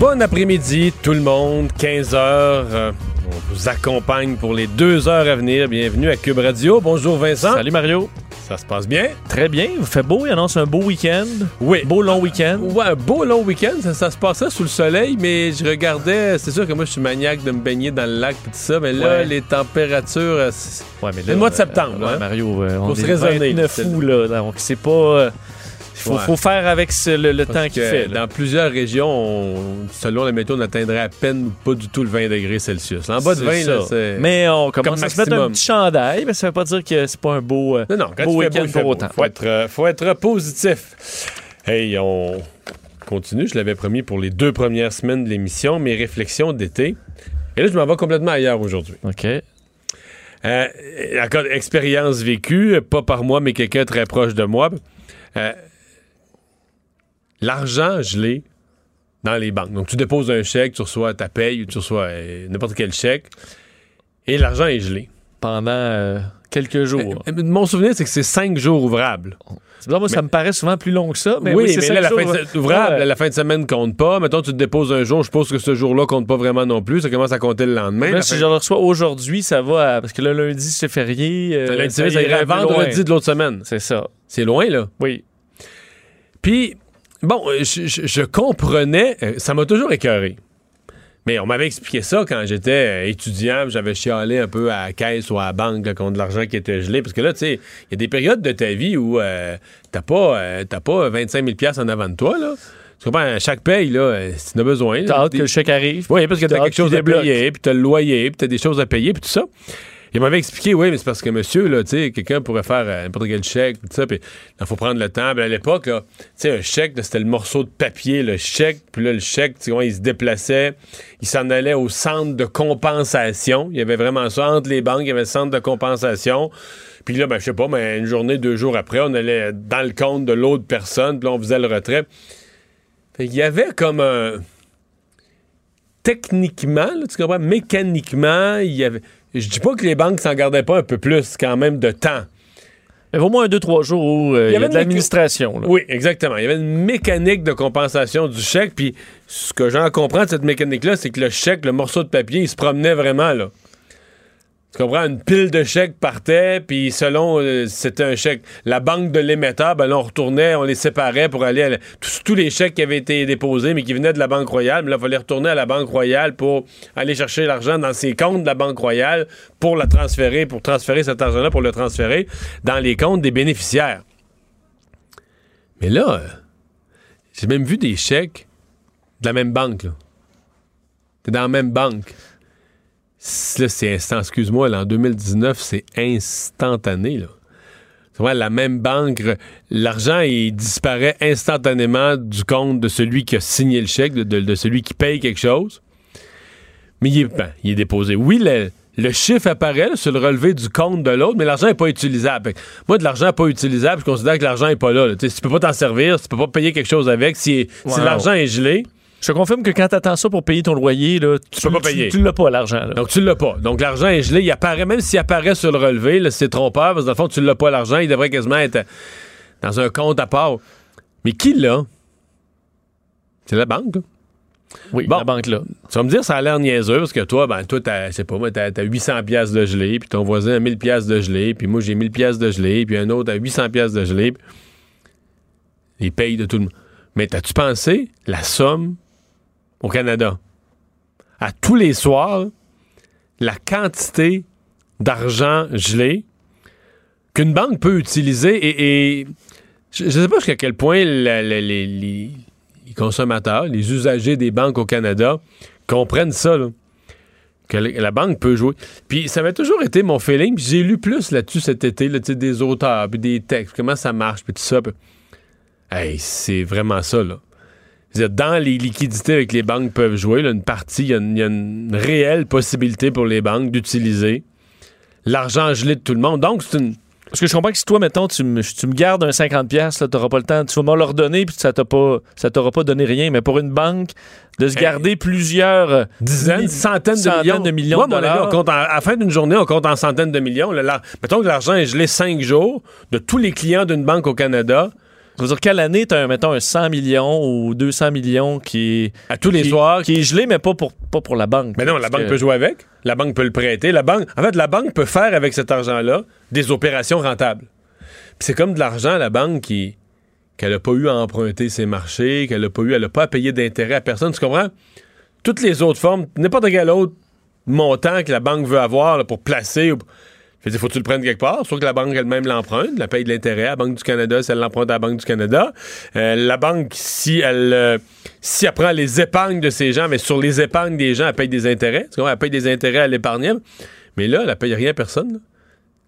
Bon après-midi tout le monde, 15 heures. euh, on vous accompagne pour les deux heures à venir. Bienvenue à Cube Radio. Bonjour Vincent. Salut Mario. Ça se passe bien? Très bien. Il fait beau. Il annonce un beau week-end. Oui. Beau long week-end. Ouais, un beau long week-end. Ça, ça se passait sous le soleil, mais je regardais. C'est sûr que moi, je suis maniaque de me baigner dans le lac et tout ça, mais là, Ouais. les températures. euh, Ouais, mais C'est le mois de septembre, ouais, hein? Mario, euh, on Faut se est raisonner. 29 C'est- août, là. Donc, c'est pas. Il faut, Ouais. faut faire avec ce- le, temps qu'il fait. là. Dans plusieurs régions, on- selon la météo, on atteindrait à peine ou pas du tout le 20 degrés Celsius. En bas de C'est 20, là, ça. c'est. Mais on commence comme à se mettre un petit chandail, mais ça veut pas dire que c'est pas un beau, euh, Non, non, quand beau week-end pour autant. Faut être, euh, faut être positif. Hey, on continue. Je l'avais promis pour les deux premières semaines de l'émission, mes réflexions d'été. Et là, je m'en vais complètement ailleurs aujourd'hui. OK. Euh, encore, expérience vécue, pas par moi, mais quelqu'un très proche de moi. Euh, L'argent gelé dans les banques. Donc, tu déposes un chèque, tu reçois ta paye, ou tu reçois euh, n'importe quel chèque, et l'argent est gelé. Pendant euh, quelques jours. Euh, Mon souvenir, c'est que c'est cinq jours ouvrables. Bizarre, moi, ça me paraît souvent plus long que ça. Mais oui, oui, c'est mais là, la jours, fin de, ouvrable, Ouais. la fin de semaine compte pas. Mettons, tu te déposes un jour, je suppose que ce jour-là compte pas vraiment non plus. Ça commence à compter le lendemain. Là, si fin- je le reçois aujourd'hui, ça va. à- Parce que le lundi, c'est férié. Le lundi, ça irait loin. vendredi de l'autre semaine. C'est ça. C'est loin, là. Oui. Puis, bon, euh, je, je- je comprenais, euh, ça m'a toujours écœuré. Mais on m'avait expliqué ça quand j'étais euh, étudiant, j'avais chialé un peu à la caisse ou à la banque là, contre l'argent qui était gelé. Parce que là, tu sais, il y a des périodes de ta vie où euh, t'as pas, euh, pas 25 000 en avant de toi. Là. Tu comprends? À chaque paye, là, si t'en as besoin. T'as hâte que le chèque arrive. oui, parce que t'as quelque chose à payer, puis t'as le loyer, puis t'as des choses à payer, puis tout ça. Il m'avait expliqué, oui, mais c'est parce que monsieur, là, tu sais, quelqu'un pourrait faire euh, n'importe quel chèque, tout ça, puis il faut prendre le temps. Puis à l'époque, là, tu sais, un chèque, c'était le morceau de papier, le chèque, puis là, le chèque, tu comment il se déplaçait, il s'en allait au centre de compensation. Il y avait vraiment ça entre les banques, il y avait le centre de compensation. Puis là, ben, je sais pas, mais une journée, deux jours après, on allait dans le compte de l'autre personne, puis là, on faisait le retrait. Fait qu'il y avait comme un techniquement, là, tu comprends, mécaniquement, il y avait. Je dis pas que les banques s'en gardaient pas un peu plus quand même de temps. Mais au moins un, deux, trois jours où euh, il y, avait a de l'administration. là. Oui, exactement. Il y avait une mécanique de compensation du chèque, puis ce que j'en comprends de cette mécanique-là, c'est que le chèque, le morceau de papier, il se promenait vraiment, là. Tu comprends? Une pile de chèques partait, puis selon euh, c'était un chèque. La banque de l'émetteur, ben là, on retournait, on les séparait pour aller à la- tous, tous les chèques qui avaient été déposés, mais qui venaient de la Banque Royale. Mais là, il fallait retourner à la Banque Royale pour aller chercher l'argent dans ses comptes de la Banque Royale pour la transférer, pour transférer cet argent-là, pour le transférer dans les comptes des bénéficiaires. Mais là, euh, j'ai même vu des chèques de la même banque, là. T'es dans la même banque. C'est instant, excuse-moi, là, en 2019, c'est instantané, là. Tu vois, la même banque, l'argent, il disparaît instantanément du compte de celui qui a signé le chèque, de, de- de celui qui paye quelque chose. Mais il est, ben, il est déposé. Oui, le, le chiffre apparaît là, sur le relevé du compte de l'autre, mais l'argent n'est pas utilisable. Moi, de l'argent pas utilisable, je considère que l'argent n'est pas là. là. Tu peux pas t'en servir, si tu peux pas payer quelque chose avec, si, si Ouais. l'argent est gelé, Je te confirme que quand t'attends ça pour payer ton loyer, là, tu, peux pas payer. Tu, l'as pas, l'argent. Donc, tu l'as pas. Donc, l'argent est gelé. Il apparaît, même s'il apparaît sur le relevé, là, c'est trompeur, parce que dans le fond, tu l'as pas, l'argent. Il devrait quasiment être dans un compte à part. Mais qui l'a? C'est la banque, là. oui, bon. la banque là. Tu vas me dire, ça a l'air niaiseux, parce que toi, ben, toi, t'as, sais pas, moi, t'as, t'as 800 pièces de gelé, puis ton voisin a 1000 pièces de gelé, puis moi, j'ai 1000 pièces de gelé, puis un autre a 800 pièces de gelé. Les payes de tout le monde. Mais t'as-tu pensé la somme au Canada, à tous les soirs, la quantité d'argent gelé qu'une banque peut utiliser et, je ne sais pas jusqu'à quel point les, consommateurs, les usagers des banques au Canada comprennent ça, là, que la, banque peut jouer. Puis ça m'a toujours été mon feeling, puis j'ai lu plus là-dessus cet été, là, des auteurs, puis des textes, comment ça marche, puis tout ça. Hey, c'est vraiment ça, là. Dans les liquidités avec les banques peuvent jouer, là, une partie, il y, a une- il y a une réelle possibilité pour les banques d'utiliser l'argent gelé de tout le monde. Donc, c'est une. Parce que je comprends que si toi, mettons, tu me, tu me gardes un 50$, piastres, là, t'auras pas le temps, tu vas me le redonner, puis ça ça t'aura pas donné rien. Mais pour une banque, de se Hey. garder plusieurs dizaines, centaines de centaines millions. de millions Moi, de dollars. on compte en- à la fin d'une journée, on compte en centaines de millions. Là, là. mettons que l'argent est gelé cinq jours de tous les clients d'une banque au Canada Ça veut dire quelle année t'as, mettons, un 100 millions ou 200 millions qui, à tous les qui, soirs. qui est gelé, mais pas pour, pas pour la banque. Mais non, la banque que- peut jouer avec. La banque peut le prêter. La banque, en fait, la banque peut faire avec cet argent-là des opérations rentables. Puis c'est comme de l'argent à la banque qui qu'elle n'a pas eu à emprunter ses marchés, qu'elle n'a pas eu, elle n'a pas à payer d'intérêt à personne. Tu comprends? Toutes les autres formes, n'importe quel autre montant que la banque veut avoir là, pour placer. ou- Dire, faut que tu le prennes quelque part. Soit que la banque elle-même l'emprunte, la paye de l'intérêt à la Banque du Canada, si elle l'emprunte à la Banque du Canada. Euh, la banque, si elle, euh, si elle prend les épargnes de ces gens, mais sur les épargnes des gens, elle paye des intérêts. Tu? Elle paye des intérêts à l'épargnant. Mais là, elle ne paye rien à personne.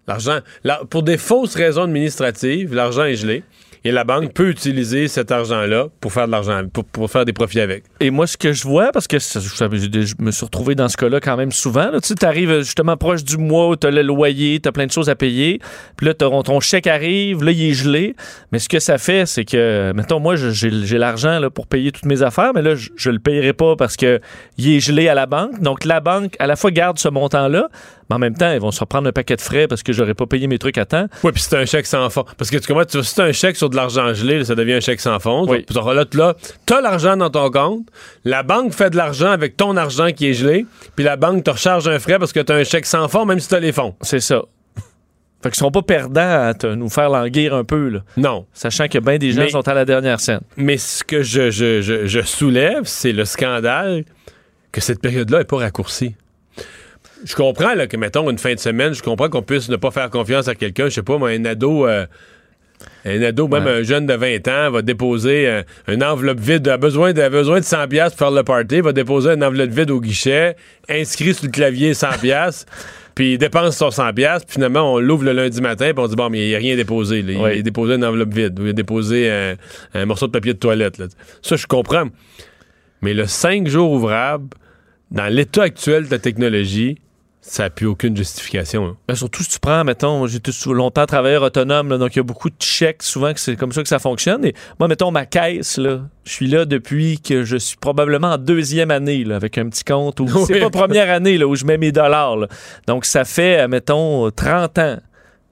L'argent, la- pour des fausses raisons administratives, l'argent est gelé. Et la banque peut utiliser cet argent-là pour faire de l'argent, pour, faire des profits avec. Et moi, ce que je vois, parce que je, me suis retrouvé dans ce cas-là quand même souvent, là, tu arrives justement proche du mois où tu as le loyer, tu plein de choses à payer, puis là, ton chèque arrive, là, il est gelé. Mais ce que ça fait, c'est que, mettons, moi, j'ai l'argent pour payer toutes mes affaires, mais là, je, je le payerai pas parce que il est gelé à la banque. Donc, la banque, à la fois, garde ce montant-là, mais en même temps, ils vont se reprendre un paquet de frais parce que j'aurais pas payé mes trucs à temps. Oui, puis c'est un chèque sans fond. Parce que tu comprends, tu- si c'est un chèque sur de l'argent gelé, là, ça devient un chèque sans fond. Oui. Puis là, tu là, as l'argent dans ton compte, la banque fait de l'argent avec ton argent qui est gelé, puis la banque te recharge un frais parce que tu as un chèque sans fond, même si tu as les fonds. C'est ça. Fait qu'ils sont pas perdants à te- nous faire languir un peu, là, Non. sachant que bien des gens Mais- sont à la dernière scène. Mais ce que je, je- je- je soulève, c'est le scandale que cette période-là n'est pas raccourcie. Je comprends là, que, mettons, une fin de semaine, je comprends qu'on puisse ne pas faire confiance à quelqu'un, je sais pas, moi, un ado. euh, un ado, même Ouais. un jeune de 20 ans, va déposer euh, une enveloppe vide, a besoin de, a besoin de 100 pièces pour faire le party, va déposer une enveloppe vide au guichet, inscrit sur le clavier 100 pièces, puis il dépense son 100 pièces, puis finalement on l'ouvre le lundi matin, puis on dit bon, mais il n'y a rien déposé, là. il Ouais. a déposé une enveloppe vide, ou il a déposé un, un morceau de papier de toilette. là. Ça, je comprends. Mais le 5 jours ouvrable, dans l'état actuel de la technologie, ça n'a plus aucune justification. hein. Ben, surtout si tu prends, mettons, sou- longtemps travailleur autonome, là, donc il y a beaucoup de chèques, souvent que c'est comme ça que ça fonctionne. Et moi, mettons, ma caisse, là, je suis là depuis que je suis probablement en deuxième année, là, avec un petit compte, ou c'est pas première année là, où je mets mes dollars. là. Donc ça fait, euh, mettons, 30 ans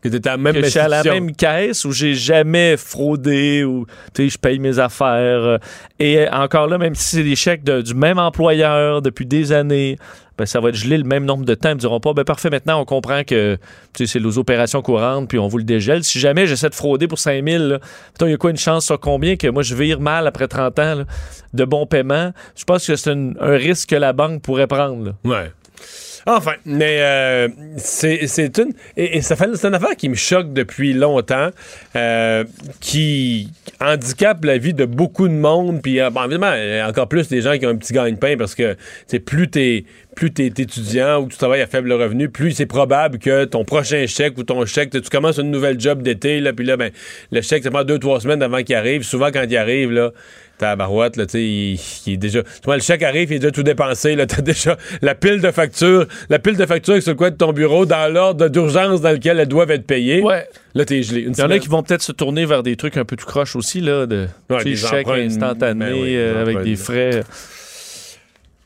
Que tu à la même que je suis à la même caisse où j'ai jamais fraudé ou tu sais je paye mes affaires euh, et encore là même si c'est des chèques de- du même employeur depuis des années ben, ça va être gelé le même nombre de temps ils me diront pas ben parfait maintenant on comprend que c'est les opérations courantes puis on vous le dégèle. Si jamais j'essaie de frauder pour 5000 là, mettons, il y a quoi une chance sur combien que moi je vire mal après 30 ans de bon paiement je pense que c'est un, risque que la banque pourrait prendre. Enfin, mais euh, c'est une. Et, fait, une affaire qui me choque depuis longtemps, euh, qui handicape la vie de beaucoup de monde, puis euh, bon, évidemment, encore plus des gens qui ont un petit gagne-pain, parce que c'est plus t'es plus t'es étudiant ou tu travailles à faible revenu, plus c'est probable que ton prochain chèque ou ton chèque, tu commences une nouvelle job d'été, là, puis là, ben, le chèque, ça prend deux, trois semaines avant qu'il arrive. Souvent, quand il arrive, là, ta barouette, là, tu sais, il, il est déjà. Tu vois, le chèque arrive, il est déjà tout dépensé, là. T'as déjà la pile de factures, la pile de factures sur le coin de ton bureau dans l'ordre d'urgence dans lequel elles doivent être payées. ouais Là, t'es gelé. Il y en a qui vont peut-être se tourner vers des trucs un peu tout croche aussi, là, de Ouais, des chèques instantanés ben oui, euh, avec des frais.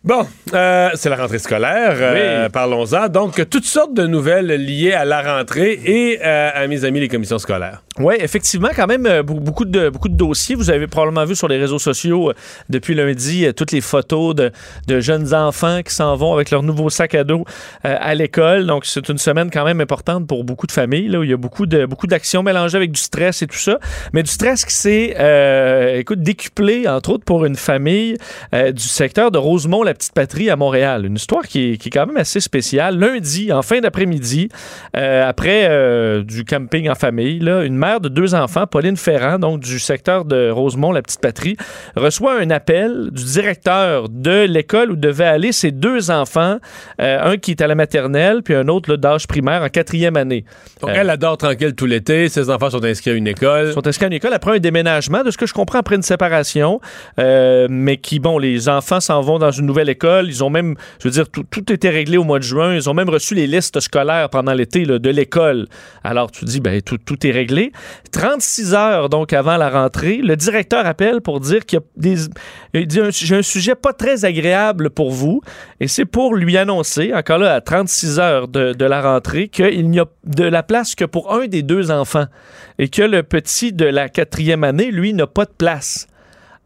Bon, euh, c'est la rentrée scolaire. euh, Oui. Parlons-en. Donc, toutes sortes de nouvelles liées à la rentrée et à mes amis les commissions scolaires. Oui, effectivement, quand même, euh, beaucoup de, beaucoup de dossiers. Vous avez probablement vu sur les réseaux sociaux euh, depuis lundi euh, toutes les photos de, de jeunes enfants qui s'en vont avec leur nouveau sac à dos à l'école. Donc, c'est une semaine quand même importante pour beaucoup de familles, là, où il y a beaucoup de beaucoup d'actions mélangées avec du stress et tout ça. Mais du stress qui s'est, euh, écoute, décuplé, entre autres, pour une famille du secteur de Rosemont, la petite patrie à Montréal. Une histoire qui est, qui est quand même assez spéciale. Lundi, en fin d'après-midi, après du camping en famille, là, une mère de deux enfants, Pauline Ferrand, donc du secteur de Rosemont, la petite patrie, reçoit un appel du directeur de l'école où devaient aller ses deux enfants, euh, un qui est à la maternelle, puis un autre d'âge primaire en quatrième année. Donc, Euh, elle adore tranquille tout l'été. Ses enfants sont inscrits à une école. Ils sont inscrits à une école après un déménagement, de ce que je comprends, après une séparation, euh, mais qui, bon, les enfants s'en vont dans une nouvelle école. Ils ont même, je veux dire, tout, tout était réglé au mois de juin. Ils ont même reçu les listes scolaires pendant l'été de l'école. Alors, tu dis, ben, tout, tout est réglé. 36 heures, donc, avant la rentrée, le directeur appelle pour dire qu'il y a des... J'ai un sujet pas très agréable pour vous, et c'est pour lui annoncer, encore là, à 36 heures de, la rentrée, qu'il n'y a de la place que pour un des deux enfants et que le petit de la quatrième année, lui, n'a pas de place.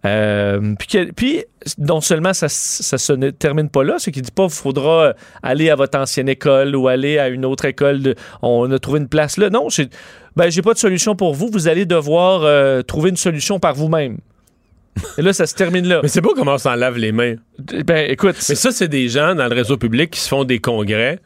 Euh, puis, non seulement ça, ça se ne termine pas là, c'est qu'il dit pas faudra aller à votre ancienne école ou aller à une autre école. on a trouvé une place là. Non, j'ai ben, j'ai pas de solution pour vous. Vous allez devoir euh, trouver une solution par vous-même. Et là, ça se termine là. Mais c'est beau comment on s'en lave les mains. Ben, écoute, Mais ça, c'est des gens dans le réseau public qui se font des congrès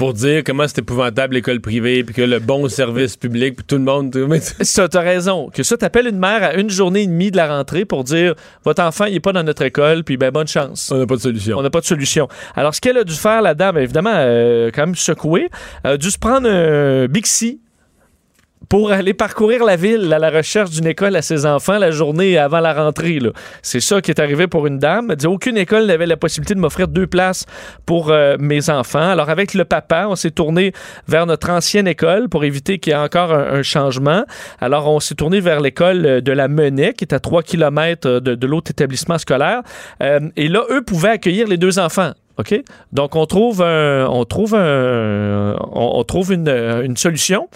pour dire comment c'est épouvantable l'école privée, puis que le bon service public, puis tout le monde. Ça, t'as raison. Que ça, t'appelles une mère à une journée et demie de la rentrée pour dire votre enfant, il est pas dans notre école, puis ben bonne chance. on n'a pas de solution. On n'a pas de solution. Alors, ce qu'elle a dû faire, la dame, évidemment, euh, quand même secouée, elle a dû se prendre un Bixi pour aller parcourir la ville à la recherche d'une école à ses enfants la journée avant la rentrée. C'est ça qui est arrivé pour une dame. Elle dit aucune école n'avait la possibilité de m'offrir deux places pour euh, mes enfants. Alors avec le papa, on s'est tourné vers notre ancienne école pour éviter qu'il y ait encore un, changement. Alors on s'est tourné vers l'école euh, de la Menet, qui est à 3 km de, de l'autre établissement scolaire. Euh, et là, eux pouvaient accueillir les deux enfants. OK? Donc, on trouve, un, on trouve, un, on, on trouve une, une solution.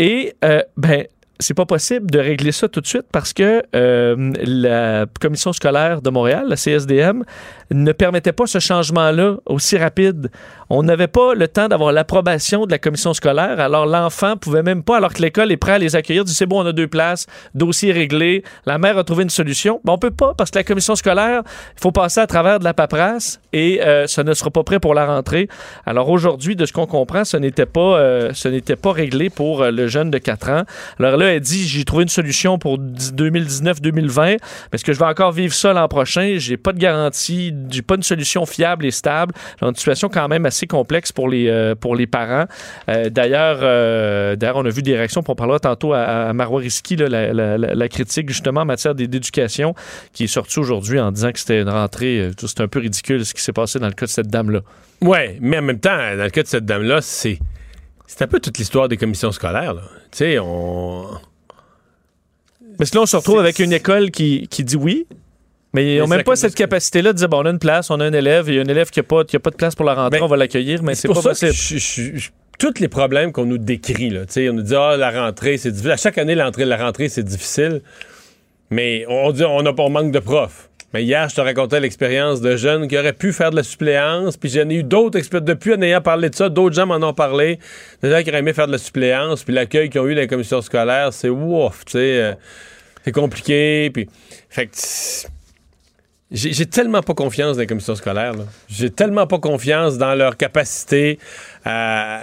Et, euh, ben, c'est pas possible de régler ça tout de suite parce que euh, la commission scolaire de Montréal, la CSDM, ne permettait pas ce changement-là aussi rapide. On n'avait pas le temps d'avoir l'approbation de la commission scolaire, alors l'enfant pouvait même pas, alors que l'école est prête à les accueillir, dit c'est bon, on a deux places, dossier réglé, la mère a trouvé une solution. Ben, on peut pas parce que la commission scolaire, il faut passer à travers de la paperasse et euh, ça ne sera pas prêt pour la rentrée. Alors aujourd'hui, de ce qu'on comprend, ce n'était pas, euh, ce n'était pas réglé pour euh, le jeune de 4 ans. Alors dit j'ai trouvé une solution pour 2019-2020, mais est-ce que je vais encore vivre ça l'an prochain J'ai pas de garantie, j'ai pas une solution fiable et stable. Dans une situation quand même assez complexe pour les euh, parents. Euh, d'ailleurs, euh, d'ailleurs, on a vu des réactions. On parlera tantôt à, à Marois Risky, la, la- critique justement en matière d'éducation, qui est sortie aujourd'hui en disant que c'était une rentrée. C'était un peu ridicule ce qui s'est passé dans le cas de cette dame-là. Ouais, mais en même temps, dans le cas de cette dame-là, c'est. C'est un peu toute l'histoire des commissions scolaires. Tu sais, on. Mais là, on se retrouve avec une école qui, qui dit oui. Mais ils n'ont même pas cette capacité-là de dire bon, on a une place, on a un élève, il y a un élève qui n'a pas, qui a pas de place pour la rentrée, Mais on va l'accueillir, mais c'est pas pour ça possible. que je- je- je- tous les problèmes qu'on nous décrit, là, tu sais, on nous dit ah la rentrée c'est difficile. À chaque année l'entrée, la rentrée c'est difficile, mais on dit on a pas manque de profs. Mais hier, je te racontais l'expérience de jeunes qui auraient pu faire de la suppléance, puis j'en ai eu d'autres experts depuis en ayant parlé de ça, d'autres gens m'en ont parlé, des gens qui auraient aimé faire de la suppléance, puis l'accueil qu'ils ont eu dans les commissions scolaires, c'est ouf, tu sais, euh, c'est compliqué, puis fait que j'ai tellement pas confiance dans les commissions scolaires. J'ai tellement pas confiance dans leur capacité à,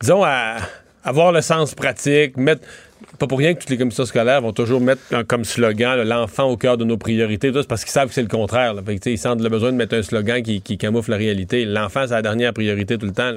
disons, à avoir le sens pratique, mettre. Pas pour rien que toutes les commissions scolaires vont toujours mettre comme slogan l'enfant au cœur de nos priorités. C'est parce qu'ils savent que c'est le contraire. Fait ils sentent le besoin de mettre un slogan qui, camoufle la réalité. L'enfant, c'est la dernière priorité tout le temps.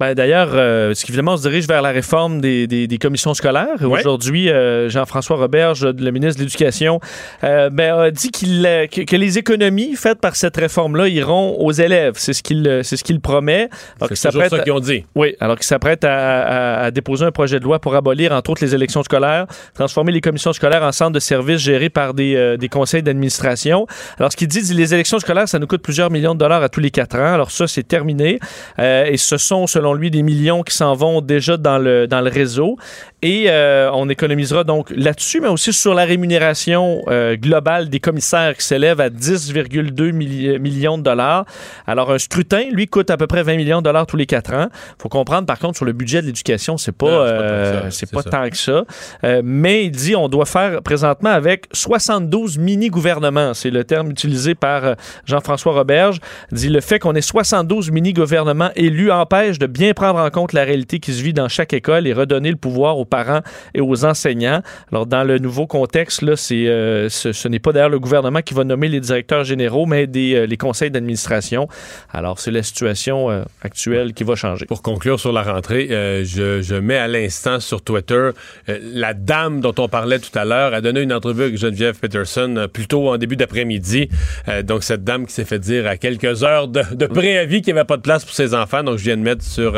Ben, D'ailleurs, euh, ce qui évidemment on se dirige vers la réforme des, des- des commissions scolaires. Aujourd'hui, euh, Jean-François Roberge, le ministre de l'Éducation, euh, ben, a dit qu'il, euh, que, que les économies faites par cette réforme-là iront aux élèves. C'est ce qu'il, c'est ce qu'il promet. C'est toujours ça qu'ils ont dit. Oui, alors qu'il s'apprête à, à- à déposer un projet de loi pour abolir, entre autres, les élections scolaires, transformer les commissions scolaires en centres de services gérés par des, des conseils d'administration. Alors, ce qu'il dit, dit, les élections scolaires, ça nous coûte plusieurs millions de dollars à tous les quatre ans. Alors, ça, c'est terminé. Et ce sont, selon lui, des millions qui s'en vont déjà dans le, dans le réseau. Et euh, on économisera donc là-dessus, mais aussi sur la rémunération euh, globale des commissaires qui s'élève à 10,2 milli- millions de dollars. Alors, un scrutin, lui, coûte à peu près 20 millions de dollars tous les quatre ans. faut comprendre, par contre, sur le budget de l'éducation, c'est pas, Non, c'est pas tant que euh, ça, c'est c'est pas ça. tant que ça. Euh, mais il dit on doit faire présentement avec 72 mini-gouvernements. C'est le terme utilisé par euh, Jean-François Roberge. Il dit le fait qu'on ait 72 mini-gouvernements élus empêche de bien prendre en compte la réalité qui se vit dans chaque école et redonner le pouvoir aux parents et aux enseignants. Alors, dans le nouveau contexte, là, euh, ce, n'est pas d'ailleurs le gouvernement qui va nommer les directeurs généraux, mais des, euh, les conseils d'administration. Alors, c'est la situation euh, actuelle qui va changer. Pour conclure sur la rentrée, je, mets à l'instant sur Twitter la dame dont on parlait tout à l'heure a donné une entrevue avec Geneviève Peterson euh, plus tôt en début d'après-midi. Donc cette dame qui s'est fait dire à quelques heures de, de préavis qu'il n'y avait pas de place pour ses enfants. Donc je viens de mettre sur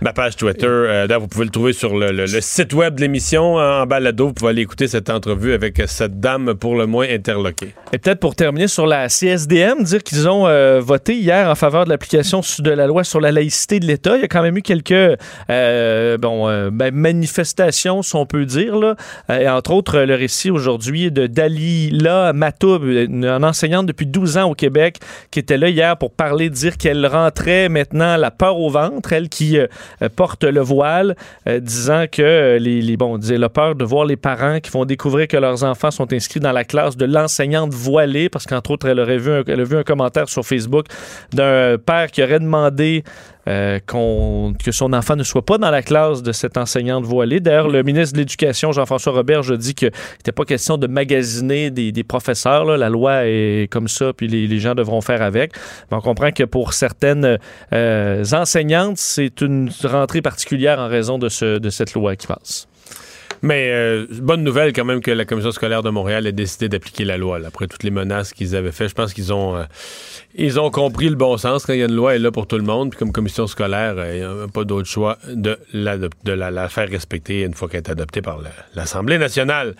ma page Twitter. Euh, vous pouvez le trouver sur le, site web de l'émission hein, en balado. Vous pouvez aller écouter cette entrevue avec euh, cette dame pour le moins interloquée. Et peut-être pour terminer sur la CSDM, dire qu'ils ont euh, voté hier en faveur de l'application de la loi sur la laïcité de l'État. Il y a quand même eu quelques euh, ben, manifestations, si on peut dire. Entre autres, le récit aujourd'hui de Dalila Matoub, une, une enseignante depuis 12 ans au Québec, qui était là hier pour parler, dire qu'elle rentrait maintenant la peur au ventre, elle qui porte le voile, euh, disant que euh, les, les bon, disait, elle a peur de voir les parents qui vont découvrir que leurs enfants sont inscrits dans la classe de l'enseignante voilée, parce qu'entre autres, elle aurait vu un commentaire sur Facebook d'un père qui aurait demandé euh, que son enfant ne soit pas dans la classe de cette enseignante voilée. D'ailleurs, le ministre de l'Éducation, Jean-François Roberge, a dit qu'il n'était pas question de magasiner des, professeurs. La loi est comme ça, puis les, gens devront faire avec. Mais on comprend que pour certaines euh, enseignantes, c'est une rentrée particulière en raison de, ce, de cette loi qui passe. Mais euh, bonne nouvelle quand même que la commission scolaire de Montréal ait décidé d'appliquer la loi après toutes les menaces qu'ils avaient fait. Je pense qu'ils ont ils ont compris le bon sens quand il y a une loi elle est là pour tout le monde. Puis comme commission scolaire, euh, il n'y a pas d'autre choix de, de la, faire respecter une fois qu'elle est adoptée par la- l'Assemblée nationale.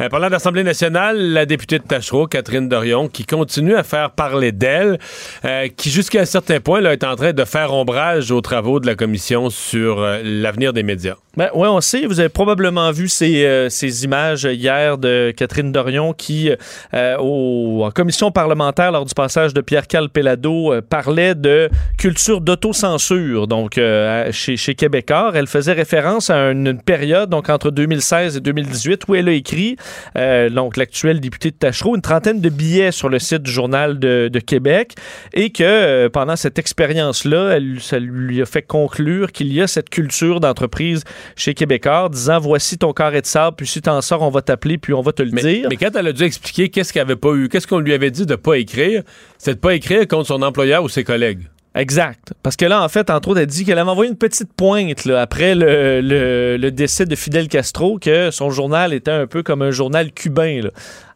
Euh, parlant d'Assemblée nationale, la députée de Tachereau, Catherine Dorion, qui continue à faire parler d'elle, euh, qui jusqu'à un certain point là, est en train de faire ombrage aux travaux de la commission sur euh, l'avenir des médias. Ben, oui, on sait. Vous avez probablement vu ces, images hier de Catherine Dorion qui, en commission parlementaire, lors du passage de Pierre-Carl Pellado, euh, parlait de culture d'autocensure, donc euh, chez, chez Québécois. Elle faisait référence à une, une période, donc entre 2016 et 2018, où elle a écrit, euh, donc l'actuel député de Tachereau, une trentaine de billets sur le site du Journal de, de Québec et que pendant cette expérience-là, ça lui a fait conclure qu'il y a cette culture d'entreprise chez Québécois, disant voici ton carré de sable, puis si t'en sors, on va t'appeler, puis on va te le Mais, dire. mais quand elle a dû expliquer qu'est-ce qu'elle avait pas eu, qu'est-ce qu'on lui avait dit de pas écrire, c'est de pas écrire contre son employeur ou ses collègues. Exact. Parce que là, en fait, entre autres, elle dit qu'elle avait envoyé une petite pointe après le, le- décès de Fidel Castro, que son journal était un peu comme un journal cubain.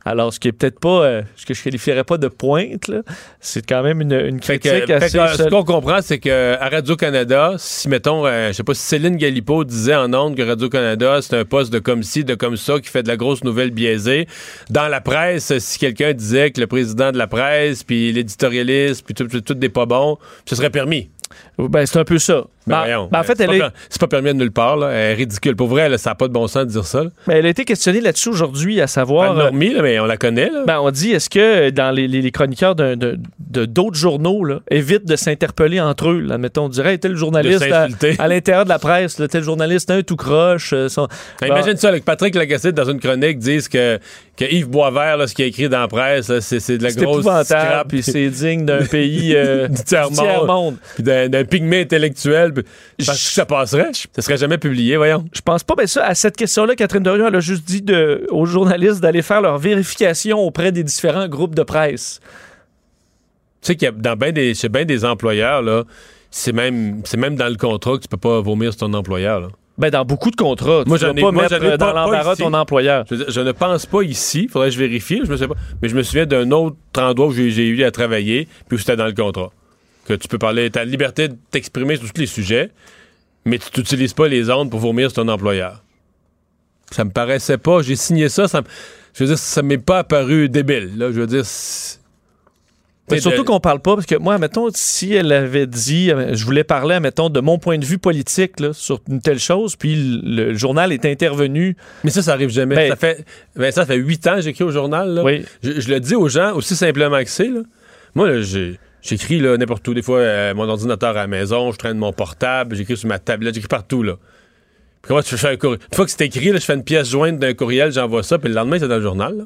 Alors, ce qui est peut-être pas, euh, ce que je qualifierais pas de pointe, c'est quand même une, une Fait critique fait assez... que, ce qu'on comprend, c'est que à Radio-Canada, si, mettons, euh, je sais pas si Céline Galipo disait en ondes que Radio-Canada, c'est un poste de comme ci, de comme ça, qui fait de la grosse nouvelle biaisée. Dans la presse, si quelqu'un disait que le président de la presse, puis l'éditorialiste, puis tout, tout, tout des pas bons, ce serait permis. Ben, c'est un peu ça. Ben, Ben, voyons, ben, en euh, fait, c'est elle pas est... c'est pas permis de nulle part, là. Elle est ridicule. Pour vrai, là, ça n'a pas de bon sens de dire ça. là. Ben, elle a été questionnée là-dessus aujourd'hui, à savoir. Pas euh, normie, là, mais on la connaît, là. ben, on dit, est-ce que dans les, les- les chroniqueurs de de d'autres journaux là, évitent de s'interpeller entre eux? Là, mettons, on dirait, tel journaliste à, à l'intérieur de la presse, là, tel journaliste, un tout croche. euh, son- Ben, Bon, Imagine ça, que Patrick Lagacé, dans une chronique, dise que, que Yves Boisvert, là, ce qu'il a écrit dans la presse, là, c'est c'est de la c'est grosse scrap, puis c'est digne d'un pays euh, Du tiers-monde. d'un d'un pygmée intellectuel. Puis- Parce que ça passerait. Ça serait jamais publié, voyons. Je pense pas, mais ça, à cette question-là, Catherine Dorion, elle a juste dit de, aux journalistes d'aller faire leur vérification auprès des différents groupes de presse. Tu sais qu'il y a dans ben des, chez bien des employeurs, là, c'est même, c'est même dans le contrat que tu peux pas vomir sur ton employeur. Là. Ben, dans beaucoup de contrats, Moi, tu ai- pas moi, mettre euh, dans l'embarras ton employeur. Je, ne pense pas ici, faudrait que je vérifie, je me sais pas, mais je me souviens d'un autre endroit où j'ai j'ai eu à travailler, puis où c'était dans le contrat. Que tu peux parler, tu as la liberté de t'exprimer sur tous les sujets, mais tu n'utilises pas les ondes pour vomir sur ton employeur. Ça me paraissait pas, j'ai signé ça, ça me- je veux dire, ça m'est pas apparu débile. Là, je veux dire, Mais surtout de- qu'on parle pas, parce que moi, mettons, si elle avait dit, je voulais parler, mettons, de mon point de vue politique là, sur une telle chose, puis le, le journal est intervenu. Mais ça, ça arrive jamais. Ben- ça fait, ben, ça fait huit ans que j'écris au journal. Là. Oui. Je, je le dis aux gens aussi simplement que c'est. Moi, là, j'ai- j'écris là, n'importe où. Des fois, euh, mon ordinateur à la maison, je traîne mon portable, j'écris sur ma tablette, j'écris partout. Là. Puis comment tu fais un courriel? Une fois que c'est écrit, là, je fais une pièce jointe d'un courriel, j'envoie ça, puis le lendemain, c'est dans le journal. là.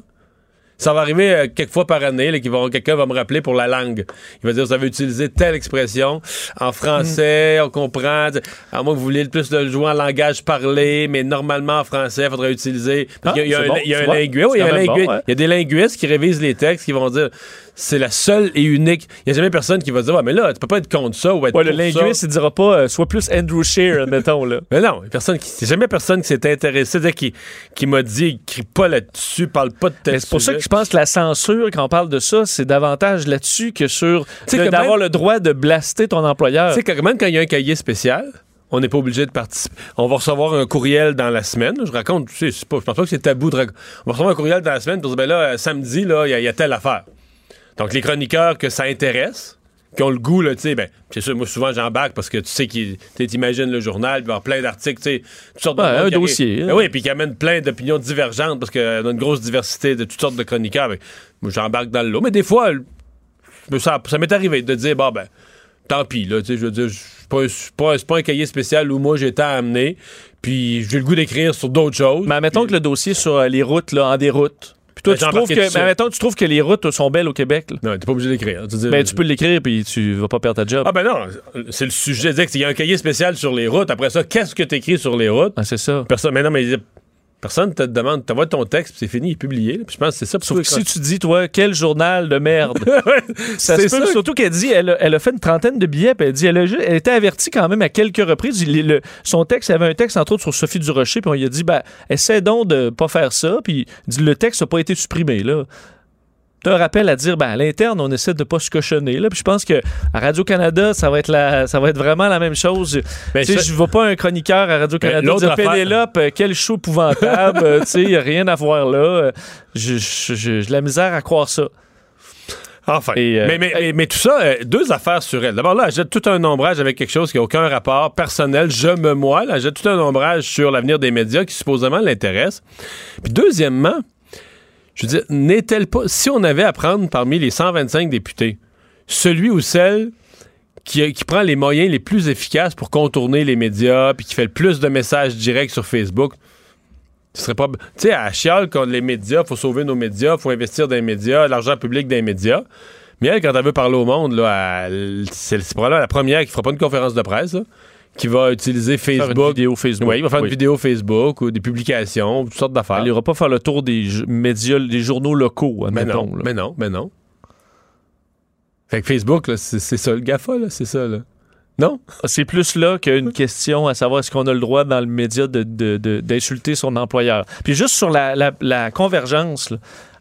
Ça va arriver euh, quelques fois par année, là, qu'ils vont- quelqu'un va me rappeler pour la langue. Il va dire, vous avez utilisé telle expression. En français, on comprend. À moins que vous vouliez le plus le jouer en langage parlé, mais normalement en français, il faudrait utiliser. Ah, y a, il y a c'est un, bon, il y a tu un vois. linguiste, oui, il y a C'est un quand même linguiste- bon, ouais. il y a des linguistes qui révisent les textes, qui vont dire, c'est la seule et unique. Il n'y a jamais personne qui va dire, ouais, mais là, tu peux pas être contre ça ou être Ouais, le pour ça. linguiste, il dira pas, euh, soit plus Andrew Shear, mettons, là. Mais non, personne qui, jamais personne qui s'est intéressé, c'est-à-dire qui, qui m'a dit, écrit pas là-dessus, parle pas de tel c'est pour ça que je pense que la censure, quand on parle de ça, c'est davantage là-dessus que sur sais de- que d'avoir le droit de blaster ton employeur. Tu sais, même quand il y a un cahier spécial, on n'est pas obligé de participer. On va recevoir un courriel dans la semaine. Je raconte, tu sais, c'est pas, je pense pas que c'est tabou de raconter. On va recevoir un courriel dans la semaine pour dire, ben là, euh, samedi, là, il y, y a telle affaire. Donc, les chroniqueurs que ça intéresse, qui ont le goût, là, tu sais, ben, c'est sûr, moi, souvent, j'embarque parce que tu sais qu'ils, tu imagines le journal, il va y avoir plein d'articles, tu sais, toutes sortes de Ouais, monde un dossier, hein. Ben oui, puis qui amène plein d'opinions divergentes parce qu'on a une grosse diversité de toutes sortes de chroniqueurs. Ben, moi, j'embarque dans le lot. Mais des fois, mais ça, ça m'est arrivé de dire, bon, ben, tant pis, là, tu sais, je veux dire, c'est pas, un- c'est pas, c'est pas un cahier spécial où moi j'étais à amener, puis j'ai le goût d'écrire sur d'autres choses. Mais admettons que le dossier sur euh, les routes, là, en déroute. Puis toi, Ben, tu trouves que, admettons que tu trouves que les routes sont belles au Québec. là. Non, t'es pas obligé d'écrire. Tu, dis- Ben, tu peux l'écrire, puis tu vas pas perdre ta job. Ah, ben non, c'est le sujet. Qu'il y a un cahier spécial sur les routes. Après ça, qu'est-ce que t'écris sur les routes? Ah, c'est ça. Personne, mais non, mais personne te demande, t'envoies ton texte, puis c'est fini, il est publié. là. Puis je pense que c'est ça. Sauf que si tu dis, toi, quel journal de merde? Ça C'est se peut, ça. surtout qu'elle dit, elle a, elle a fait une trentaine de billets, puis elle dit, elle a, elle était avertie quand même à quelques reprises. Il- le- son texte, il avait un texte, entre autres, sur Sophie Durocher, puis on lui a dit, ben, essaie donc de pas faire ça, puis dit, le texte n'a pas été supprimé, là. Un rappel à dire, ben, à l'interne, on essaie de pas se cochonner, là. Puis je pense que à Radio-Canada, ça va être la, ça va être vraiment la même chose. Ben, tu sais, je vois pas un chroniqueur à Radio-Canada Ben, l'autre dire, Pénélope, euh, quel show épouvantable, euh, tu sais, y a rien à voir là. Euh, Je- je- J'ai la misère à croire ça. Enfin. Et, euh, mais, mais, mais, mais tout ça, euh, deux affaires sur elle. D'abord, là, elle jette tout un ombrage avec quelque chose qui n'a aucun rapport personnel. Je me moi. Là, elle jette tout un ombrage sur l'avenir des médias qui supposément l'intéresse. Puis deuxièmement, je veux dire, n'est-elle pas. Si on avait à prendre parmi les 125 députés, celui ou celle qui, prend les moyens les plus efficaces pour contourner les médias, puis qui fait le plus de messages directs sur Facebook, ce serait pas. Tu sais, à chiale contre les médias, faut sauver nos médias, faut investir dans les médias, l'argent public dans les médias. Mais elle, quand elle veut parler au monde, là, c'est probablement la première qui fera pas une conférence de presse, là, qui va utiliser Faire une Facebook. vidéo Facebook. Oui, il va faire Oui. une vidéo Facebook ou des publications, toutes sortes d'affaires. Elle n'ira pas faire le tour des médias, des journaux locaux, Mais non, là. mais non, mais non. Fait que Facebook, c'est ça le GAFA, là, c'est ça, là. Non? C'est plus là qu'une question à savoir est-ce qu'on a le droit dans le média de- de- de- d'insulter son employeur. Puis juste sur la, la- la convergence, là,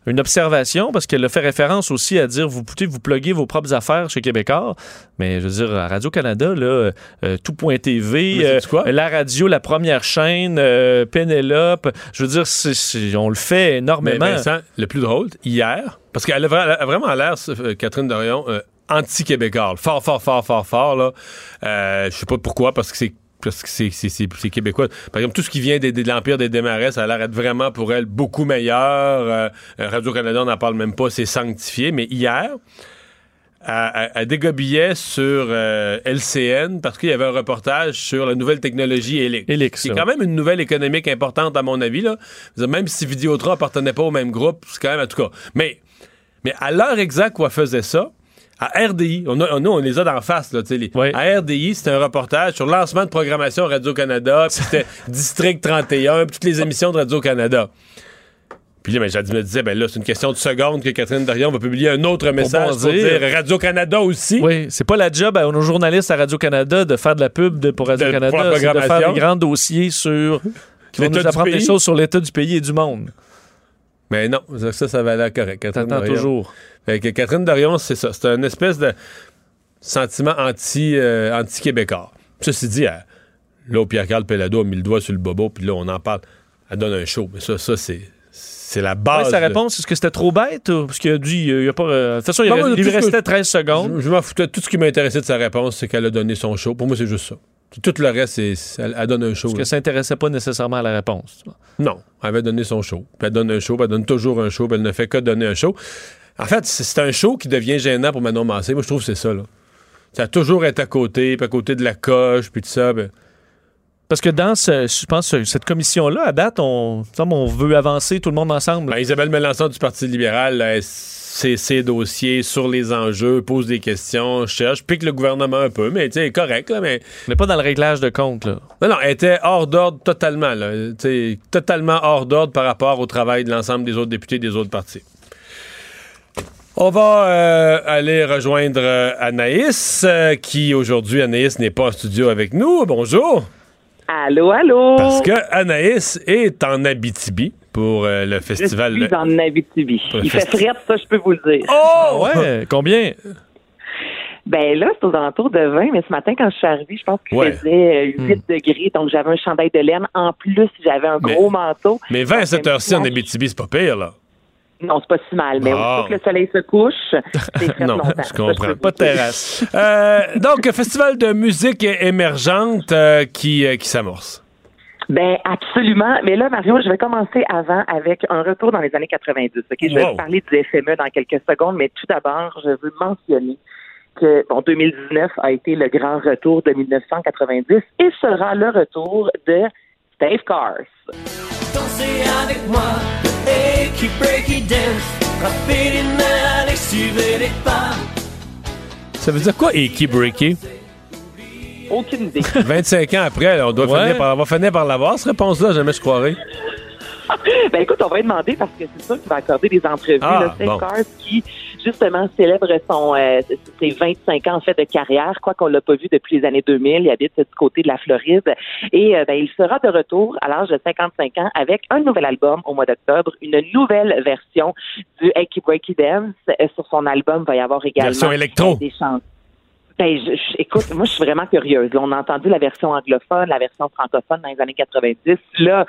une observation, parce qu'elle a fait référence aussi à dire vous pouvez vous pluguer vos propres affaires chez Québécois, mais je veux dire, à Radio-Canada, là, euh, tout.tv, Mais euh, la radio, la première chaîne, euh, Pénélope, je veux dire, on le fait Mais énormément. Vincent, le plus drôle, hier, parce qu'elle a, vraiment l'air, Catherine Dorion, anti-québécois. Fort, fort, fort, fort, fort, là. Je sais pas pourquoi, parce que c'est parce que c'est, québécois. Par exemple, tout ce qui vient de l'Empire des Démarrais, ça a l'air d'être vraiment pour elle beaucoup meilleur. Euh, Radio-Canada, on n'en parle même pas, c'est sanctifié. Mais hier, elle, dégobillait sur euh, LCN parce qu'il y avait un reportage sur la nouvelle technologie Helix. Helix, C'est là. quand même une nouvelle économique importante, à mon avis. Là. Même si Vidéotron appartenait pas au même groupe, c'est quand même, en tout cas. Mais, mais à l'heure exacte où elle faisait ça, à RDI, on, a, nous, on les a d'en face, là, les- Oui. À RDI, c'était un reportage sur le lancement de programmation Radio-Canada, puis c'était District 31, puis toutes les émissions de Radio-Canada. Puis là, ben, je me disais, ben là, c'est une question de seconde que Catherine Dorion va publier un autre message pour dire Radio-Canada aussi. Oui, c'est pas la job à nos journalistes à Radio-Canada de faire de la pub de- pour Radio-Canada, de faire des grands dossiers sur qui vont nous apprendre des choses sur l'état du pays et du monde. Mais non, ça, ça, ça va l'air correct. Catherine Dorion. toujours. Fait que Catherine Dorion, c'est ça. C'est un espèce de sentiment anti, euh, anti-québécois. Ceci dit, elle- là Pierre-Carl Pelado a mis le doigt sur le bobo, puis là, on en parle. Elle donne un show. Mais ça, ça c'est, c'est la base. Ouais, sa réponse, est-ce que c'était trop bête? ou- Parce qu'il a dit, il y a pas. euh, de toute façon, il, Non, il que- restait 13 secondes. Je, je m'en foutais. Tout ce qui m'intéressait de sa réponse, c'est qu'elle a donné son show. Pour moi, c'est juste ça. Tout le reste, c'est, elle, elle donne un show. Parce que ça intéressait pas nécessairement à la réponse. Non, elle avait donné son show. Puis elle donne un show, puis elle donne toujours un show, puis elle ne fait que donner un show. En fait, c'est un show qui devient gênant pour Manon Massé. Moi, je trouve que c'est ça, là. Ça a toujours été à côté, puis à côté de la coche, puis tout ça. Parce que dans ce, je pense que cette commission-là, à date, on, on veut avancer tout le monde ensemble. Ben, Isabelle Melançon du Parti libéral, elle c'est ses dossiers sur les enjeux, pose des questions, cherche, pique le gouvernement un peu, mais tu sais, correct, là, mais Mais pas dans le réglage de compte. Là. Non, non, elle était hors d'ordre totalement, là. Tu sais, totalement hors d'ordre par rapport au travail de l'ensemble des autres députés des autres partis. On va euh, aller rejoindre euh, Anaïs, euh, qui aujourd'hui, Anaïs n'est pas en studio avec nous. Bonjour. Allô, allô? Parce que Anaïs est en Abitibi pour euh, le je festival. suis en Abitibi. Il fait frais, ça, je peux vous le dire. Oh! Ouais, combien? Ben là, c'est aux alentours de 20, mais ce matin, quand je suis arrivée, je pense qu'il Ouais. faisait euh, 8 degrés, donc j'avais un chandail de laine. En plus, j'avais un Mais- gros manteau. Mais 20 à cette heure-ci en. Abitibi, c'est pas pire, là. Non, c'est pas si mal, mais aussitôt que le soleil se couche, c'est Non, longtemps. je Ça, comprends. Pas de terrasse. Euh, donc, festival de musique émergente euh, qui, euh, qui s'amorce. Ben absolument. Mais là, Mario, je vais commencer avant avec un retour dans les années 90. Ok, je vais Wow. vous parler du FME dans quelques secondes, mais tout d'abord, je veux mentionner que bon, 2019 a été le grand retour de 1990 et sera le retour de Stave Cars. Dansez avec moi, breaky dance, les mains, les pas. Ça veut dire quoi, Eki Breaky? Aucune idée. 25 ans après, là, on doit Ouais. finir par, on va finir par l'avoir, cette réponse-là, jamais je croirais. ben écoute, on va lui demander parce que c'est sûr qu'il va accorder des entrevues. Ah, là, bon. Cars qui, justement, célèbre son euh, ses 25 ans en fait de carrière, quoi qu'on l'a pas vu depuis les années 2000. Il habite du côté de la Floride. Et euh, ben, il sera de retour à l'âge de 55 ans avec un nouvel album au mois d'octobre, une nouvelle version du Aki Breaky Dance. Sur son album, il va y avoir également Version électro. des chansons. Ben, je, je- écoute, moi, je suis vraiment curieuse. Là, on a entendu la version anglophone, la version francophone dans les années 90. Là,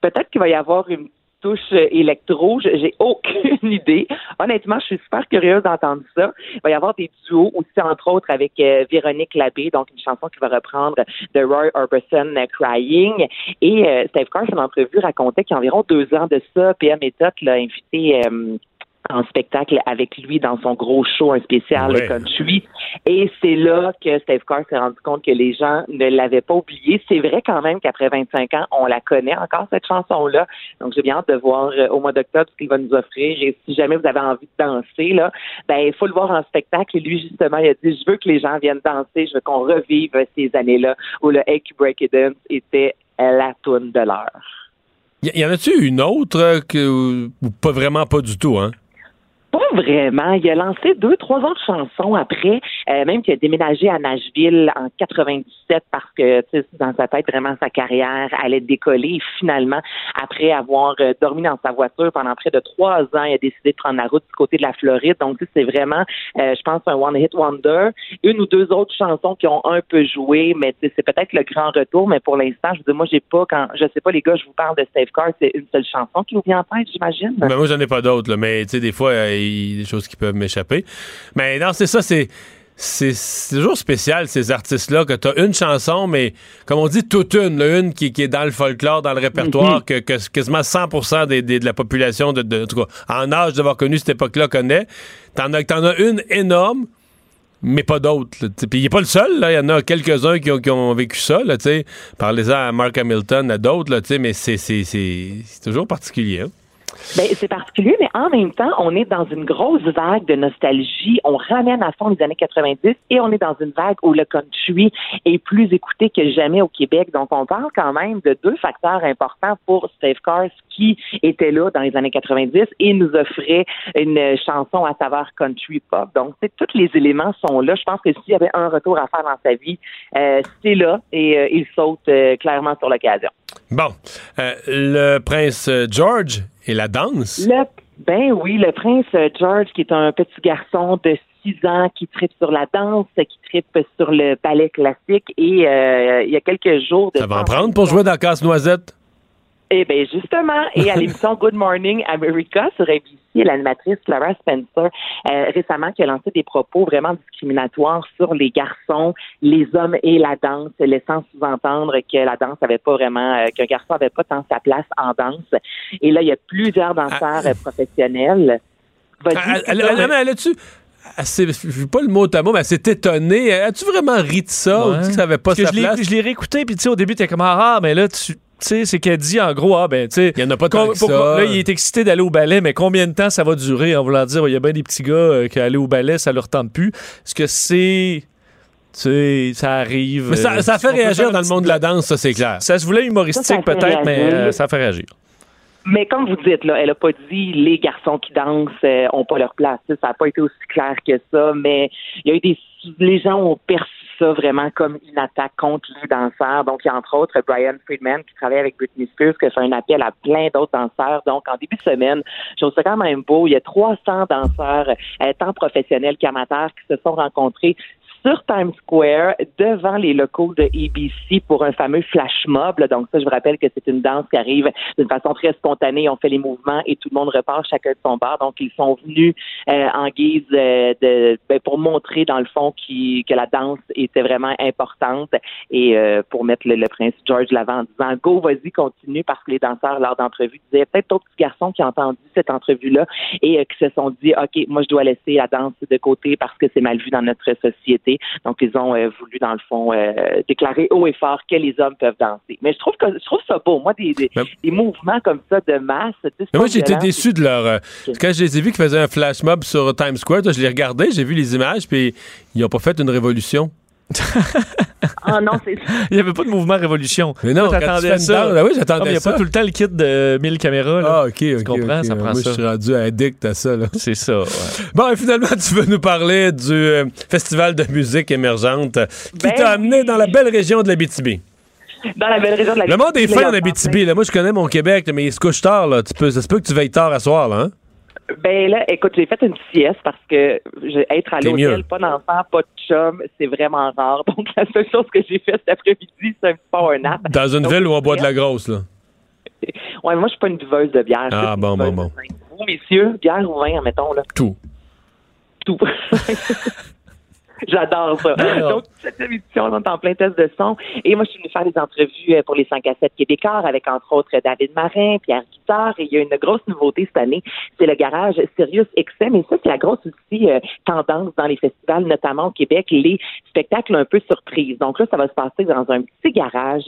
peut-être qu'il va y avoir une touche euh, électro. J'ai aucune idée. Honnêtement, je suis super curieuse d'entendre ça. Il va y avoir des duos aussi, entre autres, avec euh, Véronique Labbé, donc une chanson qui va reprendre de Roy Orbison, euh, Crying. Et euh, Steve Carr, en entrevue, racontait qu'il y a environ deux ans de ça, PM Méthode l'a invité euh, en spectacle avec lui dans son gros show, un spécial Ouais. country. Et c'est là que Steve Carr s'est rendu compte que les gens ne l'avaient pas oublié. C'est vrai quand même qu'après 25 ans, on la connaît encore, cette chanson-là. Donc, j'ai bien hâte de voir euh, au mois d'octobre ce qu'il va nous offrir. Et si jamais vous avez envie de danser, là, ben, il faut le voir en spectacle. Et lui, justement, il a dit, je veux que les gens viennent danser. Je veux qu'on revive ces années-là où le Hey Break It Dance était la toune de l'heure. Y, y en a-tu une autre euh, que, ou pas vraiment pas du tout, hein? Pas vraiment. Il a lancé deux, trois autres chansons après, euh, même qu'il a déménagé à Nashville en 97 parce que, dans sa tête, vraiment, sa carrière allait décoller. Et finalement, après avoir euh, dormi dans sa voiture pendant près de trois ans, il a décidé de prendre la route du côté de la Floride. Donc, c'est vraiment, euh, je pense, un one-hit wonder. Une ou deux autres chansons qui ont un peu joué, mais c'est peut-être le grand retour. Mais pour l'instant, je veux dire, moi, j'ai pas, quand, je sais pas, les gars, je vous parle de Carr, c'est une seule chanson qui vous vient en tête, j'imagine. Ben, moi, j'en ai pas d'autres, mais tu sais, des fois, euh, il y a des choses qui peuvent m'échapper. Mais non, c'est ça, c'est. C'est toujours spécial, ces artistes-là, que tu as une chanson, mais comme on dit, toute une, là, une qui, qui est dans le folklore, dans le répertoire, que, que quasiment 100 des, des- de la population, de, de- en tout cas, en âge d'avoir connu cette époque-là, connaît. T'en as, t'en as une énorme, mais pas d'autres. Puis il n'est pas le seul. Il y en a quelques-uns qui ont, qui ont vécu ça, là, tu sais. Parlez-en à Mark Hamilton, à d'autres, là, tu sais, mais c'est toujours particulier, hein. Ben, c'est particulier, mais en même temps, on est dans une grosse vague de nostalgie. On ramène à fond les années 90 et on est dans une vague où le country est plus écouté que jamais au Québec. Donc, on parle quand même de deux facteurs importants pour Steve Cars qui était là dans les années 90 et nous offrait une chanson à saveur country pop. Donc, tous les éléments sont là. Je pense que s'il y avait un retour à faire dans sa vie, euh, c'est là et euh, il saute euh, clairement sur l'occasion. Bon, le prince George et la danse? Le, ben oui, le prince euh, George, qui est un petit garçon de 6 ans qui tripe sur la danse, qui tripe sur le ballet classique. Et euh, il y a quelques jours de Ça va en prendre pour jouer dans Casse-Noisette? Eh bien, justement, et à l'émission Good Morning America sur ABC, l'animatrice Clara Spencer, euh, récemment, qui a lancé des propos vraiment discriminatoires sur les garçons, les hommes et la danse, laissant sous-entendre que la danse avait pas vraiment, euh, qu'un garçon avait pas tant sa place en danse. Et là, il y a plusieurs danseurs euh, professionnels. Ah, a-tu. elle s'est- Je veux pas le mot à mot, mais elle s'est étonnée. As-tu vraiment ri de ça ou Ouais. que ça avait pas Parce que sa je l'ai- place? je l'ai réécouté, puis tu sais, au début, t'es comme ah, mais là, tu. Tu sais, c'est qu'elle dit en gros, ah ben, tu sais. Il y en a pas tant que ça. Là, il est excité d'aller au ballet, mais combien de temps ça va durer? En voulant dire, il y a bien des petits gars euh, qui aller au ballet, ça leur tente plus. Est-ce que c'est. Tu sais, ça arrive. Mais ça, euh, ça fait réagir dans le monde de la danse, ça, c'est clair. Ça se voulait humoristique peut-être, mais euh, ça fait réagir. Mais comme vous dites, là, elle a pas dit les garçons qui dansent euh, ont pas leur place. Ça n'a pas été aussi clair que ça, mais il y a eu des les gens ont perçu vraiment comme une attaque contre les danseurs. Donc, il y a entre autres Brian Friedman qui travaille avec Britney Spears, qui fait un appel à plein d'autres danseurs. Donc, en début de semaine, je trouve ça quand même beau. Il y a 300 danseurs, euh, tant professionnels qu'amateurs, qui se sont rencontrés sur Times Square devant les locaux de ABC pour un fameux flash mob. Donc ça, je vous rappelle que c'est une danse qui arrive d'une façon très spontanée. On fait les mouvements et tout le monde repart chacun de son bar. Donc ils sont venus euh, en guise euh, de ben, pour montrer dans le fond qui, que la danse était vraiment importante et euh, pour mettre le, le prince George l'avant en disant go vas-y continue parce que les danseurs lors d'entrevue disaient peut-être d'autres garçons qui ont entendu cette entrevue là et euh, qui se sont dit ok moi je dois laisser la danse de côté parce que c'est mal vu dans notre société donc, ils ont euh, voulu, dans le fond, euh, déclarer haut et fort que les hommes peuvent danser. Mais je trouve que je trouve ça beau. Moi, des, des, Mais- des mouvements comme ça de masse. moi, pas j'ai été violent, déçu de leur. euh, quand je les ai vus qui faisaient un flash mob sur Times Square, je les regardais, j'ai vu les images, puis ils n'ont pas fait une révolution. Ah non, c'est Il n'y avait pas de mouvement révolution. Mais non, tu une ça. ah oui, Ah, j'attendais Il n'y a ça. pas tout le temps le kit de 1000 caméras. Là. Ah, ok, ok. comprends, ça prend Moi, ça. je suis rendu addict à ça, là. C'est ça. ouais. Bon, et finalement, tu veux nous parler du euh, Festival de musique émergente euh, qui Ben t'a amené dans la belle région de l'Abitibi. dans la belle région de la Le monde est fin en Abitibi. Là. Moi, je connais mon Québec, là, mais il se couche tard. Là. Tu peux, ça se peut que tu veilles tard à soir. Là, hein? Ben là, écoute, j'ai fait une sieste parce que être à l'hôtel, pas d'enfant, pas de chum, c'est vraiment rare. Donc, la seule chose que j'ai fait cet après-midi, c'est un power nap. Dans une Donc, ville où on boit de la grosse. Là. Ouais, moi, je suis pas une buveuse de bière. Ah, bon, bon, bon. Vous, messieurs, bière ou vin, admettons, là? Tout. tout. J'adore ça. Alors. Donc, cette émission, on est en plein test de son. Et moi, je suis venue faire des entrevues euh, pour les 5 à 7 québécois avec, entre autres, David Marin, Pierre Guitard. Et il y a une grosse nouveauté cette année, c'est le garage Sirius XM. Et ça, c'est la grosse aussi euh, tendance dans les festivals, notamment au Québec, les spectacles un peu surprises. Donc là, ça va se passer dans un petit garage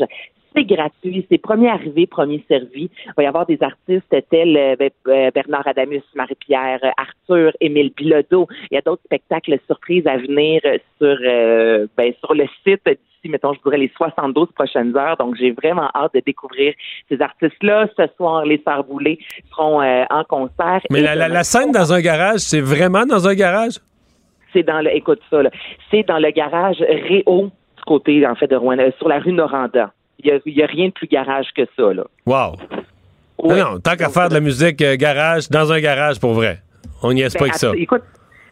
c'est gratuit, c'est premier arrivé, premier servi. Il va y avoir des artistes tels euh, ben, euh, Bernard Adamus, Marie-Pierre, euh, Arthur, Émile Bilodeau. Il y a d'autres spectacles surprises à venir sur euh, ben, sur le site d'ici, mettons, je dirais les 72 prochaines heures. Donc, j'ai vraiment hâte de découvrir ces artistes-là. Ce soir, les Sœurs Boulay seront euh, en concert. Mais la, la- demain, la scène dans un garage, c'est vraiment dans un garage? c'est dans le, écoute ça, c'est dans le garage Réau, du côté, en fait, de Rouen, euh, sur la rue Noranda. Il y a, y a rien de plus garage que ça, là. Wow. Ouais. Non, non, tant qu'à faire de la musique euh, garage, dans un garage pour vrai. On n'y est Ben, pas avec ça. Écoute,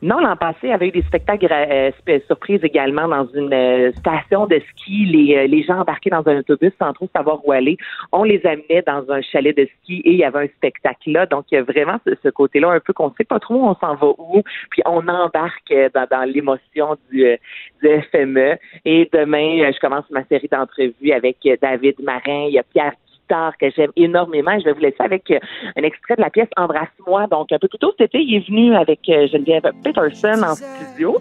non, l'an passé, il y avait eu des spectacles euh, sp- surprises également dans une euh, station de ski. Les, euh, les gens embarqués dans un autobus sans trop savoir où aller. On les amenait dans un chalet de ski et il y avait un spectacle là. Donc, il y a vraiment ce, ce côté-là un peu qu'on sait pas trop où on s'en va où. Puis, on embarque euh, dans, dans l'émotion du, euh, du FME. Et demain, euh, je commence ma série d'entrevues avec euh, David Marin. Il y a Pierre Que j'aime énormément. Je vais vous laisser avec euh, un extrait de la pièce Embrasse-moi. Donc, un peu plus tôt cet été, il est venu avec euh, Geneviève Peterson en studio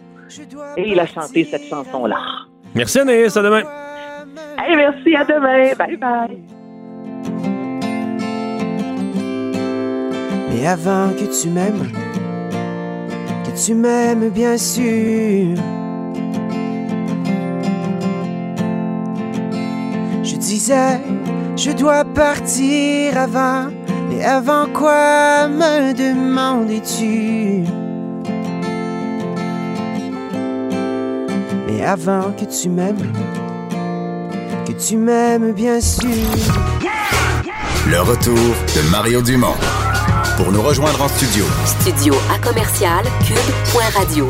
et il a chanté cette chanson-là. Merci Anaïs, à demain. Hey, merci, à demain. Bye bye. Mais avant que tu m'aimes, que tu m'aimes bien sûr. Je disais, je dois partir avant, mais avant quoi me demandais-tu? Mais avant que tu m'aimes, que tu m'aimes bien sûr. Le retour de Mario Dumont. Pour nous rejoindre en studio, Studio à commercial cube.radio.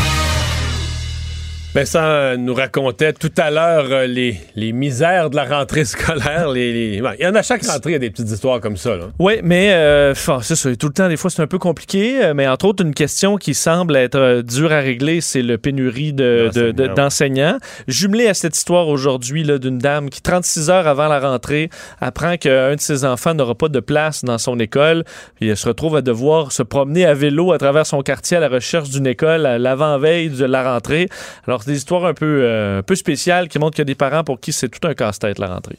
Vincent euh, nous racontait tout à l'heure euh, les, les misères de la rentrée scolaire. Les, les- ouais, Il y en a chaque rentrée, il y a des petites histoires comme ça. Là. Oui, mais euh, c'est ça. Tout le temps, des fois, c'est un peu compliqué. Mais entre autres, une question qui semble être dure à régler, c'est le pénurie de- de- de- D'enseignants. d'enseignants. Jumelé à cette histoire aujourd'hui d'une dame qui, 36 heures avant la rentrée, apprend qu'un de ses enfants n'aura pas de place dans son école. Puis elle se retrouve à devoir se promener à vélo à travers son quartier à la recherche d'une école à l'avant-veille de la rentrée. Alors, c'est des histoires un peu, euh, un peu spéciales qui montrent qu'il y a des parents pour qui c'est tout un casse-tête la rentrée.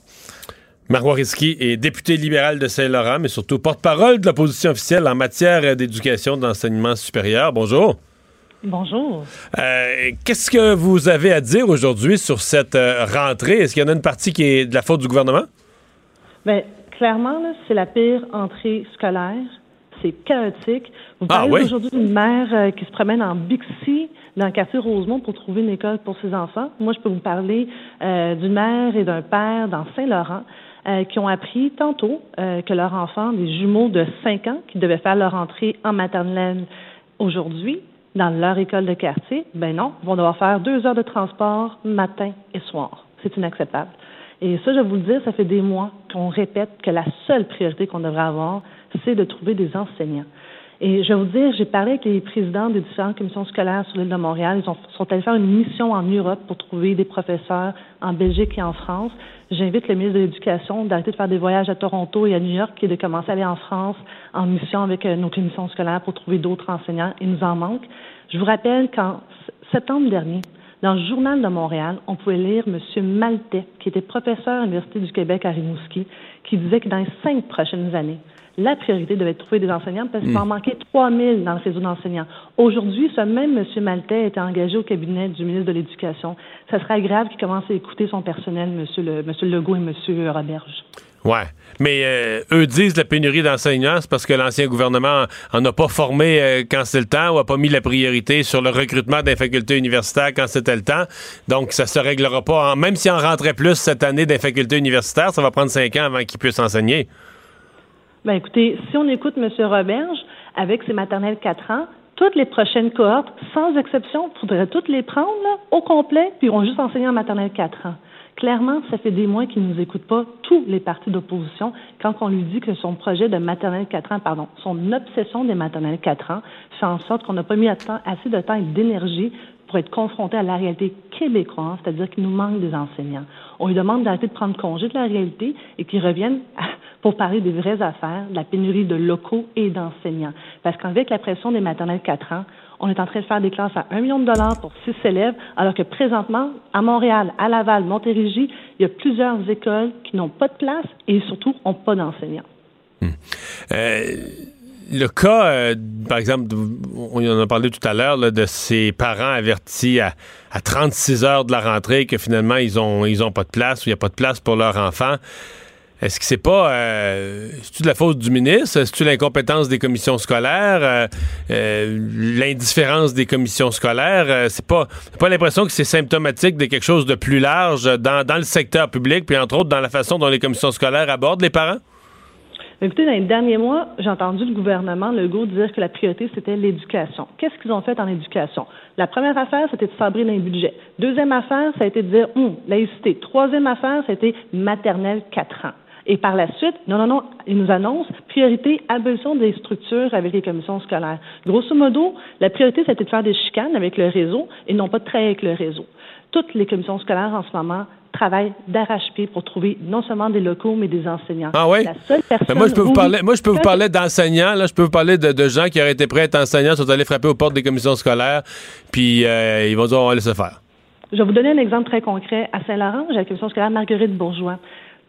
Marois Risky est député libéral de Saint-Laurent, mais surtout porte-parole de l'opposition officielle en matière d'éducation d'enseignement supérieur. Bonjour. Bonjour. Euh, Qu'est-ce que vous avez à dire aujourd'hui sur cette euh, rentrée? Est-ce qu'il y en a une partie qui est de la faute du gouvernement? Ben, clairement, là, c'est la pire entrée scolaire. C'est chaotique. Vous Ah, parlez oui? aujourd'hui d'une mère euh, qui se promène en Bixi dans le quartier Rosemont pour trouver une école pour ses enfants. Moi, je peux vous parler euh, d'une mère et d'un père dans Saint-Laurent euh, qui ont appris tantôt que leurs enfants, des jumeaux de 5 ans, qui devaient faire leur entrée en maternelle aujourd'hui dans leur école de quartier, ben non, vont devoir faire deux heures de transport matin et soir. C'est inacceptable. Et ça, je vais vous le dire, ça fait des mois qu'on répète que la seule priorité qu'on devrait avoir, c'est de trouver des enseignants. Et je vais vous dire, j'ai parlé avec les présidents des différentes commissions scolaires sur l'île de Montréal. Ils ont- sont allés faire une mission en Europe pour trouver des professeurs en Belgique et en France. J'invite le ministre de l'Éducation d'arrêter de faire des voyages à Toronto et à New York et de commencer à aller en France en mission avec euh, nos commissions scolaires pour trouver d'autres enseignants. Il nous en manque. Je vous rappelle qu'en septembre dernier, dans le Journal de Montréal, on pouvait lire M. Maltais, qui était professeur à l'Université du Québec à Rimouski, qui disait que dans les cinq prochaines années, la priorité devait être de trouver des enseignants parce qu'il va en manquait 3 000 dans le réseau d'enseignants. Aujourd'hui, ce même M. Maltais était engagé au cabinet du ministre de l'Éducation. Ça serait grave qu'il commence à écouter son personnel, M. Le, M. Legault et M. Roberge. Ouais. Mais euh, eux disent la pénurie d'enseignants, c'est parce que l'ancien gouvernement en a pas formé euh, quand c'est le temps ou a pas mis la priorité sur le recrutement des facultés universitaires quand c'était le temps. Donc, ça se réglera pas. En- même si on rentrait plus cette année des facultés universitaires, ça va prendre cinq ans avant qu'ils puissent enseigner. Ben écoutez, si on écoute M. Roberge, avec ses maternelles 4 ans, toutes les prochaines cohortes, sans exception, il faudrait toutes les prendre au complet, puis on juste enseigner en maternelle 4 ans. Clairement, ça fait des mois qu'il ne nous écoute pas, tous les partis d'opposition, quand on lui dit que son projet de maternelle 4 ans, pardon, son obsession des maternelles 4 ans, fait en sorte qu'on n'a pas mis assez de temps et d'énergie pour être confronté à la réalité québécoise, c'est-à-dire qu'il nous manque des enseignants. On lui demande d'arrêter de prendre congé de la réalité et qu'il revienne pour parler des vraies affaires, de la pénurie de locaux et d'enseignants. Parce qu'avec la pression des maternelles 4 ans, on est en train de faire des classes à 1 million de dollars pour 6 élèves, alors que présentement, à Montréal, à Laval, Montérégie, il y a plusieurs écoles qui n'ont pas de place et surtout n'ont pas d'enseignants. Euh, le cas, euh, par exemple, on en a parlé tout à l'heure, de ces parents avertis à, à 36 heures de la rentrée que finalement, ils ont, ils ont pas de place ou il n'y a pas de place pour leur enfant. Est-ce que c'est pas euh, c'est-tu de la faute du ministre? C'est-tu l'incompétence des commissions scolaires? Euh, euh, l'indifférence des commissions scolaires? Euh, c'est pas pas l'impression que c'est symptomatique de quelque chose de plus large dans, le secteur public, puis entre autres dans la façon dont les commissions scolaires abordent les parents? Écoutez, dans les derniers mois, j'ai entendu le gouvernement Legault dire que la priorité, c'était l'éducation. Qu'est-ce qu'ils ont fait en éducation? La première affaire, c'était de sabrer dans les budgets. Deuxième affaire, ça a été de dire, hum, laïcité. Troisième affaire, été maternelle 4 ans. Et par la suite, non, non, non, ils nous annoncent priorité, abolition des structures avec les commissions scolaires. Grosso modo, la priorité, c'était de faire des chicanes avec le réseau et non pas de travailler avec le réseau. Toutes les commissions scolaires en ce moment travaillent d'arrache-pied pour trouver non seulement des locaux, mais des enseignants. Ah oui? La seule personne Mais moi, je peux vous parler, moi, je peux vous parler d'enseignants. Là, je peux vous parler de, de gens qui auraient été prêts à être enseignants, sont allés frapper aux portes des commissions scolaires, puis euh, ils vont dire on va laisser faire. Je vais vous donner un exemple très concret. À Saint-Laurent, j'ai la commission scolaire Marguerite Bourgeois.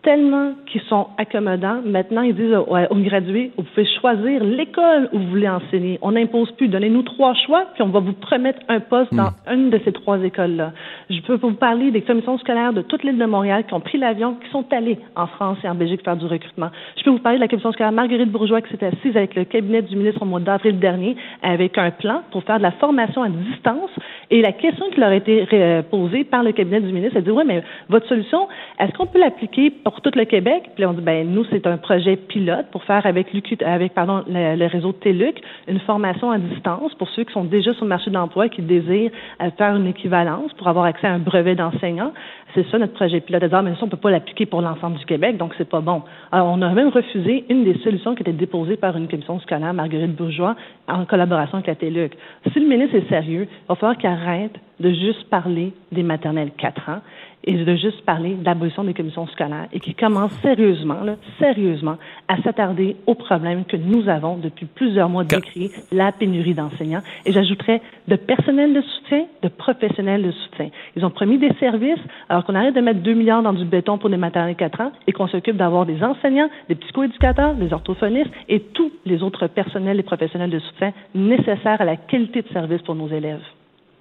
Tellement qu'ils sont accommodants, maintenant ils disent aux, aux gradués, vous pouvez choisir l'école où vous voulez enseigner. On n'impose plus. Donnez-nous trois choix, puis on va vous promettre un poste dans une de ces trois écoles-là. Je peux vous parler des commissions scolaires de toute l'île de Montréal qui ont pris l'avion, qui sont allés en France et en Belgique faire du recrutement. Je peux vous parler de la commission scolaire Marguerite Bourgeois qui s'est assise avec le cabinet du ministre au mois d'avril dernier avec un plan pour faire de la formation à distance. Et la question qui leur a été euh, posée par le cabinet du ministre, elle dit, oui, mais votre solution, est-ce qu'on peut l'appliquer pour pour tout le Québec. Puis on dit, ben nous, c'est un projet pilote pour faire avec, avec pardon, le, réseau TELUC une formation à distance pour ceux qui sont déjà sur le marché de l'emploi et qui désirent euh, faire une équivalence pour avoir accès à un brevet d'enseignant. C'est ça notre projet pilote. Ah, mais ça, on peut pas l'appliquer pour l'ensemble du Québec, donc c'est pas bon. Alors, on a même refusé une des solutions qui était déposée par une commission scolaire, Marguerite Bourgeois, en collaboration avec la TELUC. Si le ministre est sérieux, il va falloir qu'il arrête de juste parler des maternelles 4 ans et de juste parler de l'abolition des commissions scolaires et qui commence sérieusement, là, sérieusement, à s'attarder aux problèmes que nous avons depuis plusieurs mois décrits, la pénurie d'enseignants. Et j'ajouterais de personnel de soutien, de professionnels de soutien. Ils ont promis des services, alors qu'on arrête de mettre 2 milliards dans du béton pour des maternelles 4 ans et qu'on s'occupe d'avoir des enseignants, des psychoéducateurs, des orthophonistes et tous les autres personnels et professionnels de soutien nécessaires à la qualité de service pour nos élèves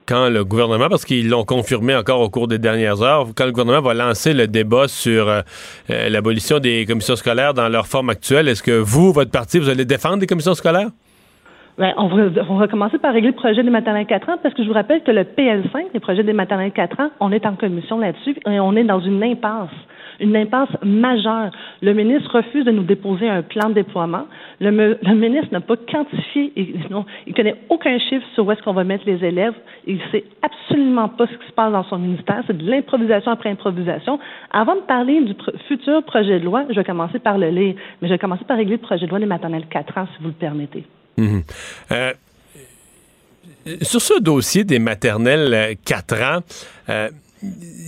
quand le gouvernement, parce qu'ils l'ont confirmé encore au cours des dernières heures, quand le gouvernement va lancer le débat sur euh, euh, l'abolition des commissions scolaires dans leur forme actuelle, est-ce que vous, votre parti, vous allez défendre des commissions scolaires? Bien, on, va, commencer par régler le projet des maternelles 4 ans parce que je vous rappelle que le PL5, les projets des maternelles 4 ans, on est en commission là-dessus et on est dans une impasse une impasse majeure. Le ministre refuse de nous déposer un plan de déploiement. Le, ministre n'a pas quantifié, il connaît aucun chiffre sur où est-ce qu'on va mettre les élèves. Il sait absolument pas ce qui se passe dans son ministère. C'est de l'improvisation après improvisation. Avant de parler du futur projet de loi, je vais commencer par le lire, mais je vais commencer par régler le projet de loi des maternelles 4 ans, si vous le permettez. Mmh. Euh, sur ce dossier des maternelles 4 ans, euh,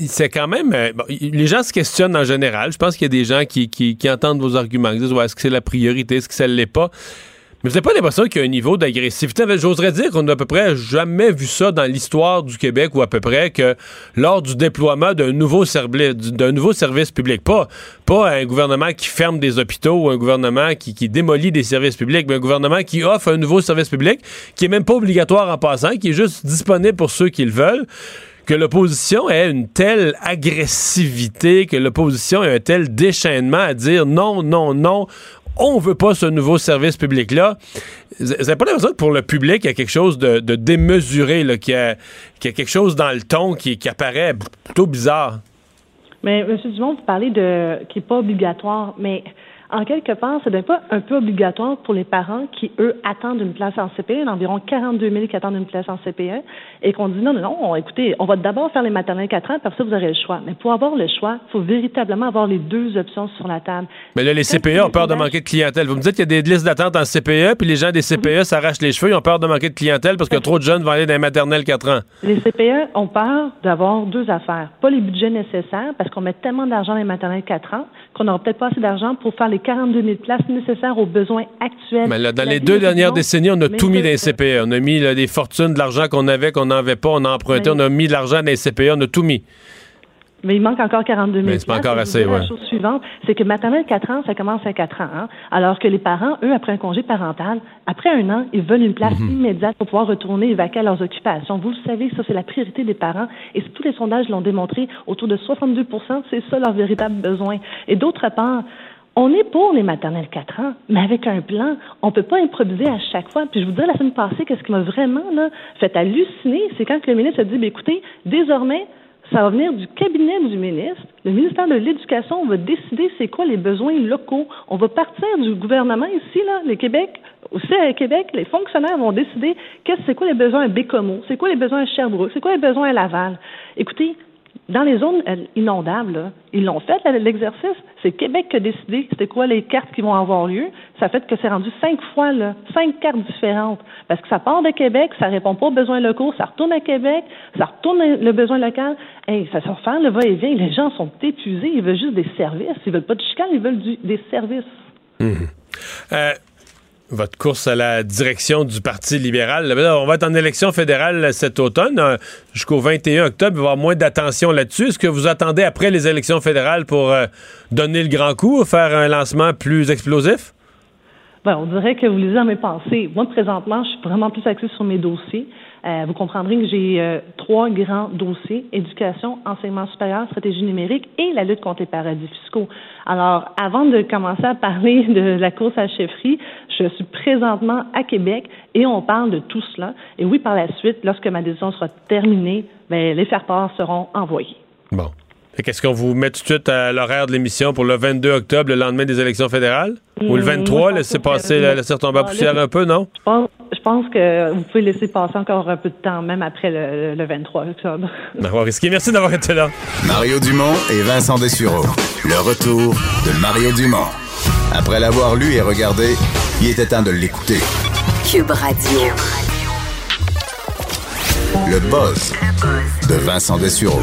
c'est quand même. Euh, les gens se questionnent en général. Je pense qu'il y a des gens qui, qui, entendent vos arguments, qui disent ouais, est-ce que c'est la priorité, est-ce que ça ne l'est pas? Mais vous n'avez pas l'impression qu'il y a un niveau d'agressivité. J'oserais dire qu'on n'a à peu près jamais vu ça dans l'histoire du Québec ou à peu près que lors du déploiement d'un nouveau, nouveau service public. Pas, pas un gouvernement qui ferme des hôpitaux ou un gouvernement qui, qui démolit des services publics, mais un gouvernement qui offre un nouveau service public qui est même pas obligatoire en passant, qui est juste disponible pour ceux qui le veulent que l'opposition ait une telle agressivité, que l'opposition ait un tel déchaînement à dire non, non, non, on veut pas ce nouveau service public-là. Vous n'avez pas l'impression que pour le public, il y a quelque chose de, démesuré, qu'il y, a, quelque chose dans le ton qui, qui apparaît plutôt bizarre? Mais, M. Dumont, vous parlez de qui n'est pas obligatoire, mais en quelque part, ce n'est pas un peu obligatoire pour les parents qui, eux, attendent une place en CPE. Il y a environ 42 000 qui attendent une place en CPE et qu'on dit non, non, non, écoutez, on va d'abord faire les maternelles 4 ans, parce que vous aurez le choix. Mais pour avoir le choix, il faut véritablement avoir les deux options sur la table. Mais là, les CPE ont peur de manquer de clientèle. Vous me dites qu'il y a des listes d'attente en CPE, puis les gens des CPE s'arrachent les cheveux, ils ont peur de manquer de clientèle parce que trop de jeunes vont aller dans les maternelles 4 ans. Les CPE ont peur d'avoir deux affaires. Pas les budgets nécessaires, parce qu'on met tellement d'argent dans les maternelles 4 ans qu'on n'aura peut-être pas assez d'argent pour faire les 42 000 places nécessaires aux besoins actuels. Mais là, dans les deux dernières décennies, on a tout mis dans les CPE. On a mis des fortunes, de l'argent qu'on avait, qu'on n'avait pas, on a emprunté, on a mis de l'argent dans les CPE, on a tout mis. Mais il manque encore 42 000 Mais c'est pas encore assez, La chose suivante, c'est que maternelle 4 ans, ça commence à 4 ans. Hein? Alors que les parents, eux, après un congé parental, après un an, ils veulent une place mhm. immédiate pour pouvoir retourner et vaquer à leurs occupations. Vous le savez, ça, c'est la priorité des parents. Et tous les sondages l'ont démontré, autour de 62% c'est ça leur véritable besoin. Et d'autre part, on est pour les maternelles 4 ans, mais avec un plan. On peut pas improviser à chaque fois. Puis je vous dis, la semaine passée, qu'est-ce qui m'a vraiment là, fait halluciner, c'est quand le ministre a dit, ben, écoutez, désormais, ça va venir du cabinet du ministre. Le ministère de l'Éducation va décider c'est quoi les besoins locaux. On va partir du gouvernement ici, là, le Québec, aussi à Québec, les fonctionnaires vont décider c'est quoi les besoins à Bécomo, c'est quoi les besoins à Sherbrooke, c'est quoi les besoins à Laval. Écoutez, dans les zones euh, inondables, ils l'ont fait, l'exercice. C'est Québec qui a décidé c'était quoi les cartes qui vont avoir lieu. Ça fait que c'est rendu cinq fois, cinq cartes différentes. Parce que ça part de Québec, ça répond pas aux besoins locaux, ça retourne à Québec, ça retourne le besoin local. Hey, ça se faire le va-et-vient. Les gens sont épuisés, ils veulent juste des services. Ils veulent pas de chicane, ils veulent des services. Mmh. Euh, votre course à la direction du Parti libéral. on va être en élection fédérale cet automne. Euh, jusqu'au 21 octobre, il va y avoir moins d'attention là-dessus. Est-ce que vous attendez après les élections fédérales pour euh, donner le grand coup, faire un lancement plus explosif? Ben, on dirait que vous lisez dans mes pensées. Moi, présentement, je suis vraiment plus axée sur mes dossiers. Euh, vous comprendrez que j'ai euh, trois grands dossiers éducation, enseignement supérieur, stratégie numérique et la lutte contre les paradis fiscaux. Alors, avant de commencer à parler de la course à la chefferie, je suis présentement à Québec et on parle de tout cela. Et oui, par la suite, lorsque ma décision sera terminée, ben, les faire-part seront envoyés. Bon. Qu'est-ce qu'on vous met tout de suite à l'horaire de l'émission pour le 22 octobre, le lendemain des élections fédérales? Ou le Mmh, 23, moi, je laisser pense que- passer, la- laisser retomber la poussière un peu, non? Je pense, je pense que vous pouvez laisser passer encore un peu de temps, même après le, le 23 octobre. On va risquer. Merci d'avoir été là. Mario Dumont et Vincent Dessureau. Le retour de Mario Dumont. Après l'avoir lu et regardé, il était temps de l'écouter. Cube Radio. Le buzz de Vincent Dessureau.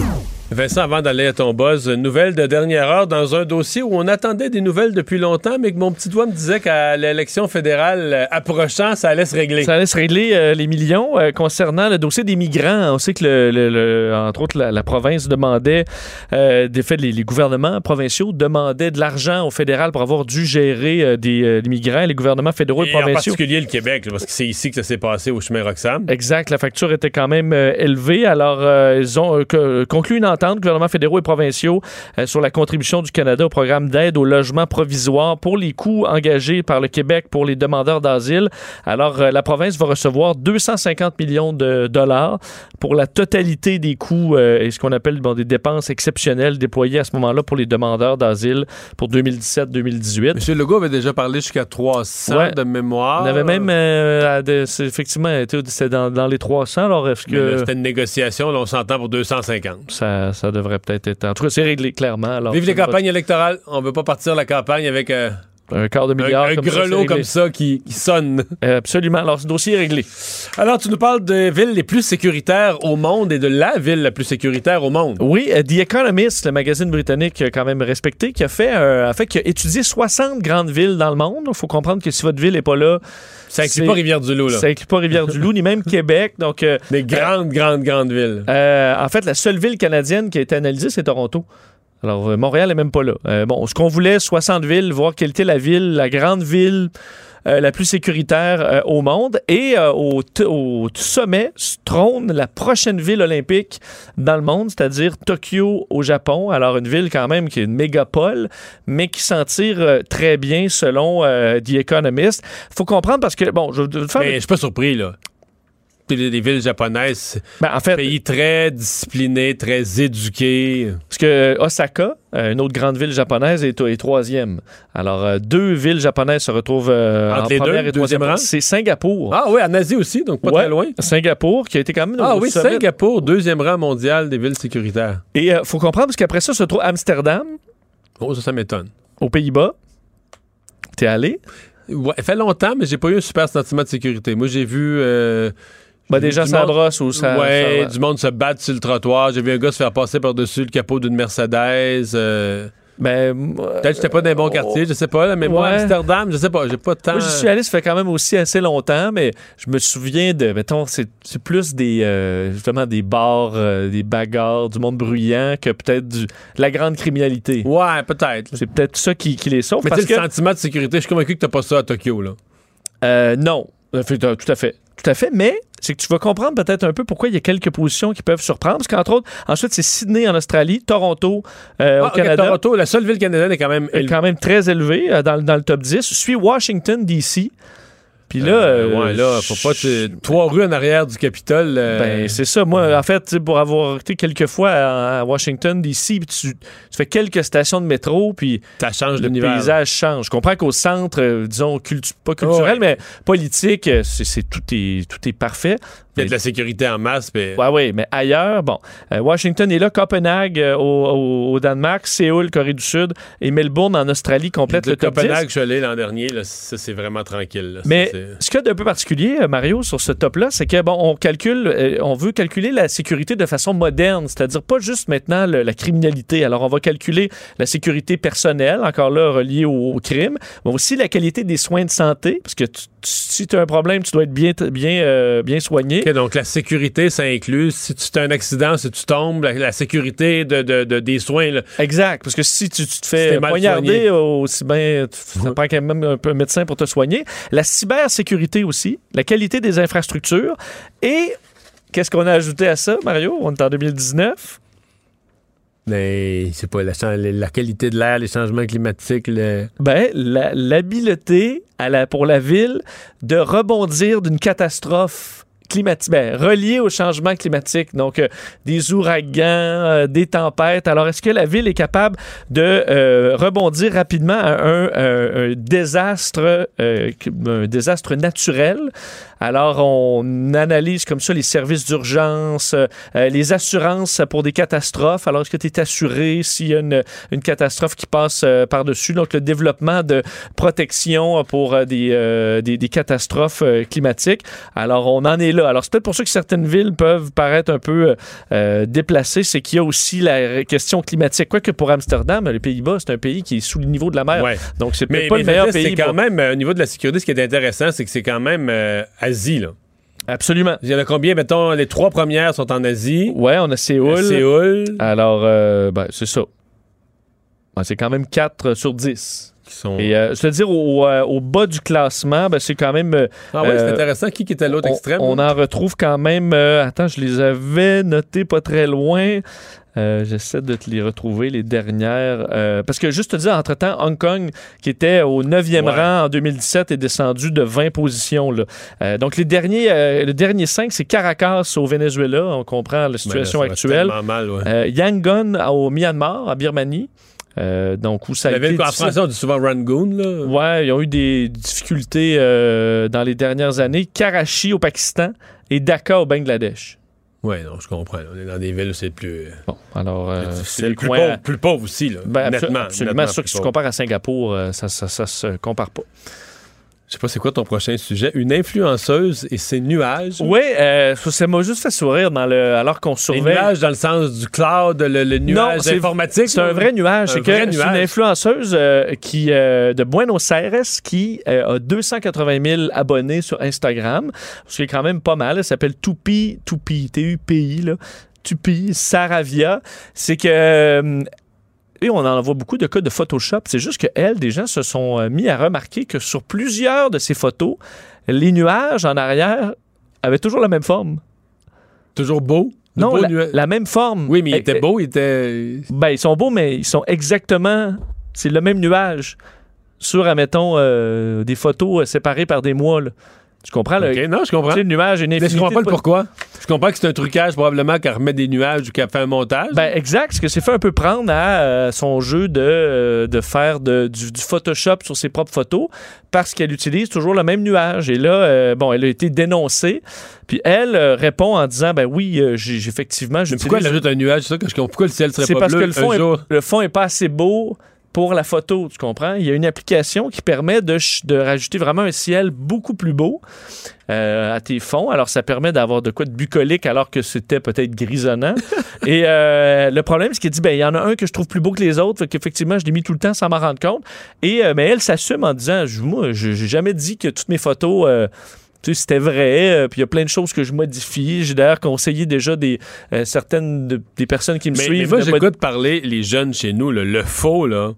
Vincent, avant d'aller à ton buzz, nouvelle de dernière heure dans un dossier où on attendait des nouvelles depuis longtemps, mais que mon petit doigt me disait qu'à l'élection fédérale euh, approchant, ça allait se régler. Ça allait se régler euh, les millions euh, concernant le dossier des migrants. On sait que, le, le- le- entre autres, la, la province demandait, euh, des faits, les, les gouvernements provinciaux demandaient de l'argent au fédéral pour avoir dû gérer des, des migrants. Les gouvernements fédéraux et, Et en provinciaux. particulier le Québec, parce que c'est ici que ça s'est passé au chemin Roxham. Exact, la facture était quand même élevée. Alors, euh, ils ont conclu une entente, gouvernements fédéraux et provinciaux, euh, sur la contribution du Canada au programme d'aide au logement provisoire pour les coûts engagés par le Québec pour les demandeurs d'asile. Alors, euh, la province va recevoir 250 millions de dollars pour la totalité des coûts euh, et ce qu'on appelle bon, des dépenses exceptionnelles déployées à ce moment-là pour les demandeurs d'asile pour 2017-2018. M. Legault avait déjà parlé jusqu'à 300 Ouais. de mémoire. On avait même, euh, de- effectivement, été- c'était dans, dans les 300. Alors, est-ce que C'était une négociation, là, on s'entend pour 250. ça, ça devrait peut-être être. En tout cas, c'est réglé clairement. Alors, Vive les campagnes électorales. On veut pas partir la campagne avec euh, Un quart de milliard. un comme grelot comme ça qui, qui sonne. Euh, absolument. Alors, ce dossier est réglé. Alors, tu nous parles des villes les plus sécuritaires au monde et de la ville la plus sécuritaire au monde. Oui, euh, The Economist, le magazine britannique euh, quand même respecté, qui a fait, euh, en fait, qui a étudié 60 grandes villes dans le monde. Il faut comprendre que si votre ville n'est pas là, Ça inclut pas Rivière-du-Loup, là. ça inclut pas Rivière-du-Loup, ni même Québec. Donc, euh, Des grandes, grandes, grandes villes. En fait, la seule ville canadienne qui a été analysée, c'est Toronto. Alors, euh, Montréal n'est même pas là. Euh, bon, ce qu'on voulait, 60 villes, voir quelle était la ville, la grande ville euh, la plus sécuritaire euh, au monde. Et euh, au, au sommet trône la prochaine ville olympique dans le monde, c'est-à-dire Tokyo au Japon. Alors, une ville quand même qui est une mégapole, mais qui s'en tire euh, très bien selon euh, The Economist. faut comprendre parce que, bon, je vais faire... Mais je suis pas surpris, là. Des, des villes japonaises, Ben, en fait, pays très disciplinés, très éduqués. Parce que Osaka, euh, une autre grande ville japonaise, est, est troisième. Alors, euh, deux villes japonaises se retrouvent euh, Entre en les première deux, et troisième deuxième rang? C'est Singapour. Ah oui, en Asie aussi, donc pas Ouais, très loin. Singapour, qui a été quand même Ah oui, sommet. Singapour, deuxième rang mondial des villes sécuritaires. Et il faut comprendre, parce qu'après ça se trouve Amsterdam, Oh, ça, ça m'étonne. aux Pays-Bas. T'es allé? Ouais, ça fait longtemps, mais j'ai pas eu un super sentiment de sécurité. Moi, j'ai vu. euh, Ben, vu gens du ça monde- brosse ou ça. ouais, ça- du monde se battre sur le trottoir. J'ai vu un gars se faire passer par-dessus le capot d'une Mercedes. euh, Ben, Peut-être que j'étais pas dans les bons quartiers, je sais pas, là, mais moi. Amsterdam, je sais pas, j'ai pas de temps. Moi, j'y suis allé, ça fait quand même aussi assez longtemps, mais je me souviens de, mettons, c'est plus des, euh, justement, des bars, euh, des bagarres, du monde bruyant que peut-être de la grande criminalité. Ouais, peut-être. C'est peut-être ça qui, qui les sauve. Mais parce que, le sentiment de sécurité, je suis convaincu que t'as pas ça à Tokyo, là. euh, non, tout à fait. Tout à fait, mais c'est que tu vas comprendre peut-être un peu pourquoi il y a quelques positions qui peuvent surprendre. Parce qu'entre autres, ensuite, c'est Sydney en Australie, Toronto euh, Ah, au ok, Canada. Toronto, la seule ville canadienne est quand même est élevée. quand même très élevé euh, dans, le- dans le top 10. Suit Washington, D.C. Puis là, Euh, euh, ouais, là, faut pas. te- Trois rues en arrière du Capitole. euh, Ben, c'est ça. Moi, en fait, tu pour avoir été quelques fois à, Washington, D.C., tu, tu fais quelques stations de métro, puis ça change le paysage change. Je comprends qu'au centre, euh, disons, cultu- pas culturel, Ouais. mais politique, c'est- tout, est, tout est parfait. Il y a de la sécurité en masse. mais- Ouais, oui, mais ailleurs, bon, euh, Washington est là, Copenhague euh, au, Danemark, Séoul, Corée du Sud, et Melbourne en Australie complète le top 10. Copenhague, je suis allé l'an dernier. Là, ça, c'est vraiment tranquille. là. Mais ce qu'il y a d'un peu particulier, euh, Mario, sur ce top-là, c'est que bon, on calcule, euh, on veut calculer la sécurité de façon moderne, c'est-à-dire pas juste maintenant le- la criminalité. Alors, on va calculer la sécurité personnelle, encore là reliée au, au crime, mais aussi la qualité des soins de santé, parce que tu- si tu as un problème, tu dois être bien, bien, euh, bien soigné. Donc la sécurité, ça inclut si tu as un accident, si tu tombes, la, la sécurité de, de- de- des soins. là. Exact, parce que si tu, tu te Si fais mal poignarder, aussi bien, ça prend quand même un peu un médecin pour te soigner. La cybersécurité aussi, la qualité des infrastructures et qu'est-ce qu'on a ajouté à ça, Mario? On est en 2019. Mais c'est pas la, la qualité de l'air, les changements climatiques. le- Ben, l'habileté la, pour la ville de rebondir d'une catastrophe climatiques, ben, reliés au changement climatique. Donc, euh, des ouragans, euh, des tempêtes. Alors, est-ce que la ville est capable de euh, rebondir rapidement à un, euh, un désastre, euh, un désastre naturel? Alors, on analyse comme ça les services d'urgence, euh, les assurances pour des catastrophes. Alors, est-ce que tu es assuré s'il y a une, une catastrophe qui passe par-dessus? Donc, le développement de protection pour des, des, des catastrophes climatiques. Alors, on en est là. Alors, c'est peut-être pour ça que certaines villes peuvent paraître un peu euh, déplacées. C'est qu'il y a aussi la question climatique. Quoique pour Amsterdam, les Pays-Bas, c'est un pays qui est sous le niveau de la mer. Ouais. Donc, c'est peut-être pas mais le meilleur pays. C'est quand pour- même, euh, au niveau de la sécurité, ce qui est intéressant, c'est que c'est quand même euh, Asie, là. Absolument. Il y en a combien, mettons, les trois premières sont en Asie. Ouais, on a Séoul. Séoul, Alors, euh, ben, c'est ça. Ben, c'est quand même 4 sur 10. Sont... Et euh, je veux dire, au, euh, au bas du classement, ben, c'est quand même. ah ouais, c'est euh, intéressant. Qui qui était à l'autre extrême? on en retrouve quand même. euh, attends, je les avais notés pas très loin. Euh, J'essaie de te les retrouver, les dernières. Euh, parce que juste te dire, entre-temps, Hong Kong, qui était au 9e Ouais. rang en 2017, est descendu de 20 positions. Là. Euh, donc, les derniers, le dernier 5, c'est Caracas au Venezuela. On comprend la Ben là, situation actuelle. mal, ouais. Yangon au Myanmar, en Birmanie. Euh, donc, où ça a La été. en français, on dit souvent Rangoon, là. Ouais, ils ont eu des difficultés euh, dans les dernières années. Karachi au Pakistan et Dhaka au Bangladesh. Ouais, non, je comprends. On est dans des villes où c'est plus. Bon, alors, euh, c'est le plus, coin. pauvre, plus pauvre aussi, là. Ben, nettement. absolument. nettement sûr que si tu compares à Singapour, euh, ça, ça se compare pas. Je sais pas c'est quoi ton prochain sujet? Une influenceuse et ses nuages? Oui, euh, ça m'a juste fait sourire dans le, alors qu'on Les surveille. nuages dans le sens du cloud, le, le nuage informatique. C'est un vrai nuage. C'est une influenceuse euh, qui, euh, de Buenos Aires qui euh, a 280 000 abonnés sur Instagram, ce qui est quand même pas mal. Elle s'appelle Tupi, Tupi, T-U-P-I, là. Tupi Saravia. C'est que... euh, et on en voit beaucoup de cas de Photoshop. C'est juste que elle, des gens se sont euh, mis à remarquer que sur plusieurs de ces photos, les nuages en arrière avaient toujours la même forme. Toujours beau? De Non, beaux la, même forme. Oui, mais il Eh, était eh, beau, il était. ben, ils sont beaux, mais ils sont exactement. C'est le même nuage sur, admettons, euh, des photos euh, séparées par des mois. là. Tu comprends? Ok, non, je comprends. Tu sais, le nuage, une Mais je comprends pas le pourquoi. Je comprends que c'est un trucage probablement qu'elle remet des nuages ou qu'elle fait un montage. Ben, exact, ce que c'est fait un peu prendre à euh, son jeu de, euh, de faire de- du, du Photoshop sur ses propres photos parce qu'elle utilise toujours le même nuage. Et là, euh, bon, elle a été dénoncée. Puis elle répond en disant, ben oui, j'ai effectivement, mais pourquoi elle ajoute un nuage? C'est ça? Que je comprends. Pourquoi le ciel serait C'est pas parce bleu que le fond, est, le fond est pas assez beau pour la photo, tu comprends? Il y a une application qui permet de, de rajouter vraiment un ciel beaucoup plus beau euh, à tes fonds. Alors, ça permet d'avoir de quoi de bucolique alors que c'était peut-être grisonnant. Et euh, le problème, c'est qu'elle dit, ben, il y en a un que je trouve plus beau que les autres, fait qu'effectivement, je l'ai mis tout le temps sans m'en rendre compte. Et, euh, mais elle s'assume en disant, moi, je- j'ai jamais dit que toutes mes photos... tu sais, c'était vrai, euh, puis il y a plein de choses que je modifie. J'ai d'ailleurs conseillé déjà des euh, certaines de- des personnes qui me Mais, mais suivent. moi, de mod- j'écoute parler les jeunes chez nous, là, le faux, là.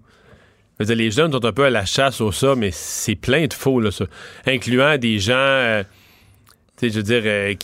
Dire, les jeunes sont un peu à la chasse au ça, mais c'est plein de faux, là, ça. Incluant des gens, euh, je veux dire, euh,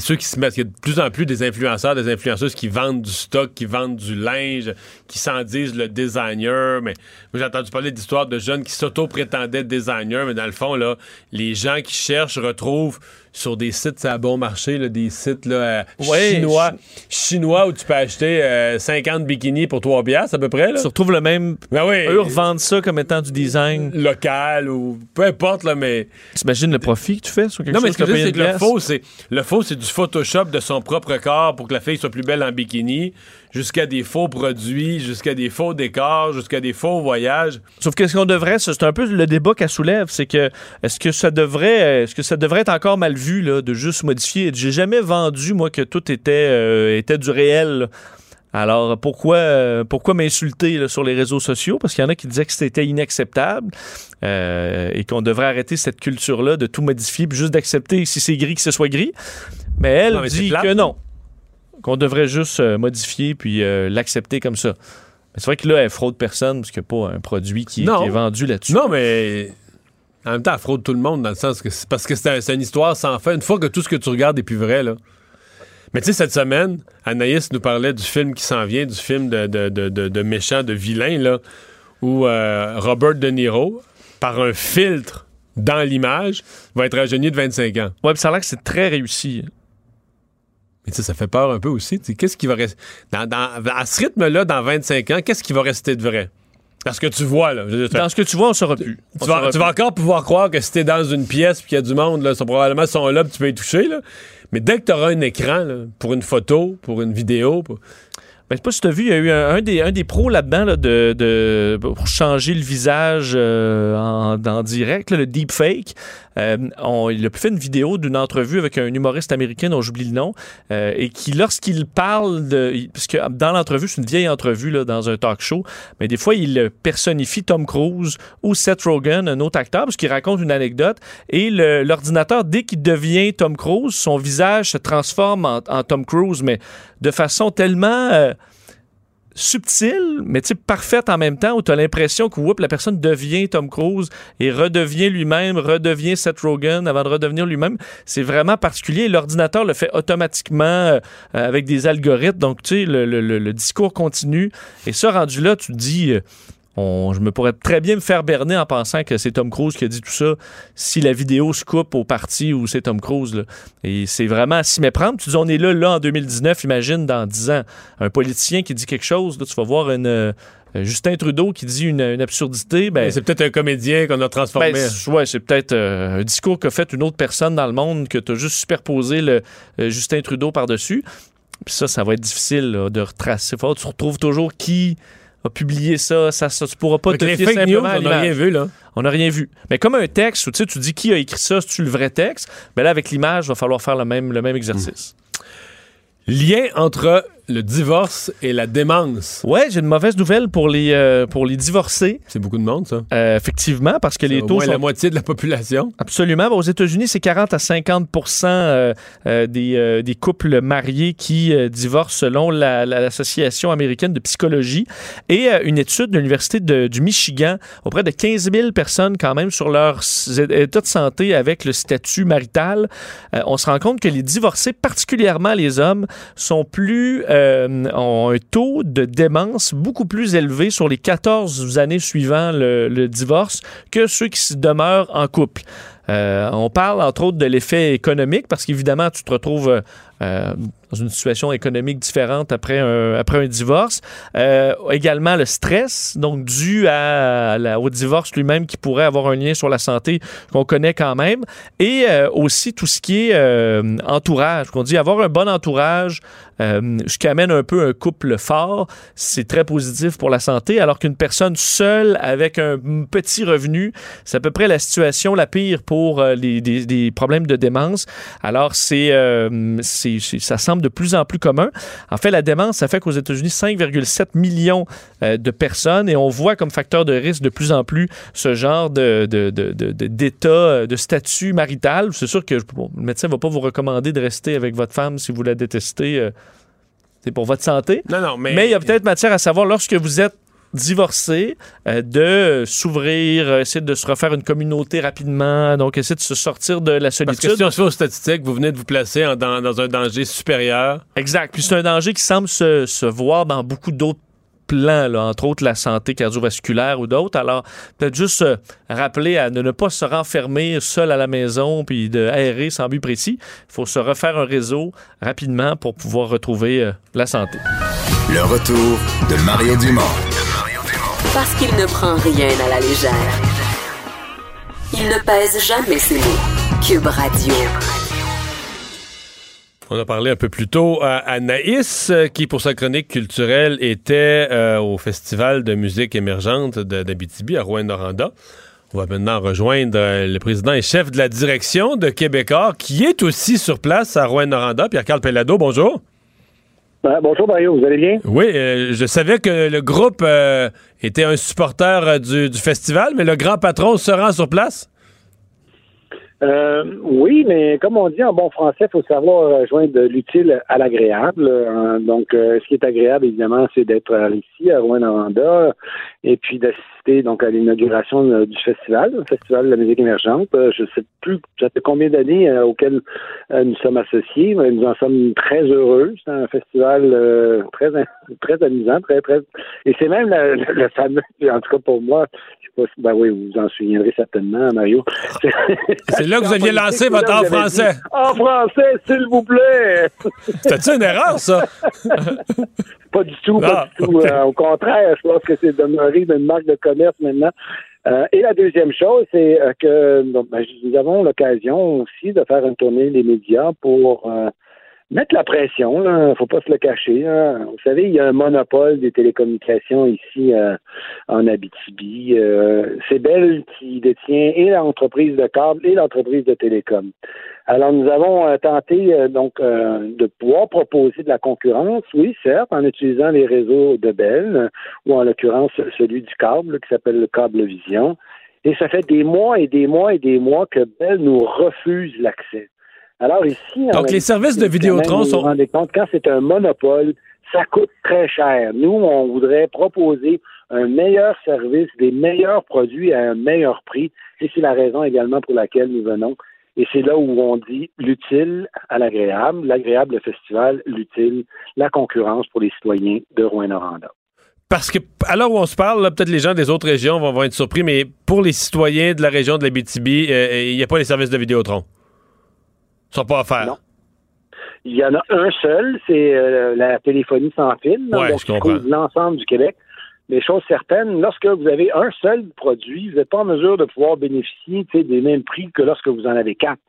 ceux qui se mettent, il de plus en plus des influenceurs, des influenceuses qui vendent du stock, qui vendent du linge, qui s'en disent le designer. Mais moi, j'ai entendu parler d'histoires de jeunes qui s'auto-prétendaient designer, mais dans le fond, là, les gens qui cherchent retrouvent sur des sites à bon marché, là, des sites là, euh, Ouais, chinois, chinois où tu peux acheter euh, 50 bikinis pour 3 piastres à peu près. Là. se retrouvent le même. Ben oui, Eux revendent ça comme étant du design. local ou peu importe, là, mais. T'imagines le profit que tu fais sur quelque Non, mais chose ce que une que le faux, c'est le faux, c'est du Photoshop de son propre corps pour que la fille soit plus belle en bikini, jusqu'à des faux produits, jusqu'à des faux décors, jusqu'à des faux voyages. Sauf que ce qu'on devrait, c'est un peu le débat qu'elle soulève, c'est que est-ce que ça devrait, est-ce que ça devrait être encore mal vu là, de juste modifier? J'ai jamais vendu moi que tout était euh, était du réel. là. Alors pourquoi euh, pourquoi m'insulter sur les réseaux sociaux? Parce qu'il y en a qui disaient que c'était inacceptable euh, et qu'on devrait arrêter cette culture là de tout modifier puis juste d'accepter si c'est gris que ce soit gris. Mais elle Non, mais c'est dit que non, qu'on devrait juste euh, modifier puis euh, l'accepter comme ça. Mais c'est vrai que là, elle fraude personne parce qu'il n'y a pas un produit qui, est vendu là-dessus. Non, mais en même temps, elle fraude tout le monde dans le sens que c'est parce que c'est un- c'est une histoire sans fin. Une fois que tout ce que tu regardes est plus vrai, là. Mais tu sais, cette semaine, Anaïs nous parlait du film qui s'en vient, du film de, de, de, de- de méchant, de vilain, là, où euh, Robert De Niro, par un filtre dans l'image va être rajeuni de 25 ans. Ouais, puis ça a l'air que c'est très réussi. Mais ça fait peur un peu aussi. Qu'est-ce qui va rester. Dans, dans- à ce rythme-là, dans 25 ans, qu'est-ce qui va rester de vrai? Parce que tu vois, là. Dans ce que tu vois, on saura plus. On tu, vas, saura tu vas encore pouvoir croire que si t'es dans une pièce puis qu'il y a du monde, là, sont probablement sont là puis tu peux y toucher, là. Mais dès que tu auras un écran, là, pour une photo, pour une vidéo, pour- Ben, je sais pas si tu as vu, il y a eu un, des, un des pros là-dedans là, de, de- pour changer le visage euh, en, en direct, là, le deepfake. Euh, on- il a fait une vidéo d'une entrevue avec un humoriste américain dont j'oublie le nom, euh, et qui, lorsqu'il parle de. Parce que dans l'entrevue, c'est une vieille entrevue là, dans un talk show, mais des fois, il personnifie Tom Cruise ou Seth Rogen, un autre acteur, parce qu'il raconte une anecdote. Et l'ordinateur, dès qu'il devient Tom Cruise, son visage se transforme en, en Tom Cruise, mais de façon tellement. euh, subtile, mais parfaite en même temps, où tu as l'impression que whoop, la personne devient Tom Cruise et redevient lui-même, redevient Seth Rogen avant de redevenir lui-même. C'est vraiment particulier. L'ordinateur le fait automatiquement euh, avec des algorithmes. Donc, tu sais, le, discours continue. Et ça, rendu là, tu dis... on- je me pourrais très bien me faire berner en pensant que c'est Tom Cruise qui a dit tout ça si la vidéo se coupe au parti où c'est Tom Cruise. là. Et c'est vraiment à s'y méprendre. Tu dis, on est là, là, en 2019, imagine dans 10 ans, un politicien qui dit quelque chose, là, tu vas voir une, euh, Justin Trudeau qui dit une, une absurdité. Ben, c'est peut-être un comédien qu'on a transformé. ben, c'est- ouais, c'est peut-être euh, un discours qu'a fait une autre personne dans le monde que tu as juste superposé le euh, Justin Trudeau par-dessus. Puis ça, ça va être difficile là, de retracer. Faut, tu retrouves toujours qui a publié ça. Ça, ça tu pourras pas te les fier fake news, on n'a rien vu, là. On n'a rien vu. Mais comme un texte où tu dis qui a écrit ça, c'est-tu le vrai texte? Ben là, avec l'image, il va falloir faire le même, le même exercice. Lien entre le divorce et la démence. Ouais, j'ai une mauvaise nouvelle pour les, euh, pour les divorcés. C'est beaucoup de monde, ça. Euh, effectivement, parce que les Au taux moins sont la moitié de la population. Absolument. Aux États-Unis, c'est 40 à 50 euh, euh, des, des couples mariés qui divorcent selon la- la- l'Association américaine de psychologie. Et une étude de l'Université du Michigan auprès de 15 000 personnes quand même sur leur état de santé avec le statut marital. On se rend compte que les divorcés, particulièrement les hommes, sont plus euh, ont un taux de démence beaucoup plus élevé sur les 14 années suivant le, divorce que ceux qui demeurent en couple. Euh, on parle entre autres de l'effet économique parce qu'évidemment, tu te retrouves euh, dans une situation économique différente après un, après un divorce. Euh, également le stress, donc dû au divorce lui-même qui pourrait avoir un lien sur la santé qu'on connaît quand même. Et euh, aussi tout ce qui est entourage. On dit avoir un bon entourage, ce qui amène un peu un couple fort, c'est très positif pour la santé, alors qu'une personne seule avec un petit revenu, c'est à peu près la situation la pire pour les, problèmes de démence. Alors, c'est, c'est, ça semble de plus en plus commun. En fait, la démence, ça fait qu'aux États-Unis, 5,7 millions euh, de personnes et on voit comme facteur de risque de plus en plus ce genre de, de, de, de- de- d'état, euh, de statut marital. C'est sûr que bon, le médecin ne va pas vous recommander de rester avec votre femme si vous la détestez. euh, c'est pour votre santé. Non, non, mais. Mais il y a peut-être matière à savoir lorsque vous êtes divorcé, euh, de s'ouvrir, euh, essayer de se refaire une communauté rapidement, donc essayer de se sortir de la Parce que solitude. si on se fait aux statistiques, vous venez de vous placer en- dans, dans un danger supérieur. Exact. Puis c'est un danger qui semble se, se voir dans beaucoup d'autres plans, là, entre autres la santé cardiovasculaire ou d'autres. Alors, peut-être juste se rappeler à ne, ne pas se renfermer seul à la maison puis de aérer sans but précis. Il faut se refaire un réseau rapidement pour pouvoir retrouver euh, la santé. Le retour de Mario Dumont. Parce qu'il ne prend rien à la légère. Il ne pèse jamais ses mots. Cube Radio. On a parlé un peu plus tôt à Anaïs, euh, qui, pour sa chronique culturelle, était euh, au Festival de musique émergente d'Abitibi à Rouen-Noranda. On va maintenant rejoindre euh, le président et chef de la direction de Québécois, qui est aussi sur place à Rouen-Noranda, Pierre-Carl Pellado. Bonjour. Bonjour Mario, vous allez bien? Oui, euh, je savais que le groupe euh, était un supporter euh, du, du festival, mais le grand patron se rend sur place? Euh, oui, mais comme on dit en bon français, il faut savoir joindre l'utile à l'agréable. Euh, donc, ce qui est agréable, évidemment, c'est d'être ici à Rouen-Noranda et puis d'assister donc à l'inauguration euh, du festival, le festival de la musique émergente. Euh, je sais plus ça fait combien d'années euh, auxquelles euh, nous sommes associés, mais nous en sommes très heureux. C'est un festival euh, très très amusant, très très et c'est même le, le- le fameux, en tout cas pour moi, je sais pas si, ben oui, vous vous en souviendrez certainement, Mario. C'est là que vous aviez lancé votre en français. dit, En français, s'il vous plaît. C'était-tu une erreur, ça? Pas du tout, pas Ah, du tout. au contraire, je pense que c'est demeuré une marque de commerce maintenant. Euh, et la deuxième chose, c'est euh, que ben, nous avons l'occasion aussi de faire une tournée des médias pour euh, mettre la pression. Il faut pas se le cacher. là. Vous savez, il y a un monopole des télécommunications ici euh, en Abitibi. Euh, c'est Bell qui détient et l'entreprise de câble et l'entreprise de télécom. Alors, nous avons euh, tenté euh, donc euh, de pouvoir proposer de la concurrence, oui, certes, en utilisant les réseaux de Bell, ou en l'occurrence celui du câble qui s'appelle le câble Vision. Et ça fait des mois et des mois et des mois que Bell nous refuse l'accès. Alors ici, Donc, les services de Vidéotron vous sont- vous rendez compte, quand c'est un monopole, ça coûte très cher. Nous, on voudrait proposer un meilleur service, des meilleurs produits à un meilleur prix. Et c'est la raison également pour laquelle nous venons. Et c'est là où on dit l'utile à l'agréable, l'agréable le festival, l'utile, la concurrence pour les citoyens de Rouen-Noranda. Parce que, à l'heure où on se parle, peut-être les gens des autres régions vont, vont être surpris, mais pour les citoyens de la région de la BTB, il n'y a pas les services de Vidéotron. Sont pas offerts. Non. Il y en a un seul, c'est euh, la téléphonie sans fil, Ouais, donc je qui comprends. couvre l'ensemble du Québec. Mais chose certaine, lorsque vous avez un seul produit, vous n'êtes pas en mesure de pouvoir bénéficier des mêmes prix que lorsque vous en avez quatre.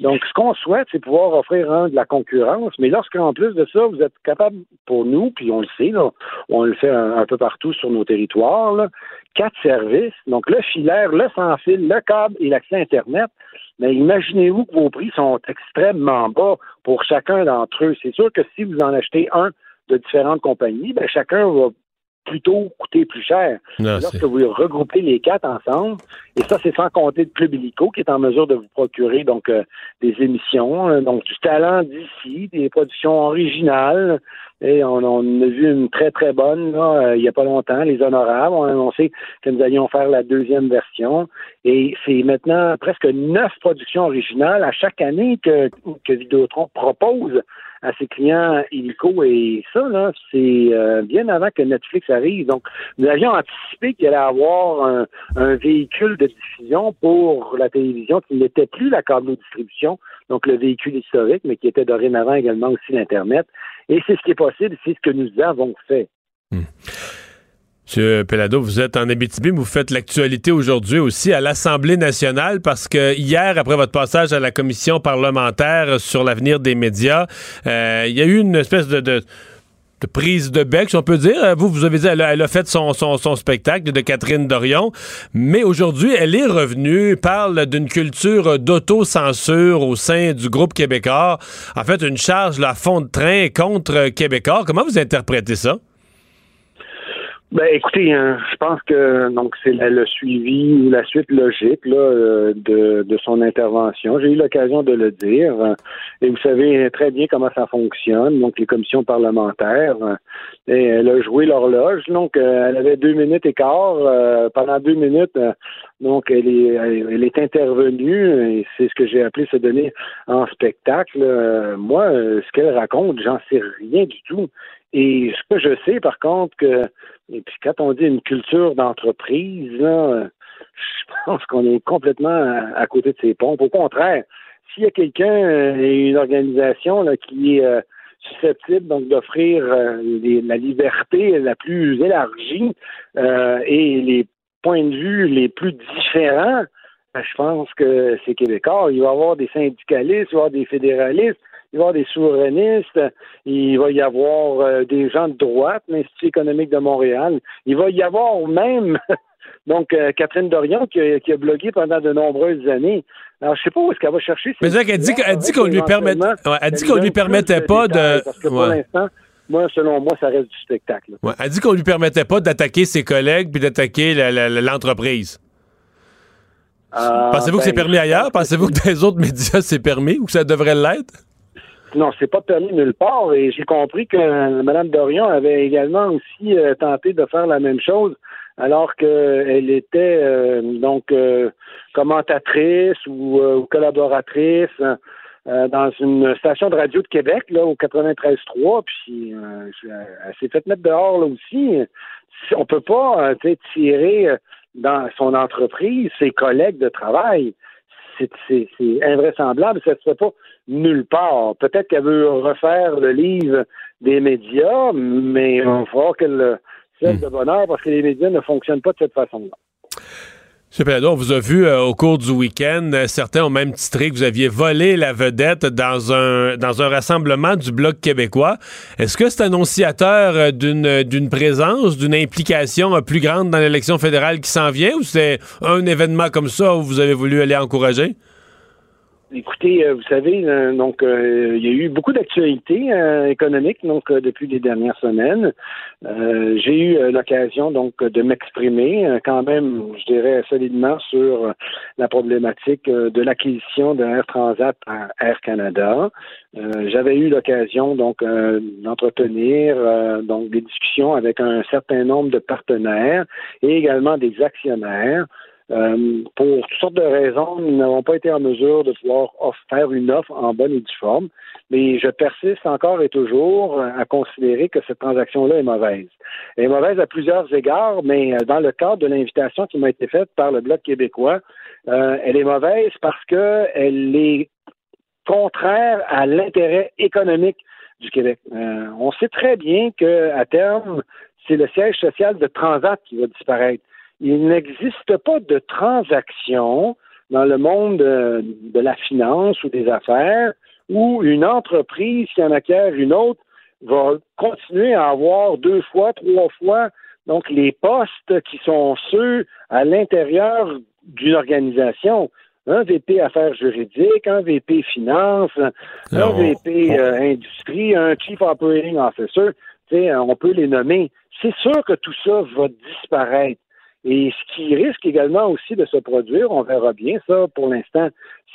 Donc, ce qu'on souhaite, c'est pouvoir offrir de la concurrence, mais lorsqu'en plus de ça, vous êtes capable, pour nous, puis on le sait, là, on le fait un, un peu partout sur nos territoires, là, quatre services, donc le filaire, le sans-fil, le câble et l'accès Internet, mais imaginez-vous que vos prix sont extrêmement bas pour chacun d'entre eux. C'est sûr que si vous en achetez un de différentes compagnies, ben chacun va plutôt coûter plus cher. Non, Lorsque vous regroupez les quatre ensemble, et ça, c'est sans compter le Club Illico qui est en mesure de vous procurer donc euh, des émissions, euh, donc du talent d'ici, des productions originales. Et on, on a vu une très, très bonne là, euh, il n'y a pas longtemps, Les Honorables. On a annoncé que nous allions faire la deuxième version. Et c'est maintenant presque neuf productions originales à chaque année que, que Vidéotron propose à ses clients illico. Et ça, là, c'est euh, bien avant que Netflix arrive. Donc, nous avions anticipé qu'il allait avoir un, un véhicule de diffusion pour la télévision qui n'était plus la câble-distribution, donc le véhicule historique, mais qui était dorénavant également aussi l'Internet. Et c'est ce qui est possible, c'est ce que nous avons fait. Monsieur Pelado, vous êtes en Abitibi, mais vous faites l'actualité aujourd'hui aussi à l'Assemblée nationale parce que hier, après votre passage à la commission parlementaire sur l'avenir des médias, euh, il y a eu une espèce de, prise de bec, si on peut dire. Euh, Vous, avez dit, elle a, fait son spectacle de Catherine Dorion, mais aujourd'hui, elle est revenue, parle d'une culture d'autocensure au sein du groupe québécois. En fait, une charge, la fond de train contre Québécois. Comment vous interprétez ça? Ben, écoutez, hein, je pense que donc c'est le suivi ou la suite logique là, euh, de, de son intervention. J'ai eu l'occasion de le dire. Et vous savez très bien comment ça fonctionne. Donc, les commissions parlementaires. Et elle a joué l'horloge. Donc, euh, elle avait deux minutes et quart. euh, pendant deux minutes, donc elle est, elle, est intervenue. Et c'est ce que j'ai appelé se donner en spectacle. Moi, ce qu'elle raconte, j'en sais rien du tout. Et ce que je sais, par contre, que et puis quand on dit une culture d'entreprise, euh, je pense qu'on est complètement à, côté de ces pompes. Au contraire, s'il y a quelqu'un euh, et une organisation là, qui est euh, susceptible donc d'offrir euh, la liberté la plus élargie euh, et les points de vue les plus différents, ben, je pense que c'est Québécois. Il va y avoir des syndicalistes, il va y avoir des fédéralistes, il va y avoir des souverainistes, il va y avoir euh, des gens de droite, l'Institut économique de Montréal. Il va y avoir même donc euh, Catherine Dorion qui a, qui a blogué pendant de nombreuses années. Alors je sais pas où est-ce qu'elle va chercher. Mais ces c'est qu'elle dit qu'elle dit qu'on lui permet- elle dit qu'on lui permettait pas de- Parce que pour l'instant, moi, selon moi, ça reste du spectacle. Ouais, elle dit qu'on lui permettait pas d'attaquer ses collègues puis d'attaquer l'entreprise. Euh, Pensez-vous que ben, c'est permis ailleurs? Pensez-vous que dans les autres médias, c'est permis ou que ça devrait l'être? Non, c'est pas permis nulle part. Et j'ai compris que Mme Dorion avait également aussi euh, tenté de faire la même chose alors qu'elle était euh, donc euh, commentatrice ou, euh, ou collaboratrice euh, dans une station de radio de Québec, là, au 93.3, puis elle s'est fait mettre dehors là aussi. Si- On peut pas tirer dans son entreprise ses collègues de travail. C'est- invraisemblable, ça ne se fait pas nulle part. Peut-être qu'elle veut refaire le livre des médias, mais il va falloir qu'elle le cesse de bonheur parce que les médias ne fonctionnent pas de cette façon-là. M. Vous a vu euh, au cours du week-end, euh, certains ont même titré que vous aviez volé la vedette dans un, dans un rassemblement du Bloc québécois. Est-ce que c'est annonciateur euh, d'une, d'une présence, d'une implication plus grande dans l'élection fédérale qui s'en vient ou c'est un événement comme ça où vous avez voulu aller encourager? Écoutez, euh, vous savez, euh, donc euh, il y a eu beaucoup d'actualités économiques donc depuis les dernières semaines. J'ai eu l'occasion donc de m'exprimer quand même, je dirais solidement sur la problématique de l'acquisition de Air Transat par Air Canada. J'avais eu l'occasion donc d'entretenir donc des discussions avec un certain nombre de partenaires et également des actionnaires. Euh, pour toutes sortes de raisons, nous n'avons pas été en mesure de pouvoir faire une offre en bonne et due forme, mais je persiste encore et toujours à considérer que cette transaction-là est mauvaise. Elle est mauvaise à plusieurs égards, mais euh, dans le cadre de l'invitation qui m'a été faite par le Bloc québécois, euh, elle est mauvaise parce qu'elle est contraire à l'intérêt économique du Québec. On sait très bien qu'à terme, c'est le siège social de Transat qui va disparaître il n'existe pas de transaction dans le monde de, de, la finance ou des affaires où une entreprise qui en acquiert une autre va continuer à avoir deux fois, trois fois donc les postes qui sont ceux à l'intérieur d'une organisation. Un VP affaires juridiques, un VP finance, un VP euh, industrie, un Chief Operating Officer, on peut les nommer. C'est sûr que tout ça va disparaître. Et ce qui risque également aussi de se produire, on verra bien ça, pour l'instant,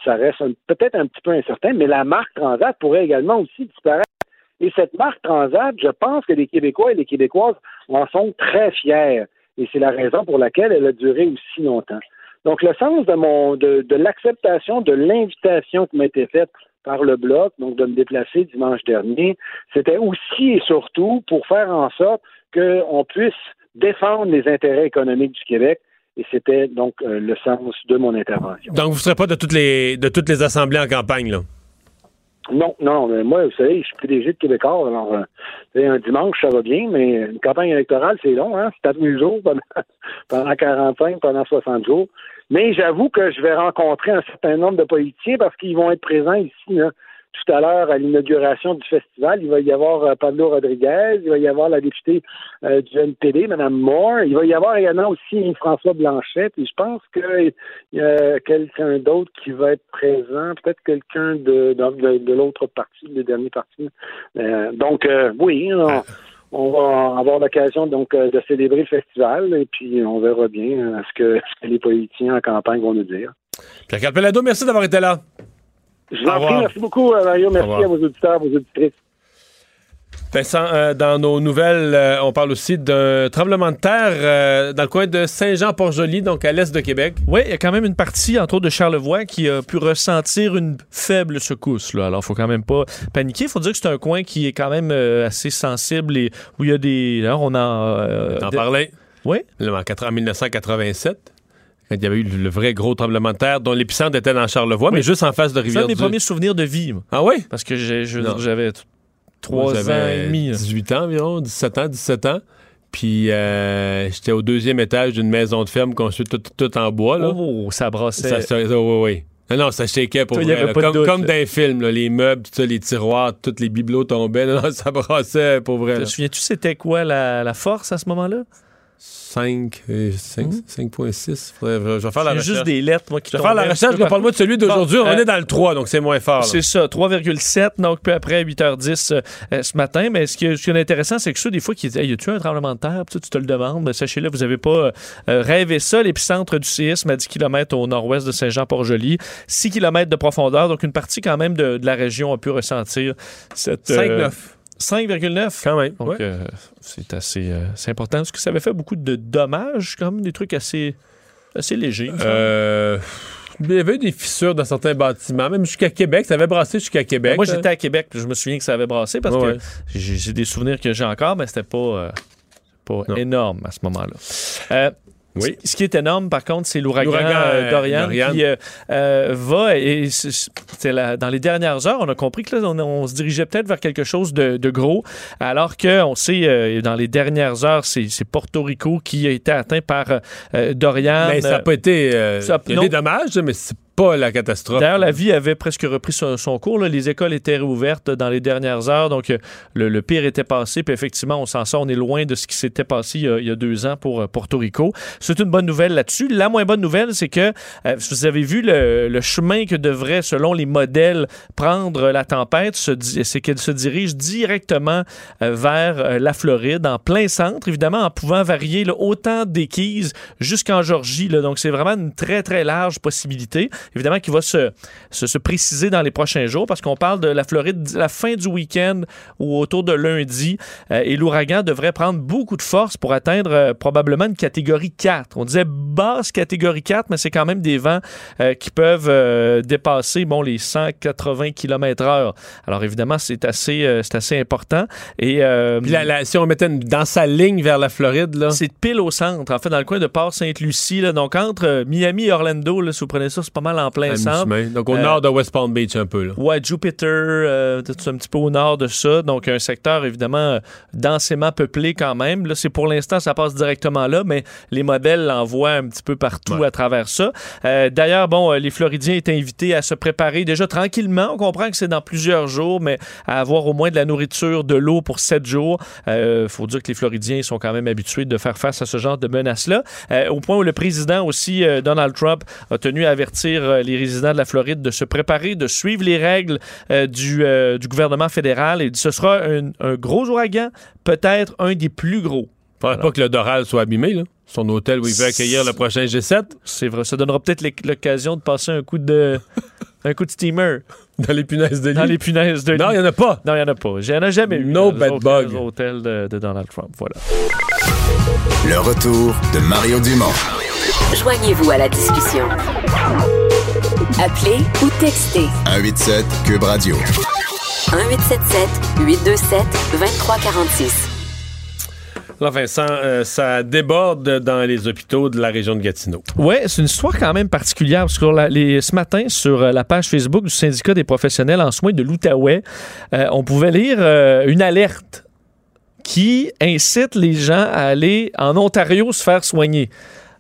ça reste peut-être un petit peu incertain, mais la marque Transat pourrait également aussi disparaître. Et cette marque Transat, je pense que les Québécois et les Québécoises en sont très fiers. Et c'est la raison pour laquelle elle a duré aussi longtemps. Donc, le sens de mon de, l'acceptation de l'invitation qui m'a été faite par le Bloc, donc de me déplacer dimanche dernier, c'était aussi et surtout pour faire en sorte qu'on puisse défendre les intérêts économiques du Québec. Et c'était donc euh, le sens de mon intervention. Donc, vous ne serez pas de toutes les de toutes les assemblées en campagne, là? Non, non, mais moi, vous savez, je suis PDG de Québécois, alors euh, un dimanche, ça va bien, mais une campagne électorale, c'est long, hein? C'est 4000 jours pendant, pendant 45, pendant 60 jours. Mais j'avoue que je vais rencontrer un certain nombre de politiciens parce qu'ils vont être présents ici, là, tout à l'heure à l'inauguration du festival. Il va y avoir euh, Pablo Rodriguez, il va y avoir la députée euh, du NPD, Mme Moore, il va y avoir également aussi François Blanchet, puis je pense qu'il y a quelqu'un d'autre qui va être présent, peut-être quelqu'un de, de, de l'autre parti, le dernier parti. Euh, donc, oui, on, on, va avoir l'occasion donc de célébrer le festival et puis on verra bien ce que, ce que les politiciens en campagne vont nous dire. Pierre Calpelado, merci d'avoir été là. Je vous en prie, merci beaucoup, Mario. Merci à vos auditeurs, vos auditrices. Vincent, euh, dans nos nouvelles, euh, on parle aussi d'un tremblement de terre euh, dans le coin de Saint-Jean-Port-Joli, donc à l'est de Québec. Oui, il y a quand même une partie, entre autres de Charlevoix, qui a pu ressentir une faible secousse. Là. Alors, il faut quand même pas paniquer. Il faut dire que c'est un coin qui est quand même assez sensible et où il y a des... Là, on en... T'en parlais? Oui. En 1987 quand il y avait eu le vrai gros tremblement de terre, dont l'épicentre était dans Charlevoix, oui. mais juste en face de Rivière-du. C'est un des premiers souvenirs de vie. Moi. Ah oui? Parce que j'avais 3 ans et demi. 18 ans environ, 17 ans, 17 ans. Puis euh, j'étais au deuxième étage d'une maison de ferme construite tout, tout, en bois. Là. Oh, ça brassait. Ça, ça, oh, oui, oui. Non, non, ça shakeait pour Toi, vrai. Comme, dans les films, là, les meubles, tout ça, les tiroirs, tous les bibelots tombaient. Non, ça brassait pour vrai. Te souviens-tu c'était quoi la, la, force à ce moment-là? 5, euh, 5 5.6. Faudrait- Je vais faire la recherche. juste des lettres, moi, qui Je vais faire la recherche. peu Parle-moi de celui d'aujourd'hui. Bon, On euh, est dans le 3, donc c'est moins fort. C'est ça, 3,7, donc peu après 8h10 euh, ce matin. Mais ce qui, est- ce qui est intéressant, c'est que ça, des fois, qui disent Hey, y a-tu un tremblement de terre? Tu te le demandes. Mais sachez-le, vous n'avez pas euh, euh, rêvé ça. L'épicentre du séisme à 10 km au nord-ouest de Saint-Jean-Port-Joli, 6 km de profondeur. Donc, une partie quand même de, de la région a pu ressentir cette. euh, 5-9. 5,9. Quand même. Donc, ouais. euh, c'est assez euh, c'est important. Parce que ça avait fait beaucoup de dommages, comme des trucs assez, assez légers. Euh, il y avait des fissures dans certains bâtiments, même jusqu'à Québec. Ça avait brassé jusqu'à Québec. Moi, là. j'étais à Québec, puis je me souviens que ça avait brassé parce Ouais, que j'ai des souvenirs que j'ai encore, mais c'était pas, pas Non. énorme à ce moment-là. Oui. Ce qui est énorme, par contre, c'est l'ouragan euh, euh, Dorian, Dorian. qui euh, euh, va et c'est- dans les dernières heures, on a compris que là, on, on se dirigeait peut-être vers quelque chose de, de gros, alors que on sait euh, dans les dernières heures, c'est Porto Rico qui a été atteint par euh, Dorian. Mais ça n'a pas été. euh, ça- y a des dommages, mais c'est pas la catastrophe. D'ailleurs, la vie avait presque repris son, cours. là. Les écoles étaient réouvertes dans les dernières heures, donc euh, le, pire était passé. Puis effectivement, on s'en sort. On est loin de ce qui s'était passé il y, a, deux ans pour euh, Porto Rico. C'est une bonne nouvelle là-dessus. La moins bonne nouvelle, c'est que euh, vous avez vu le, chemin que devrait, selon les modèles, prendre la tempête, c'est qu'elle se dirige directement euh, vers la Floride, en plein centre, évidemment, en pouvant varier autant des Keys jusqu'en Georgie. Donc, c'est vraiment une très, très large possibilité. Évidemment, qui va se, se, se préciser dans les prochains jours parce qu'on parle de la Floride la fin du week-end ou autour de lundi. Euh, et l'ouragan devrait prendre beaucoup de force pour atteindre euh, probablement une catégorie 4. On disait basse catégorie 4, mais c'est quand même des vents euh, qui peuvent dépasser bon, les 180 km/h. Alors évidemment, c'est assez, c'est assez important. Et Puis la- la- si on mettait une- dans sa ligne vers la Floride, là. c'est pile au centre, en fait, dans le coin de Port-Sainte-Lucie. là. Donc entre Miami et Orlando, là, si vous prenez ça, c'est pas mal en plein centre. Donc au Euh, nord de West Palm Beach, un peu. Là. Ouais, Jupiter, euh, tout un petit peu au nord de ça? Donc, un secteur évidemment euh, densément peuplé quand même. Là, c'est pour l'instant, ça passe directement là, mais les modèles l'envoient un petit peu partout à travers ça. Euh, D'ailleurs, bon, les Floridiens étaient invités à se préparer déjà tranquillement. On comprend que c'est dans plusieurs jours, mais à avoir au moins de la nourriture, de l'eau pour sept jours. Il faut dire que les Floridiens sont quand même habitués de faire face à ce genre de menaces-là. Au point où le président aussi, Donald Trump, a tenu à avertir euh, les résidents de la Floride de se préparer, de suivre les règles euh, du, euh, du gouvernement fédéral. Et ce sera un, un gros ouragan, peut-être un des plus gros. Faudrait pas que le Doral soit abîmé, là. Son hôtel où il veut accueillir le prochain G7 C'est vrai, ça donnera peut-être l'oc- l'occasion de passer un coup de, un coup de steamer dans les punaises de lit. dans les punaises de Non, lit. il n'y en a pas. Non, il n'y en a pas. Il n'y en a jamais eu. No dans autres- bug. hôtels de, de Donald Trump. Voilà. Le retour de Mario Dumont. Joignez-vous à la discussion. Appelez ou textez 187 Cube Radio. 1877 827 2346. Là, Vincent, euh, ça déborde dans les hôpitaux de la région de Gatineau. Oui, c'est une histoire quand même particulière parce que sur la- les, ce matin, sur euh, la page Facebook du syndicat des professionnels en soins de l'Outaouais, euh, on pouvait lire euh, une alerte qui incite les gens à aller en Ontario se faire soigner.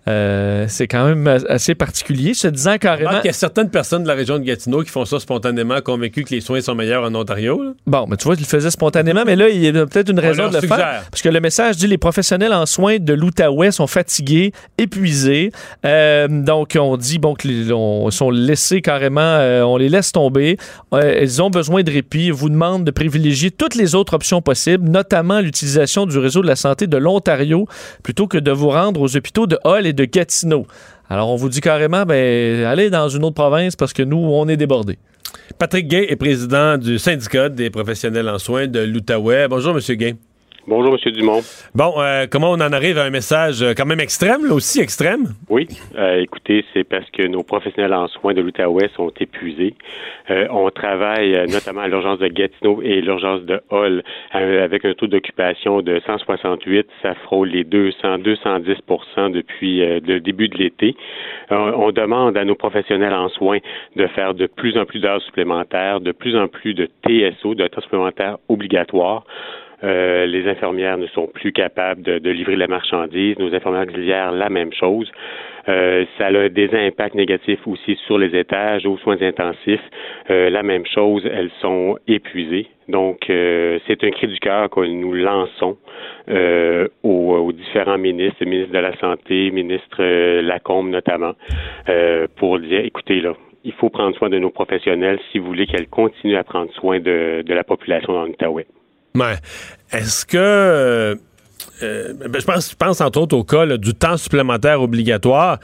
Euh, c'est quand même as- assez particulier, se disant carrément... Il y a certaines personnes de la région de Gatineau qui font ça spontanément, convaincus que les soins sont meilleurs en Ontario. là. Bon, mais tu vois, il le faisait spontanément, mais là, il y a peut-être une raison de le suggère. faire. Parce que le message dit les professionnels en soins de l'Outaouais sont fatigués, épuisés. Euh, donc, on dit bon, qu'ils sont laissés carrément, euh, on les laisse tomber. Ils ont besoin de répit. Ils vous demandent de privilégier toutes les autres options possibles, notamment l'utilisation du réseau de la santé de l'Ontario, plutôt que de vous rendre aux hôpitaux de Hull et de Gatineau. Alors, on vous dit carrément, ben, allez dans une autre province parce que nous, on est débordés. Patrick Gay est président du syndicat des professionnels en soins de l'Outaouais. Bonjour, Monsieur Gay. Bonjour, M. Dumont. Bon, euh, comment on en arrive à un message euh, quand même extrême, là aussi extrême? Oui, euh, écoutez, c'est parce que nos professionnels en soins de l'Outaouais sont épuisés. Euh, on travaille notamment à l'urgence de Gatineau et l'urgence de Hall avec un taux d'occupation de 168. Ça frôle les 200, 210% depuis le début de l'été. Euh, on demande à nos professionnels en soins de faire de plus en plus d'heures supplémentaires, de plus en plus de TSO, de temps supplémentaires obligatoires. Euh, les infirmières ne sont plus capables de, de, livrer la marchandise. Nos infirmières auxiliaires, la même chose. Euh, ça a des impacts négatifs aussi sur les étages, aux soins intensifs. Euh, la même chose, elles sont épuisées. Donc, euh, c'est un cri du cœur que nous lançons euh, aux, aux, différents ministres, ministre de la Santé, ministre Lacombe notamment, pour dire, écoutez, là, il faut prendre soin de nos professionnels si vous voulez qu'elles continuent à prendre soin de, de la population dans l'Outaouais. Ouais. Est-ce que euh, ben, je, pense, entre autres au cas du temps supplémentaire obligatoire.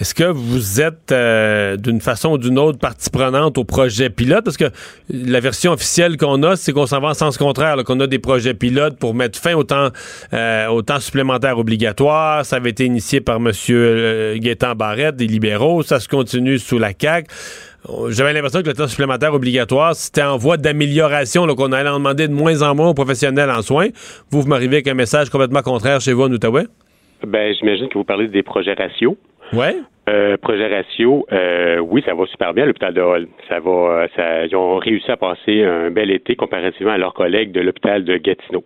Est-ce que vous êtes euh, d'une façon ou d'une autre partie prenante au projet pilote? Parce que la version officielle qu'on a, c'est qu'on s'en va en sens contraire, qu'on a des projets pilotes pour mettre fin au temps, euh, au temps supplémentaire obligatoire. Ça avait été initié par M. Euh, Gaétan Barrette, des libéraux. Ça se continue sous la CAQ. J'avais l'impression que le temps supplémentaire obligatoire, c'était en voie d'amélioration, qu'on allait en demander de moins en moins aux professionnels en soins. Vous, vous m'arrivez avec un message complètement contraire chez vous en Outaouais? Ben, j'imagine que vous parlez des projets ratios. Ouais. Euh, projet ratio, euh, oui, ça va super bien l'hôpital de Hall. Ça va, euh, ça, ils ont réussi à passer un bel été comparativement à leurs collègues de l'hôpital de Gatineau.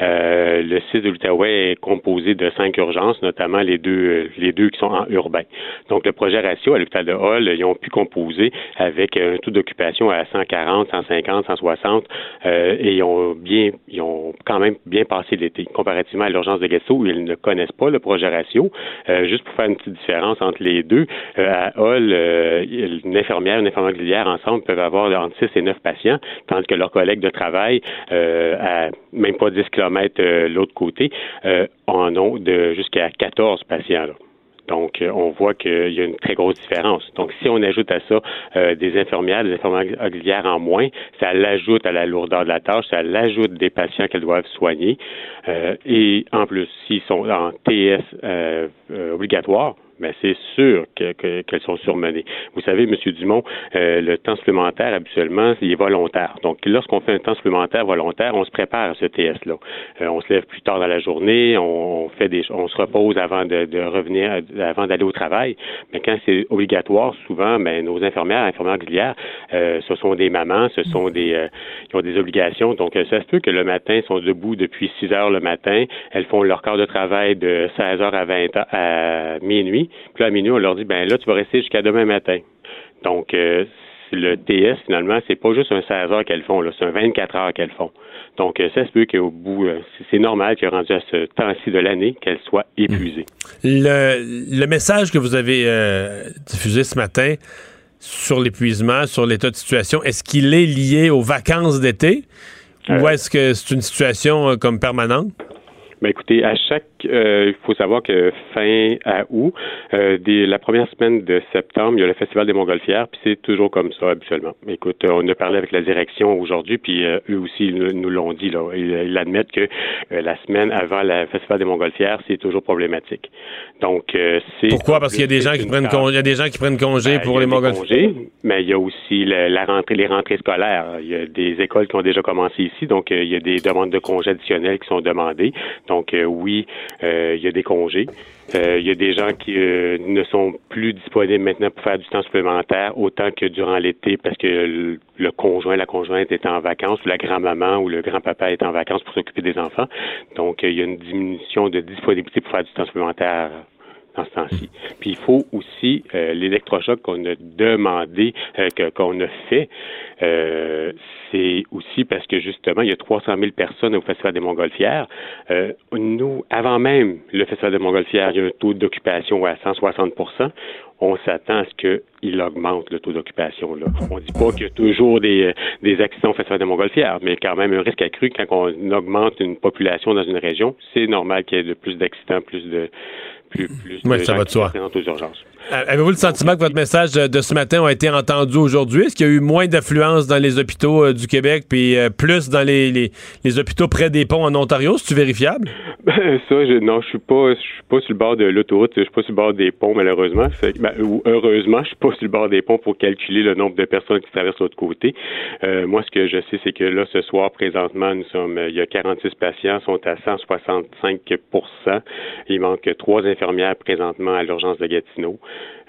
Euh, le site de l'Outaouais est composé de cinq urgences, notamment les deux, les deux qui sont en urbain. Donc, le projet ratio à l'hôpital de Hall, ils ont pu composer avec un taux d'occupation à 140, 150, 160, et ils ont bien, ils ont quand même bien passé l'été comparativement à l'urgence de Gatineau ils ne connaissent pas le projet ratio. juste pour faire une petite différence entre les deux, à Hall, une infirmière, une infirmière auxiliaire ensemble peuvent avoir entre 6 et 9 patients, tandis que leurs collègues de travail, à même pas 10 km l'autre côté, en ont de jusqu'à 14 patients. Donc, on voit qu'il y a une très grosse différence. Donc, si on ajoute à ça euh, des infirmières, des infirmières auxiliaires en moins, ça l'ajoute à la lourdeur de la tâche, ça l'ajoute des patients qu'elles doivent soigner. Euh, et en plus, s'ils sont en TS euh, obligatoire, mais c'est sûr qu'elles que, qu sont surmenées. Vous savez, M. Dumont, euh, le temps supplémentaire, habituellement, il est volontaire. Donc, lorsqu'on fait un temps supplémentaire volontaire, on se prépare à ce TS-là. Euh, on se lève plus tard dans la journée, on fait des, on se repose avant de, de revenir, avant d'aller au travail. Mais quand c'est obligatoire, souvent, ben, nos infirmières, infirmières auxiliaires, euh, ce sont des mamans, ce sont des, euh, ils ont des obligations. Donc, ça se peut que le matin, sont debout depuis 6 heures le matin. Elles font leur quart de travail de 16 heures à 20 heures, à minuit. Puis là, à minuit, on leur dit, ben là, tu vas rester jusqu'à demain matin. Donc, euh, le TS, finalement, c'est pas juste un 16 heures qu'elles font, c'est un 24 heures qu'elles font. Donc, ça se peut qu'au bout, euh, c'est normal qu'elle rendu à ce temps-ci de l'année, qu'elle soit épuisée. Le, le, message que vous avez euh, diffusé ce matin sur l'épuisement, sur l'état de situation, est-ce qu'il est lié aux vacances d'été? Ou est-ce que c'est une situation comme permanente? Ben écoutez, à chaque, euh, il faut savoir que fin à août, euh, des, la première semaine de septembre, il y a le Festival des Montgolfières, puis c'est toujours comme ça habituellement. Écoute, on a parlé avec la direction aujourd'hui, puis euh, eux aussi ils nous l'ont dit. Là, ils, ils, admettent que euh, la semaine avant le Festival des Montgolfières, c'est toujours problématique. Donc, euh, c'est pourquoi? Parce qu'il y a des gens qui prennent congé, il y a des gens qui prennent congé ben, pour les Montgolfières. Mais il y a aussi la, la, rentrée, les rentrées scolaires. Il y a des écoles qui ont déjà commencé ici, donc il y a des demandes de congés additionnels qui sont demandées. Donc, euh, oui, euh, il y a des congés. Euh, il y a des gens qui ne sont plus disponibles maintenant pour faire du temps supplémentaire autant que durant l'été parce que le, le, conjoint, la conjointe est en vacances ou la grand-maman ou le grand-papa est en vacances pour s'occuper des enfants. Donc, il y a une diminution de disponibilité pour faire du temps supplémentaire dans ce temps-ci. Puis il faut aussi euh, l'électrochoc qu'on a demandé, euh, qu'on a fait, euh, c'est aussi parce que justement, il y a 300 000 personnes au Festival des Montgolfières. Euh, nous, avant même le Festival des Montgolfières, il y a un taux d'occupation à 160% on s'attend à ce qu'il augmente le taux d'occupation. Là. On dit pas qu'il y a toujours des, des accidents au Festival des Montgolfières, mais quand même un risque accru quand on augmente une population dans une région, c'est normal qu'il y ait de plus d'accidents, plus de plus, plus ouais, de ça gens va de qui soi. se présentent aux urgences. Avez-vous le sentiment que votre message de ce matin a été entendu aujourd'hui? Est-ce qu'il y a eu moins d'affluence dans les hôpitaux euh, du Québec puis euh, plus dans les, les, les, hôpitaux près des ponts en Ontario? C'est-tu vérifiable? Ben, ça, je, non, je suis pas je suis pas sur le bord de l'autoroute, je suis pas sur le bord des ponts, malheureusement. Fait, ben, ou heureusement, je suis pas sur le bord des ponts pour calculer le nombre de personnes qui traversent l'autre côté. Euh, moi, ce que je sais, c'est que là, ce soir, présentement, nous sommes il y a 46 patients, sont à 165% Il manque trois infirmières présentement à l'urgence de Gatineau.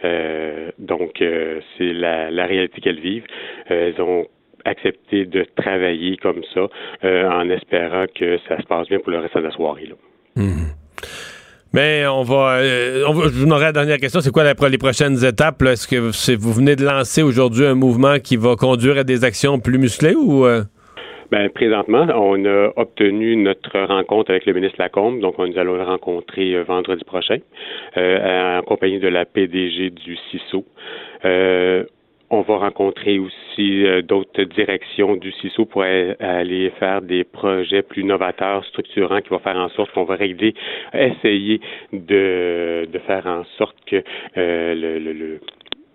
Euh, donc, euh, c'est la, réalité qu'elles vivent. Euh, elles ont accepté de travailler comme ça en espérant que ça se passe bien pour le reste de la soirée. Là. Mais on va, on va- Je vous aurai la dernière question. C'est quoi la- les prochaines étapes? Est-ce que vous venez de lancer aujourd'hui un mouvement qui va conduire à des actions plus musclées ou. Ben, présentement, on a obtenu notre rencontre avec le ministre Lacombe, donc on nous allons le rencontrer euh, vendredi prochain, euh, en compagnie de la PDG du CISO. Euh, on va rencontrer aussi euh, d'autres directions du CISO pour aller faire des projets plus novateurs, structurants, qui vont faire en sorte qu'on va régler, essayer de, de faire en sorte que euh, le, le- le-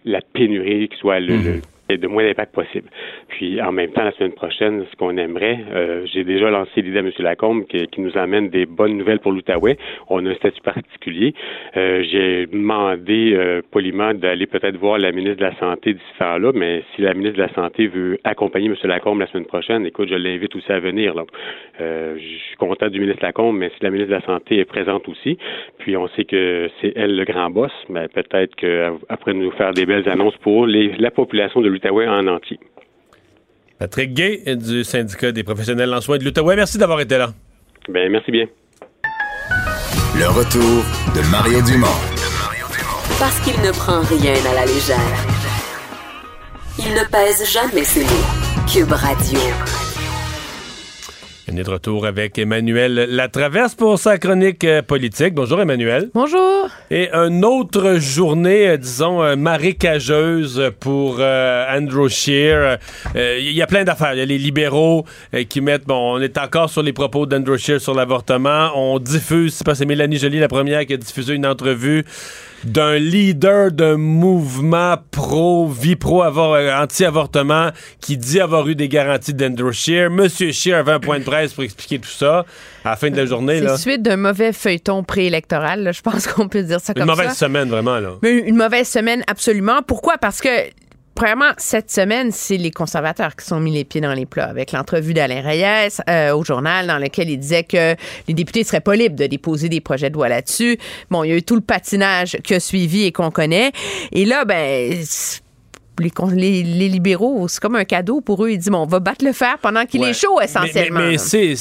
la pénurie qui soit le, le- ait de moins d'impact possible. Puis en même temps, la semaine prochaine, ce qu'on aimerait, euh, j'ai déjà lancé l'idée à M. Lacombe qui, qui nous amène des bonnes nouvelles pour l'Outaouais. On a un statut particulier. Euh, j'ai demandé euh, poliment d'aller peut-être voir la ministre de la Santé d'ici temps-là, mais si la ministre de la Santé veut accompagner M. Lacombe la semaine prochaine, écoute, je l'invite aussi à venir. Euh, je suis content du ministre Lacombe, mais si la ministre de la Santé est présente aussi, puis on sait que c'est elle le grand boss, mais peut-être qu'après nous faire des belles annonces pour les, la population de l'Outaouais en entier. Patrick Gay du syndicat des professionnels en soins de l'Outaouais. Merci d'avoir été là. Ben, merci bien. Le retour de Mario Dumont. Parce qu'il ne prend rien à la légère. Il ne pèse jamais ses mots. Cube Radio. On est de retour avec Emmanuel Latraverse pour sa chronique euh, politique. Bonjour Emmanuel. Bonjour. Et une autre journée, euh, disons, euh, marécageuse pour euh, Andrew Scheer. Euh, Il y a plein d'affaires. Il y a les libéraux euh, qui mettent, bon, on est encore sur les propos d'Andrew Scheer sur l'avortement. On diffuse, c'est pas c'est Mélanie Joly la première qui a diffusé une entrevue d'un leader d'un mouvement pro vie pro avor- euh, anti-avortement qui dit avoir eu des garanties d'Andrew Scheer. Monsieur Scheer avait un point de presse pour expliquer tout ça à la fin de la journée. C'est suite d'un mauvais feuilleton préélectoral, je pense qu'on peut dire ça Une comme mauvaise ça. semaine, vraiment. Là. Mais une mauvaise semaine, absolument. Pourquoi? Parce que, premièrement, cette semaine, c'est les conservateurs qui sont mis les pieds dans les plats avec l'entrevue d'Alain Reyes euh, au journal dans lequel il disait que les députés seraient pas libres de déposer des projets de loi là-dessus. Bon, il y a eu tout le patinage qui a suivi et qu'on connaît. Et là, ben... Les, con- les, les libéraux, c'est comme un cadeau pour eux. Ils disent, bon, on va battre le fer pendant qu'il Ouais. est chaud, essentiellement. Mais, mais c'est,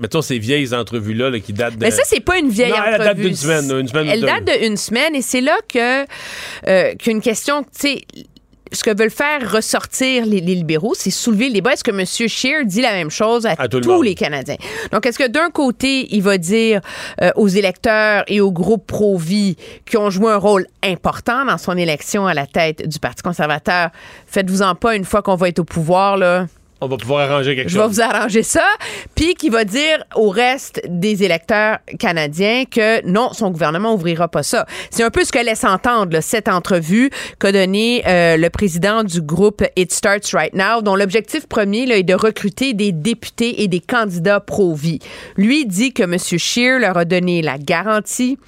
mettons ces vieilles entrevues-là là, qui datent de. Mais ça, c'est pas une vieille Non, entrevue. elle date d'une semaine, une semaine Elle date d'une semaine et c'est là que euh, qu'une question, tu sais, ce que veulent faire ressortir les, les libéraux, c'est soulever le débat. Est-ce que M. Scheer dit la même chose à, À tout le tous les Canadiens? Donc, est-ce que d'un côté, il va dire euh, aux électeurs et aux groupes pro-vie qui ont joué un rôle important dans son élection à la tête du Parti conservateur, faites-vous-en pas une fois qu'on va être au pouvoir, là, On va pouvoir arranger quelque je vais chose. vous arranger ça. Puis qui va dire au reste des électeurs canadiens que non, son gouvernement ouvrira pas ça. C'est un peu ce que laisse entendre là, cette entrevue qu'a donné euh, le président du groupe It Starts Right Now, dont l'objectif premier là, est de recruter des députés et des candidats pro-vie. Lui dit que M. Scheer leur a donné la garantie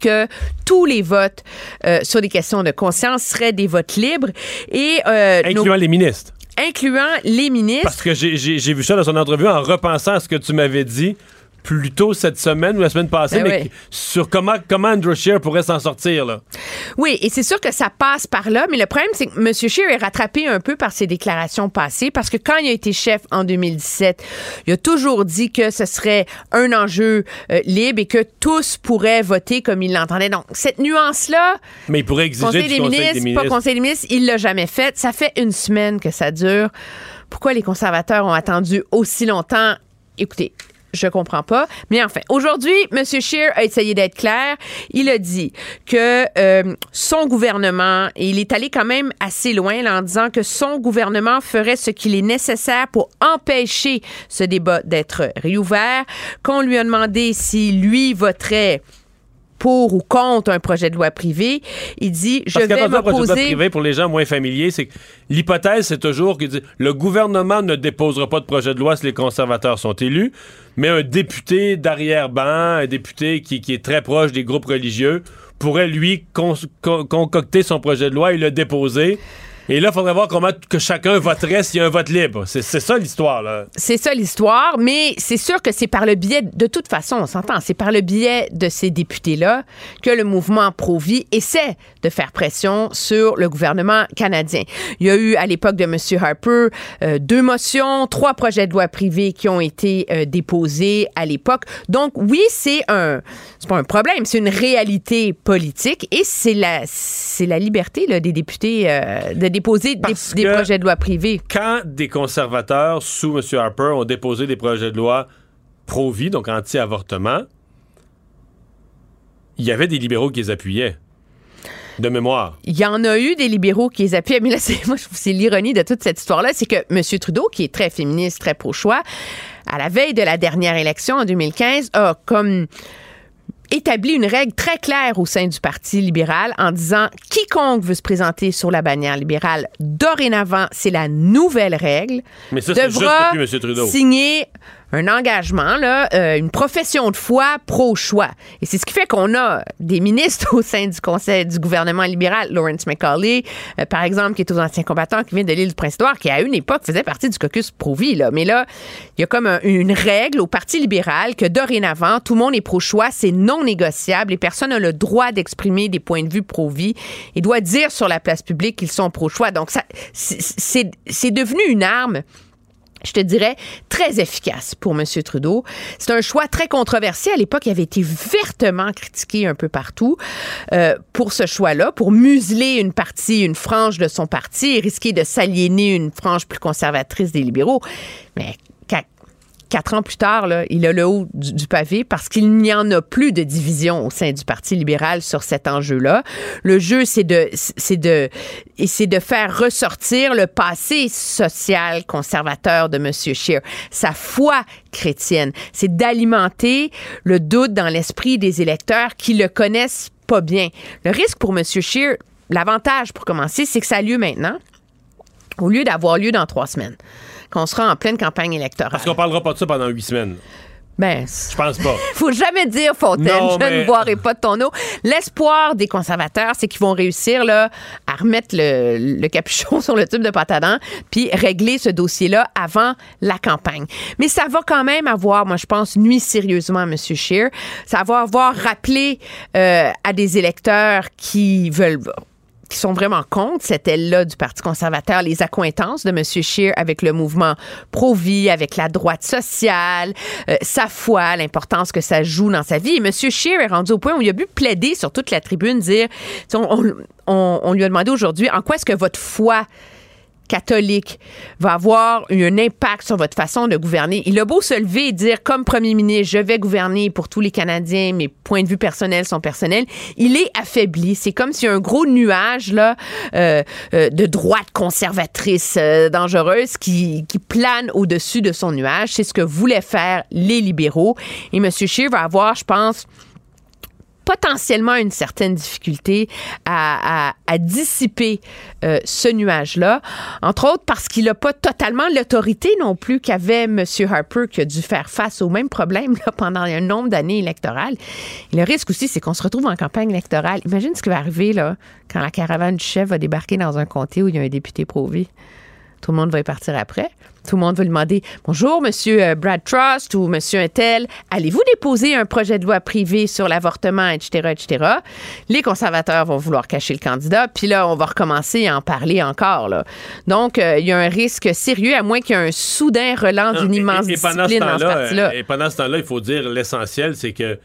que tous les votes euh, sur des questions de conscience seraient des votes libres et euh, nos- Incluant les ministres. Incluant les ministres. Parce que j'ai, vu ça dans son entrevue en repensant à ce que tu m'avais dit plus tôt cette semaine ou la semaine passée, Ben mais oui. sur comment, comment Andrew Scheer pourrait s'en sortir. Là. Oui, et c'est sûr que ça passe par là, mais le problème, c'est que M. Scheer est rattrapé un peu par ses déclarations passées, parce que quand il a été chef en 2017, il a toujours dit que ce serait un enjeu euh, libre et que tous pourraient voter comme il l'entendait. Donc, cette nuance-là, Mais il pourrait exiger Conseil du des, Conseil ministres, des pas ministres. Conseil des ministres, il l'a jamais fait. Ça fait une semaine que ça dure. Pourquoi les conservateurs ont attendu aussi longtemps? Écoutez, je comprends pas. Mais enfin, aujourd'hui, M. Scheer a essayé d'être clair. Il a dit que euh, son gouvernement, et il est allé quand même assez loin en disant que son gouvernement ferait ce qu'il est nécessaire pour empêcher ce débat d'être réouvert. Qu'on lui a demandé si lui voterait pour ou contre un projet de loi privé, il dit je Parce vais un projet de loi m'opposer. privé pour les gens moins familiers, c'est l'hypothèse, c'est toujours que le gouvernement ne déposera pas de projet de loi si les conservateurs sont élus, mais un député d'arrière-ban, un député qui, qui est très proche des groupes religieux, pourrait, lui, con- con- concocter son projet de loi et le déposer. Et là, il faudrait voir comment que chacun voterait s'il y a un vote libre. C'est ça l'histoire, là. C'est ça l'histoire, mais c'est sûr que c'est par le biais, de toute façon, on s'entend, c'est par le biais de ces députés-là que le mouvement Pro-Vie essaie de faire pression sur le gouvernement canadien. Il y a eu, à l'époque de M. Harper, euh, deux motions, trois projets de loi privés qui ont été euh, déposés à l'époque. Donc, oui, c'est un, c'est pas un problème, c'est une réalité politique et c'est la, c'est la liberté là, des députés euh, de déposer des, projets de loi privés. Quand des conservateurs sous M. Harper ont déposé des projets de loi pro-vie, donc anti-avortement, il y avait des libéraux qui les appuyaient. De mémoire. Il y en a eu des libéraux qui les appuient, mais là, c'est, moi, je trouve c'est l'ironie de toute cette histoire-là, c'est que M. Trudeau, qui est très féministe, très pro-choix, à la veille de la dernière élection en 2015, a comme établi une règle très claire au sein du Parti libéral en disant quiconque veut se présenter sur la bannière libérale, dorénavant, c'est la nouvelle règle, Mais ça, c'est juste devra depuis M. Trudeau. signer un engagement, là, euh, une profession de foi pro-choix. Et c'est ce qui fait qu'on a des ministres au sein du conseil du gouvernement libéral, Lawrence McCauley, euh, par exemple, qui est aux anciens combattants, qui vient de l'île du Prince-Édouard, qui à une époque faisait partie du caucus pro-vie. Là. Mais là, il y a comme un- une règle au Parti libéral que dorénavant, tout le monde est pro-choix, c'est non négociable et personne n'a le droit d'exprimer des points de vue pro-vie et doit dire sur la place publique qu'ils sont pro-choix. Donc, ça, c'est c'est devenu une arme je te dirais, très efficace pour M. Trudeau. C'est un choix très controversé. À l'époque, il avait été vertement critiqué un peu partout euh, pour ce choix-là, pour museler une partie, une frange de son parti et risquer de s'aliéner une frange plus conservatrice des libéraux. Mais Quatre ans plus tard, il a le haut du, pavé parce qu'il n'y en a plus de division au sein du Parti libéral sur cet enjeu-là. Le jeu, c'est de, de, c'est de faire ressortir le passé social conservateur de M. Scheer, sa foi chrétienne. C'est d'alimenter le doute dans l'esprit des électeurs qui le connaissent pas bien. Le risque pour M. Scheer, l'avantage pour commencer, c'est que ça a lieu maintenant au lieu d'avoir lieu dans trois semaines, qu'on sera en pleine campagne électorale. Parce qu'on parlera pas de ça pendant huit semaines. Ben, Je pense pas. faut jamais dire, Fontaine, Non, je mais- ne boirai pas de ton eau. L'espoir des conservateurs, c'est qu'ils vont réussir là, à remettre le, le capuchon sur le tube de pâte à dents puis régler ce dossier-là avant la campagne. Mais ça va quand même avoir, moi, je pense, nuit sérieusement à M. Scheer. Ça va avoir rappelé euh, à des électeurs qui veulent qui sont vraiment contre cette aile-là du Parti conservateur, les accointances de M. Scheer avec le mouvement pro-vie, avec la droite sociale, euh, sa foi, l'importance que ça joue dans sa vie. Et M. Scheer est rendu au point où il a pu plaider sur toute la tribune, dire, on- on lui a demandé aujourd'hui, en quoi est-ce que votre foi catholique va avoir un impact sur votre façon de gouverner. Il a beau se lever et dire, comme premier ministre, je vais gouverner pour tous les Canadiens, mes points de vue personnels sont personnels, il est affaibli. C'est comme s'il y a un gros nuage là, euh, euh, de droite conservatrice euh, dangereuse qui, plane au-dessus de son nuage. C'est ce que voulaient faire les libéraux. Et M. Scheer va avoir, je pense, potentiellement une certaine difficulté à, dissiper euh, ce nuage-là, entre autres parce qu'il n'a pas totalement l'autorité non plus qu'avait M. Harper, qui a dû faire face au même problème pendant un nombre d'années électorales. Le risque aussi, c'est qu'on se retrouve en campagne électorale. Imagine ce qui va arriver là, quand la caravane du chef va débarquer dans un comté où il y a un député pro-vie. Tout le monde va y partir après. Tout le monde va lui demander Bonjour, monsieur euh, Brad Trust ou monsieur Untel, allez-vous déposer un projet de loi privé sur l'avortement, etc., etc. Les conservateurs vont vouloir cacher le candidat, puis là, on va recommencer à en parler encore. Là. Donc, euh, il y a un risque sérieux, à moins qu'il y ait un soudain relance d'une Et- immense et, et pendant ce discipline dans ce parti-là. euh, Et pendant ce temps-là, il faut dire l'essentiel, c'est que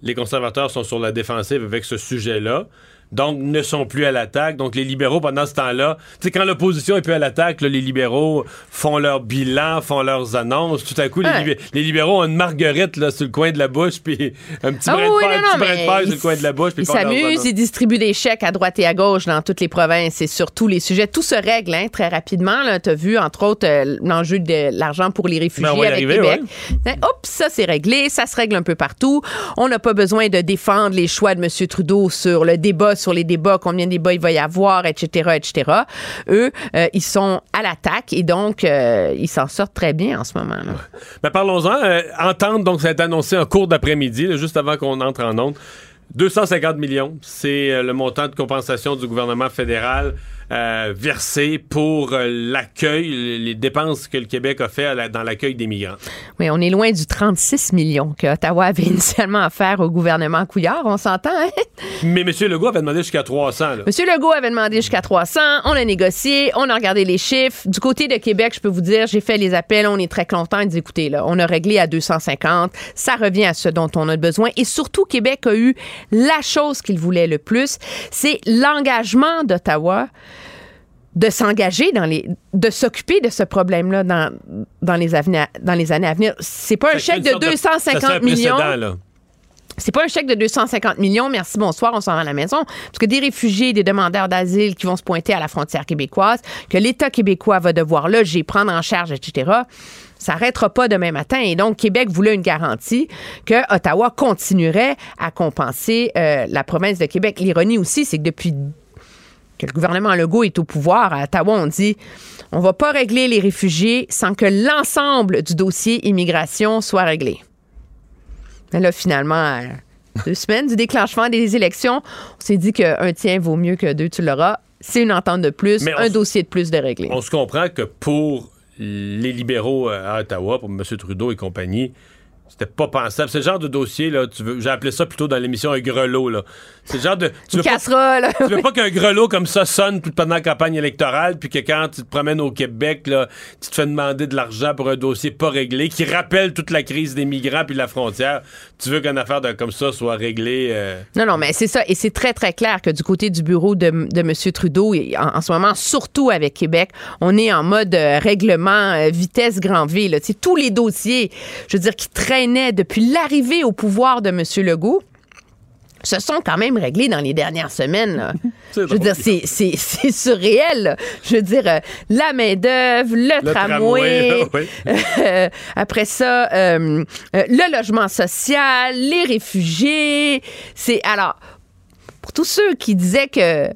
les conservateurs sont sur la défensive avec ce sujet-là. Donc, ne sont plus à l'attaque. Donc, les libéraux, pendant ce temps-là, tu sais, quand l'opposition est plus à l'attaque, les libéraux font leur bilan, font leurs annonces. Tout à coup, les, Ouais. libé- les libéraux ont une marguerite là, sur le coin de la bouche, puis un petit Ah brin de oui, paille, non, un non, petit brin de paille sur le coin de la bouche. puis Ils s'amusent, ils distribuent des chèques à droite et à gauche dans toutes les provinces et sur tous les sujets. Tout se règle hein, très rapidement. Tu as vu, entre autres, euh, l'enjeu de l'argent pour les réfugiés Ben, avec arriver, Québec. Hein, Hop, ça c'est réglé, ça se règle un peu partout. On n'a pas besoin de défendre les choix de M. Trudeau sur le débat, sur les débats, combien de débats il va y avoir, etc., etc. Eux, euh, ils sont à l'attaque et donc euh, ils s'en sortent très bien en ce moment. Ben, parlons-en. Euh, entente, donc, ça a été annoncé en cours d'après-midi, juste avant qu'on entre en onde. 250 millions, c'est le montant de compensation du gouvernement fédéral euh, versé pour euh, l'accueil, les dépenses que le Québec a fait à la- dans l'accueil des migrants. Oui, on est loin du 36 millions que Ottawa avait initialement offert au gouvernement Couillard, on s'entend, hein? Mais M. Legault avait demandé jusqu'à 300. là. Monsieur Legault avait demandé jusqu'à 300. On a négocié. On a regardé les chiffres. Du côté de Québec, je peux vous dire, j'ai fait les appels. On est très contents. Ils disent, écoutez, là, on a réglé à 250. Ça revient à ce dont on a besoin. Et surtout, Québec a eu la chose qu'il voulait le plus. C'est l'engagement d'Ottawa de s'engager dans les de s'occuper de ce problème-là dans, dans les aveni- dans les années à venir. C'est pas un chèque de sorte ça 250 serait un millions. là. C'est pas un chèque de 250 millions, merci, bonsoir, on s'en va à la maison. Parce que des réfugiés, des demandeurs d'asile qui vont se pointer à la frontière québécoise, que l'État québécois va devoir loger, prendre en charge, etc., ça n'arrêtera pas demain matin. Et donc, Québec voulait une garantie que Ottawa continuerait à compenser euh, la province de Québec. L'ironie aussi, c'est que depuis que le gouvernement Legault est au pouvoir à Ottawa, on dit on va pas régler les réfugiés sans que l'ensemble du dossier immigration soit réglé. Mais là, finalement, à deux semaines du déclenchement des élections, on s'est dit qu'un tien vaut mieux que deux, tu l'auras. C'est une entente de plus, Mais un dossier de plus de réglé. On se comprend que pour les libéraux euh, à Ottawa, pour M. Trudeau et compagnie, c'était pas pensable. C'est le genre de dossier, là, tu veux, j'ai appelé ça plutôt dans l'émission un grelot, là. C'est le genre de. Tu veux pas- casserole. tu veux pas qu'un grelot comme ça sonne tout pendant la campagne électorale, puis que quand tu te promènes au Québec, là, tu te fais demander de l'argent pour un dossier pas réglé, qui rappelle toute la crise des migrants puis de la frontière. Tu veux qu'une affaire de, comme ça soit réglée. euh, Non, non, mais c'est ça. Et c'est très, très clair que du côté du bureau de, de M. Trudeau, et en, en ce moment, surtout avec Québec, on est en mode euh, règlement euh, vitesse grand V. Là. Tous les dossiers, je veux dire, qui traînaient depuis l'arrivée au pouvoir de M. Legault, se sont quand même réglés dans les dernières semaines. là. Je veux dire, c'est, c'est, c'est surréel. là. Je veux dire, euh, la main-d'œuvre, le, Le tramway, tramway, oui. euh, après ça, euh, euh, le logement social, les réfugiés. C'est alors pour tous ceux qui disaient que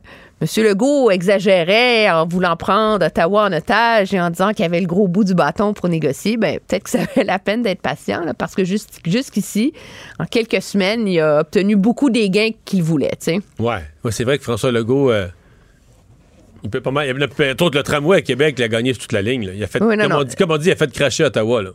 M. Legault exagérait en voulant prendre Ottawa en otage et en disant qu'il avait le gros bout du bâton pour négocier, ben peut-être que ça valait la peine d'être patient, là, parce que jusqu'ici, en quelques semaines, il a obtenu beaucoup des gains qu'il voulait. tu sais. Ouais. Ouais, c'est vrai que François Legault. euh, il peut pas mal. Il entre autres le tramway à Québec, il a gagné sur toute la ligne. là. Il a fait, Oui, non, comme, non. On dit, comme on dit, il a fait cracher Ottawa. Là.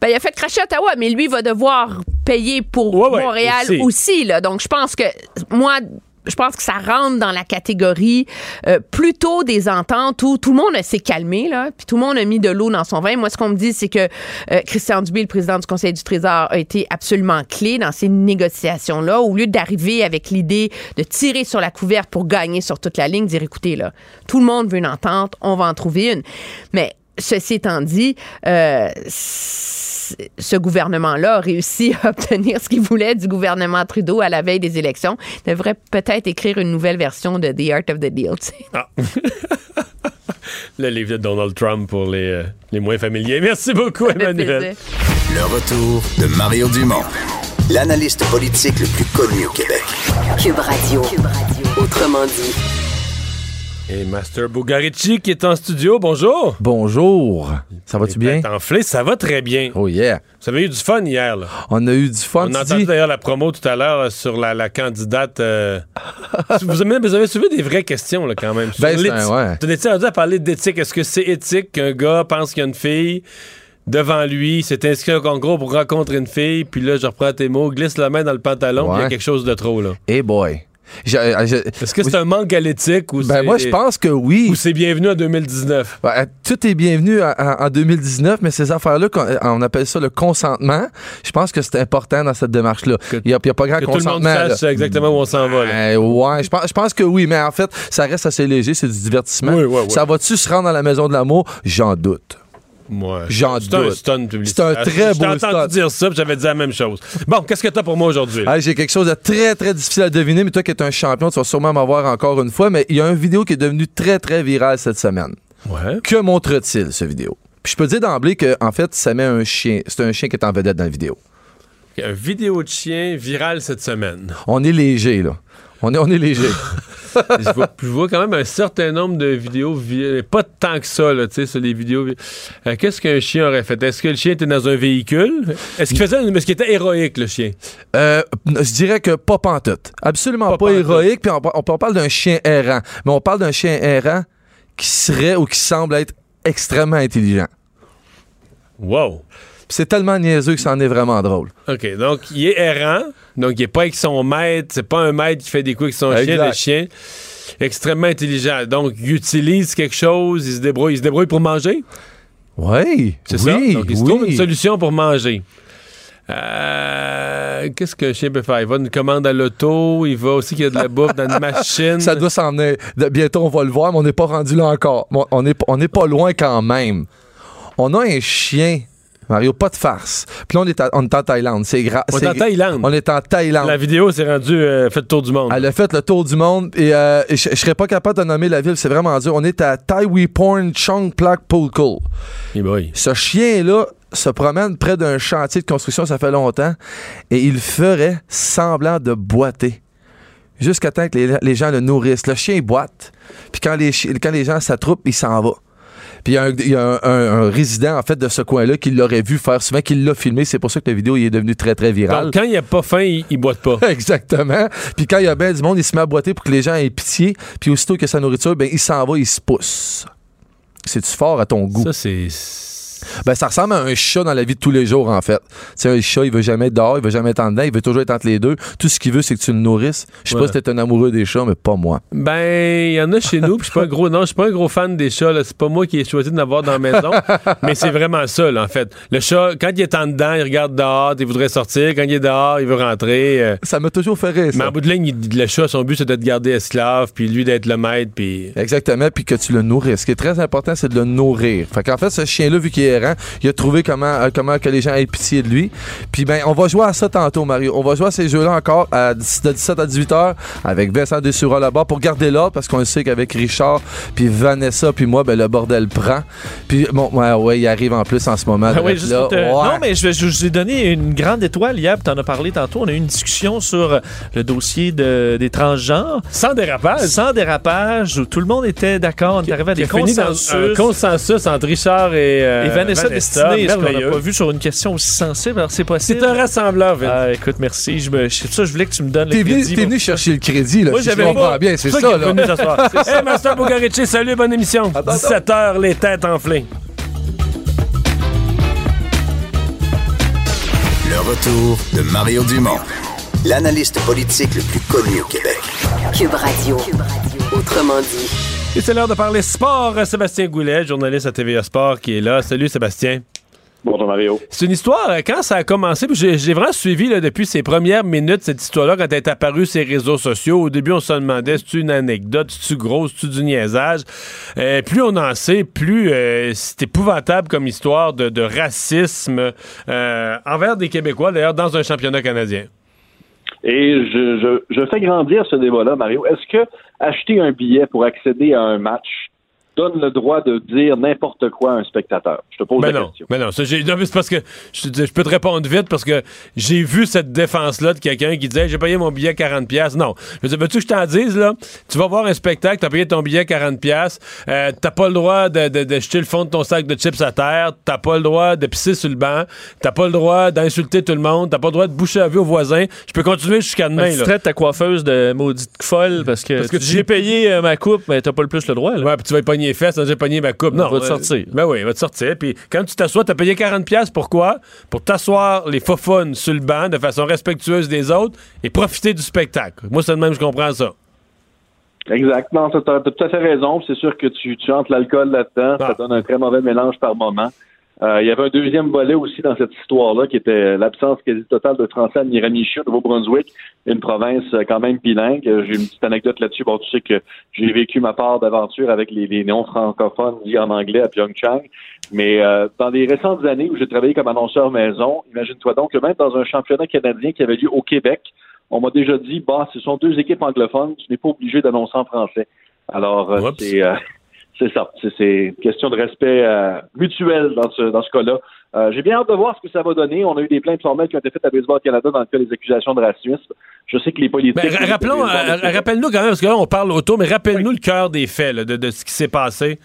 Ben, il a fait cracher Ottawa, mais lui va devoir payer pour Ouais, ouais, Montréal aussi. aussi. là. Donc, je pense que moi. Je pense que ça rentre dans la catégorie euh, plutôt des ententes où tout le monde s'est calmé, là, puis tout le monde a mis de l'eau dans son vin. Moi, ce qu'on me dit, c'est que euh, Christian Dubé, le président du Conseil du Trésor, a été absolument clé dans ces négociations-là. Au lieu d'arriver avec l'idée de tirer sur la couverte pour gagner sur toute la ligne, dire écoutez, là, tout le monde veut une entente, on va en trouver une. Mais Ceci étant dit, euh, ce gouvernement-là a réussi à obtenir ce qu'il voulait du gouvernement Trudeau à la veille des élections. Il devrait peut-être écrire une nouvelle version de The Art of the Deal. Ah. le livre de Donald Trump pour les, euh, les moins familiers. Merci beaucoup, Emmanuel. Le retour de Mario Dumont, l'analyste politique le plus connu au Québec. Cube Radio. Autrement dit. Et Master Bugarici qui est en studio. Bonjour. Bonjour. Ça va-tu bien? Enflé, ça va très bien. Oh yeah. Vous avez eu du fun hier. Là. On a eu du fun. On tu a entendu dis? d'ailleurs la promo tout à l'heure sur la, la candidate. euh, vous, avez, vous avez soulevé des vraies questions là, quand même. sur Ben, un- ouais. Rendu à parler d'éthique? Est-ce que c'est éthique qu'un gars pense qu'il y a une fille devant lui, s'est inscrit en gros pour rencontrer une fille, puis là, je reprends tes mots, glisse la main dans le pantalon, puis il y a quelque chose de trop. là? Hey boy. Euh, Est-ce que c'est un manque à l'éthique ou Ben moi, je pense que oui. ou c'est bienvenu en 2019? Ben, tout est bienvenu en, en- en 2019, mais ces affaires-là, qu'on- on appelle ça le consentement. Je pense que c'est important dans cette démarche-là. Il n'y a, pas grand Que tout le monde consentement. sache exactement où on s'en va. là. Euh, ouais, je pense, je pense que oui, mais en fait, ça reste assez léger, c'est du divertissement. Oui, oui, oui. Ça va-tu se rendre à la maison de l'amour? J'en doute. Ouais. J'en C'est un doute. stun publicitaire. C'est un très J'ai beau entendu stun. dire ça, j'avais dit la même chose. Bon, qu'est-ce que t'as pour moi aujourd'hui? Hey, J'ai quelque chose de très, très difficile à deviner, mais toi qui es un champion, tu vas sûrement m'avoir encore une fois, mais il y a une vidéo qui est devenue très, très virale cette semaine. Ouais. Que montre-t-il, ce vidéo? Puis je peux dire d'emblée que en fait, ça met un chien. C'est un chien qui est en vedette dans la vidéo. Un vidéo de chien virale cette semaine. On est léger, là. On est, on est léger. je, vois, je vois quand même un certain nombre de vidéos, vi- pas tant que ça, là, tu sais, sur les vidéos. Euh, Qu'est-ce qu'un chien aurait fait? Est-ce que le chien était dans un véhicule? Est-ce qu'il faisait, est-ce qu'il était héroïque, le chien? Euh, je dirais que pas pantoute. Absolument pas, héroïque. Puis on, on- on parle d'un chien errant. Mais on parle d'un chien errant qui serait ou qui semble être extrêmement intelligent. Wow. C'est tellement niaiseux que c'en est vraiment drôle. OK, donc il est errant, donc il est pas avec son maître, c'est pas un maître qui fait des coups avec son chien, le chien. Extrêmement intelligent. Donc, il utilise quelque chose, il se débrouille. Il se débrouille pour manger? Oui. C'est ça? Donc, il se oui. trouve une solution pour manger. Euh, Qu'est-ce qu'un chien peut faire? Il va une commande à l'auto, il va aussi qu'il y a de la bouffe dans une machine. Ça doit s'en. De- Bientôt, on va le voir, mais on n'est pas rendu là encore. On n'est on n'est pas loin quand même. On a un chien, Mario, pas de farce. Puis là, on est, à- on est en Thaïlande. C'est grave. On est en Thaïlande. On est en Thaïlande. La vidéo s'est rendue euh, fait le tour du monde. Elle a fait le tour du monde et euh, je je serais pas capable de nommer la ville, c'est vraiment dur. On est à Tai Wee Porn Chong Plak Pulkul. Eh boy. Ce chien-là se promène près d'un chantier de construction, ça fait longtemps, et il ferait semblant de boiter. Jusqu'à temps que les, les gens le nourrissent. Le chien boite, puis quand les, quand les gens s'attroupent, il s'en va. Puis il y a, un, il y a un- un- un résident, en fait, de ce coin-là qui l'aurait vu faire souvent, qui l'a filmé. C'est pour ça que la vidéo il est devenue très, très virale. Donc, quand il n'y a pas faim, il, il boite pas. Exactement. Puis quand il y a bien du monde, il se met à boiter pour que les gens aient pitié. Puis aussitôt que sa nourriture, ben, il s'en va, il se pousse. C'est-tu fort à ton goût? Ça, c'est. Ben, ça ressemble à un chat dans la vie de tous les jours, en fait. Tu un chat, il veut jamais être dehors, il veut jamais être en dedans, il veut toujours être entre les deux. Tout ce qu'il veut, c'est que tu le nourrisses. Je sais Ouais. pas si t'es un amoureux des chats, mais pas moi. Ben, il y en a chez nous, puis je suis pas un gros, non, je suis pas un gros fan des chats. C'est pas moi qui ai choisi de l'avoir dans la maison, mais c'est vraiment ça, là, en fait. Le chat, quand il est en dedans, il regarde dehors, il voudrait sortir. Quand il est dehors, il veut rentrer. euh. Ça m'a toujours fait rire, Mais en bout de ligne, il- le chat, son but, c'est de te garder esclave, puis lui d'être le maître, puis. Exactement, puis que tu le nourrisses. Ce qui est très important, c'est de le nourrir. Fait qu'en fait, ce chien-là, vu qu'il est il a trouvé comment, euh, comment que les gens aient pitié de lui. Puis ben, on va jouer à ça tantôt, Mario. On va jouer à ces jeux-là encore à, de 17 à 18 heures avec Vincent Dessurat là-bas pour garder l'ordre parce qu'on sait qu'avec Richard, puis Vanessa, puis moi, ben, le bordel prend. Puis bon, ouais, ouais, il arrive en plus en ce moment. Ah oui, Drette juste là. pour te- Ouais. Non, mais je, je vous ai donné une grande étoile hier, puis t'en as parlé tantôt. On a eu une discussion sur euh, le dossier de, des transgenres. Sans dérapage. Sans dérapage, où tout le monde était d'accord. On est arrivé à des consensus. un consensus entre Richard et, euh, et Vanessa, Destinée, ce qu'on n'a merveilleux. pas vu sur une question aussi sensible. Alors, c'est possible. C'est un rassembleur, Vince. Ah, écoute, merci. Je me, c'est pour ça que je voulais que tu me donnes le crédit. t'es venu chercher le crédit, là. Moi, si j'avais comprends bien, c'est C'est ça, est là. venu s'asseoir. hey, Master Bugarici, salut, bonne émission. 17h, les têtes enflées. Le retour de Mario Dumont, l'analyste politique le plus connu au Québec. Cube Radio. Autrement dit. Et c'est l'heure de parler sport. Sébastien Goulet, journaliste à TVA Sport, qui est là. Salut, Sébastien. Bonjour Mario. C'est une histoire, euh, quand ça a commencé, j'ai vraiment suivi là, depuis ses premières minutes cette histoire-là, quand elle est apparue sur les réseaux sociaux. Au début, on se demandait, c'est une anecdote, c'est-tu gros, c'est-tu du niaisage? Euh, plus on en sait, plus euh, c'est épouvantable comme histoire de, de racisme euh, envers des Québécois, d'ailleurs, dans un championnat canadien. Et je, je, je fais grandir ce débat-là, Mario. Est-ce que acheter un billet pour accéder à un match donne le droit de dire n'importe quoi à un spectateur? Je te pose Mais la non, question. mais non, ça, j'ai- non, mais c'est parce que je, peux te répondre vite parce que j'ai vu cette défense-là de quelqu'un qui disait j'ai payé mon billet 40$. pièces Non. Je veux dire, veux-tu que je t'en dise, là? Tu vas voir un spectacle, t'as payé ton billet 40$, pièces euh, t'as pas le droit de, de, de jeter le fond de ton sac de chips à terre, t'as pas le droit de pisser sur le banc, t'as pas le droit d'insulter tout le monde, t'as pas le droit de boucher la vue aux voisins. Je peux continuer jusqu'à demain, Ben, tu là. traites ta coiffeuse de maudite folle parce que, Parce que j'ai payé euh, ma coupe, mais t'as pas le plus le droit. Là. Ouais, puis tu vas y pogner les fesses, j'ai pogné ma coupe. Non, va te euh, sortir. Ben oui, il va te sortir. Puis quand tu t'assois, t'as payé 40$. pièces Pourquoi? Pour t'asseoir les faux sur le banc de façon respectueuse des autres et profiter du spectacle. Moi, c'est de même, je comprends ça. Exact. Non, tu as, tout à fait raison. C'est sûr que tu, tu entres l'alcool là-dedans. Ah. Ça donne un très mauvais mélange par moment. Euh, il y avait un deuxième volet aussi dans cette histoire-là, qui était l'absence quasi totale de français à Miramichi, au Nouveau-Brunswick, une province euh, quand même bilingue. Euh, J'ai une petite anecdote là-dessus. Bon, tu sais que j'ai vécu ma part d'aventure avec les, les non-francophones dits en anglais à Pyeongchang. Mais euh, dans les récentes années où j'ai travaillé comme annonceur maison, imagine-toi donc que même dans un championnat canadien qui avait lieu au Québec, on m'a déjà dit, bah, ce sont deux équipes anglophones, tu n'es pas obligé d'annoncer en français. Alors, euh, c'est euh, C'est ça. C'est- question de respect euh, mutuel dans ce, dans ce cas-là. Euh, J'ai bien hâte de voir ce que ça va donner. On a eu des plaintes formelles qui ont été faites à Baseball Canada dans le cas des accusations de racisme. Je sais que les politiques. Ben, ra- rappelons, euh, rappelle-nous quand même, parce que là, on parle autour, mais rappelle-nous le cœur des faits, là, de, de ce qui s'est passé.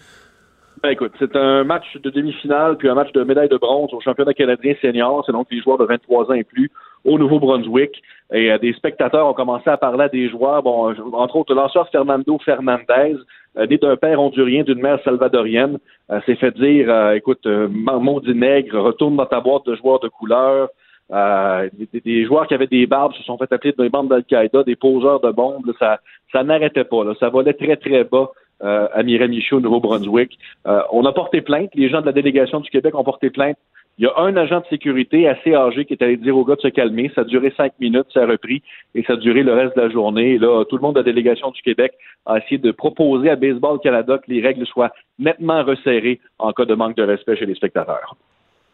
Ben, c'est un match de demi-finale puis un match de médaille de bronze au championnat canadien senior. C'est donc les joueurs de 23 ans et plus au Nouveau-Brunswick. Et euh, des spectateurs ont commencé à parler à des joueurs, bon, euh, entre autres le lanceur Fernando Fernandez, euh, né d'un père hondurien, d'une mère salvadorienne, s'est fait dire, écoute, maudit nègre, retourne dans ta boîte de joueurs de couleur. Des, joueurs qui avaient des barbes se sont fait appeler des membres d'Al-Qaïda, des poseurs de bombes. ça, ça n'arrêtait pas. Ça volait très, très bas euh, à Miramichi au Nouveau-Brunswick. Euh, on a porté plainte. Les gens de la délégation du Québec ont porté plainte. Il y a un agent de sécurité assez âgé qui est allé dire au gars de se calmer. Ça a duré cinq minutes, ça a repris et ça a duré le reste de la journée. Et là, tout le monde de la délégation du Québec a essayé de proposer à Baseball Canada que les règles soient nettement resserrées en cas de manque de respect chez les spectateurs.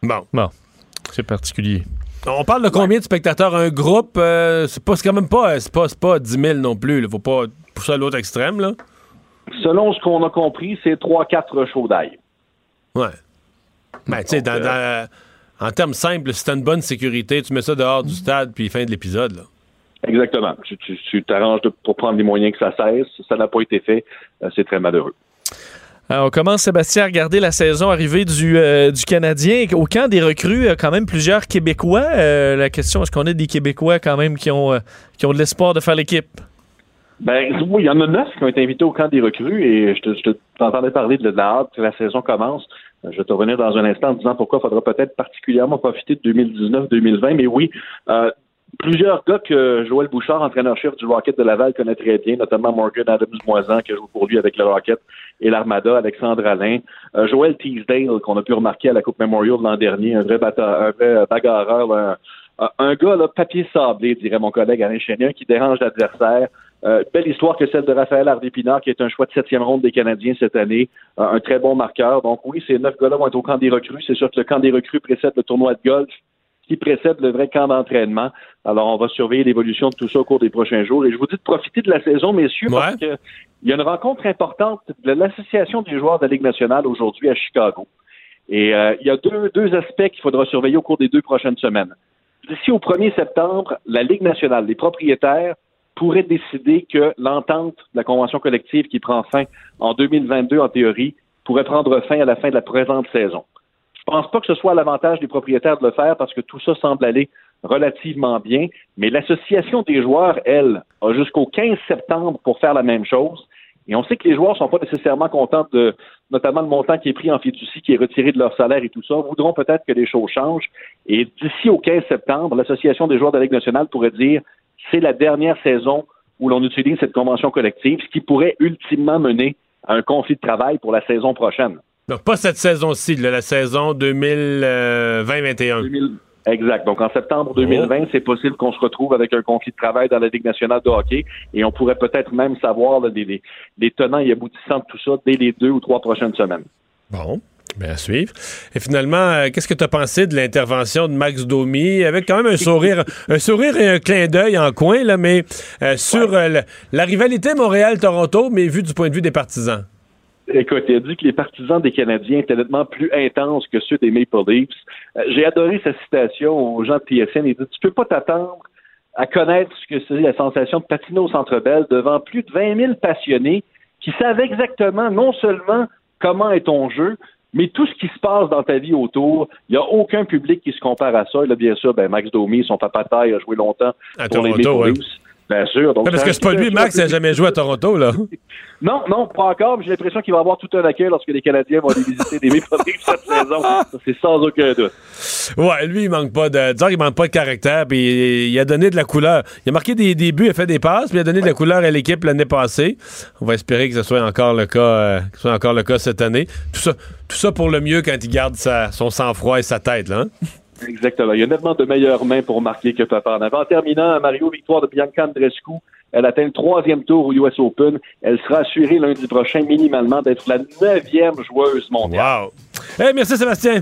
Bon. Bon. C'est particulier. On parle de combien de spectateurs? Un groupe? euh, c'est pas quand même pas, c'est pas, pas 10 000 non plus. Il faut pas pousser à l'autre extrême, là. Selon ce qu'on a compris, c'est trois, quatre chauds d'ail. Ouais. Ben, tu sais, dans- dans- en termes simples, si t'as une bonne sécurité, tu mets ça dehors du stade, puis fin de l'épisode, là. Exactement. Tu t'arranges pour prendre les moyens que ça cesse. Ça n'a pas été fait. Euh, C'est très malheureux. Alors, on commence, Sébastien, à regarder la saison arrivée du, euh, du Canadien. Au camp des recrues, euh, quand même plusieurs Québécois. Euh, la question, est-ce qu'on a des Québécois quand même qui ont, euh, qui ont de l'espoir de faire l'équipe? Ben oui, il y en a neuf qui ont été invités au camp des recrues et je te, je te- t'entendais parler de la hâte que la saison commence. Euh, Je vais te revenir dans un instant en disant pourquoi il faudra peut-être particulièrement profiter de 2019-2020. Mais oui, euh, plusieurs gars que Joël Bouchard, entraîneur-chef du Rocket de Laval, connaît très bien, notamment Morgan Adams-Moisan, qui joue pour lui avec le Rocket et l'Armada, Alexandre Alain. Euh, Joël Teasdale, qu'on a pu remarquer à la Coupe Memorial l'an dernier, un vrai, un vrai bagarreur, un gars, là, papier sablé, dirait mon collègue Alain Chénier, qui dérange l'adversaire. Euh, belle histoire que celle de Raphaël Harvey-Pinard, qui est un choix de septième ronde des Canadiens cette année, Euh, un très bon marqueur. Donc oui, ces neuf gars-là vont être au camp des recrues. C'est sûr que le camp des recrues précède le tournoi de golf, qui précède le vrai camp d'entraînement. Alors on va surveiller l'évolution de tout ça au cours des prochains jours. Et je vous dis de profiter de la saison, messieurs, parce que il y a une rencontre importante de l'Association des joueurs de la Ligue nationale aujourd'hui à Chicago. Et euh, il y a deux, deux aspects qu'il faudra surveiller au cours des deux prochaines semaines. D'ici au 1er septembre, la Ligue nationale, les propriétaires pourraient décider que l'entente de la convention collective qui prend fin en 2022, en théorie, pourrait prendre fin à la fin de la présente saison. Je pense pas que ce soit à l'avantage des propriétaires de le faire parce que tout ça semble aller relativement bien, mais l'association des joueurs, elle, a jusqu'au 15 septembre pour faire la même chose. Et on sait que les joueurs sont pas nécessairement contents de, notamment le montant qui est pris en fiducie, qui est retiré de leur salaire et tout ça, voudront peut-être que les choses changent. Et d'ici au 15 septembre, l'Association des joueurs de la Ligue nationale pourrait dire c'est la dernière saison où l'on utilise cette convention collective, ce qui pourrait ultimement mener à un conflit de travail pour la saison prochaine. Donc, pas cette saison-ci, la saison 2020-21. Exact. Donc, en septembre 2020, c'est possible qu'on se retrouve avec un conflit de travail dans la Ligue nationale de hockey et on pourrait peut-être même savoir là, les, les- les tenants et aboutissants de tout ça dès les deux ou trois prochaines semaines. Bon. Bien à suivre. Et finalement, euh, qu'est-ce que tu as pensé de l'intervention de Max Domi? Avec quand même un sourire, un sourire et un clin d'œil en coin, là, mais euh, sur euh, la, la rivalité Montréal-Toronto, mais vu du point de vue des partisans. Écoute, il a dit que les partisans des Canadiens étaient nettement plus intenses que ceux des Maple Leafs. J'ai adoré sa citation aux gens de TSN. Il dit Tu peux pas t'attendre à connaître ce que c'est la sensation de patiner au Centre Bell devant plus de 20 000 passionnés qui savent exactement non seulement comment est ton jeu, mais tout ce qui se passe dans ta vie autour. Il n'y a aucun public qui se compare à ça. Et là, bien sûr, ben, Max Domi, son papa taille, a joué longtemps À pour les Toronto, Maple ouais. Bien sûr. Donc, parce que c'est pas lui, Max, choix n'a jamais joué à Toronto, là. non, non, pas encore, mais j'ai l'impression qu'il va avoir tout un accueil lorsque les Canadiens vont aller visiter les Maple Leafs cette saison. C'est sans aucun doute. Ouais, lui, il manque pas de. Disons qu'il manque pas de caractère, puis il a donné de la couleur. Il a marqué des, des buts, il a fait des passes, puis il a donné de la couleur à l'équipe l'année passée. On va espérer que ce soit encore le cas, euh, que ce soit encore le cas cette année. Tout ça, tout ça pour le mieux quand il garde sa- son sang-froid et sa tête, là. hein? Exactement. Il y a nettement de meilleures mains pour marquer que Papa en avant. En terminant, Mario, victoire de Bianca Andreescu. Elle atteint le troisième tour au US Open. Elle sera assurée lundi prochain, minimalement, d'être la neuvième joueuse mondiale. Wow. Hey, merci Sébastien.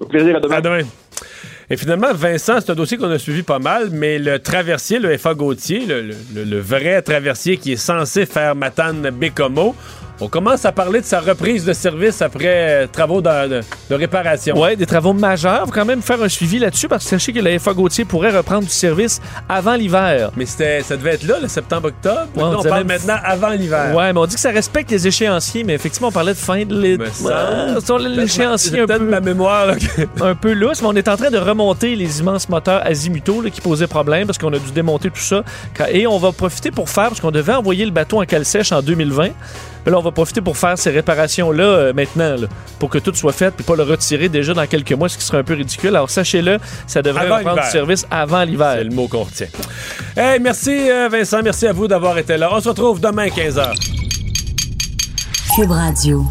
Au plaisir, à demain. À demain. Et finalement, Vincent, c'est un dossier qu'on a suivi pas mal, mais le traversier, le FA Gauthier, le, le- le vrai traversier qui est censé faire Matane Bécomo, On commence à parler de sa reprise de service après euh, travaux de, de- de réparation. Oui, des travaux majeurs. Il faut quand même faire un suivi là-dessus parce que sachez que la FA Gauthier pourrait reprendre du service avant l'hiver. Mais c'était, ça devait être là, le septembre-octobre. Ouais, on parle maintenant avant l'hiver. Ouais, mais on dit que ça respecte les échéanciers, mais effectivement, on parlait de fin de l'é- Me Ouais, l'échéancier un Peut-être peu, ma mémoire. là, que- un peu lousse, mais on est en train de remonter les immenses moteurs azimutaux là, qui posaient problème parce qu'on a dû démonter tout ça. Et on va profiter pour faire, parce qu'on devait envoyer le bateau en cale sèche en 2020. Mais là, on va profiter pour faire ces réparations-là euh, maintenant, là, pour que tout soit fait, puis pas le retirer déjà dans quelques mois, ce qui serait un peu ridicule. Alors sachez-le, ça devrait Avant reprendre du service avant l'hiver. C'est le mot qu'on retient. Hey, merci euh, Vincent, merci à vous d'avoir été là. On se retrouve demain 15h. Cube Radio.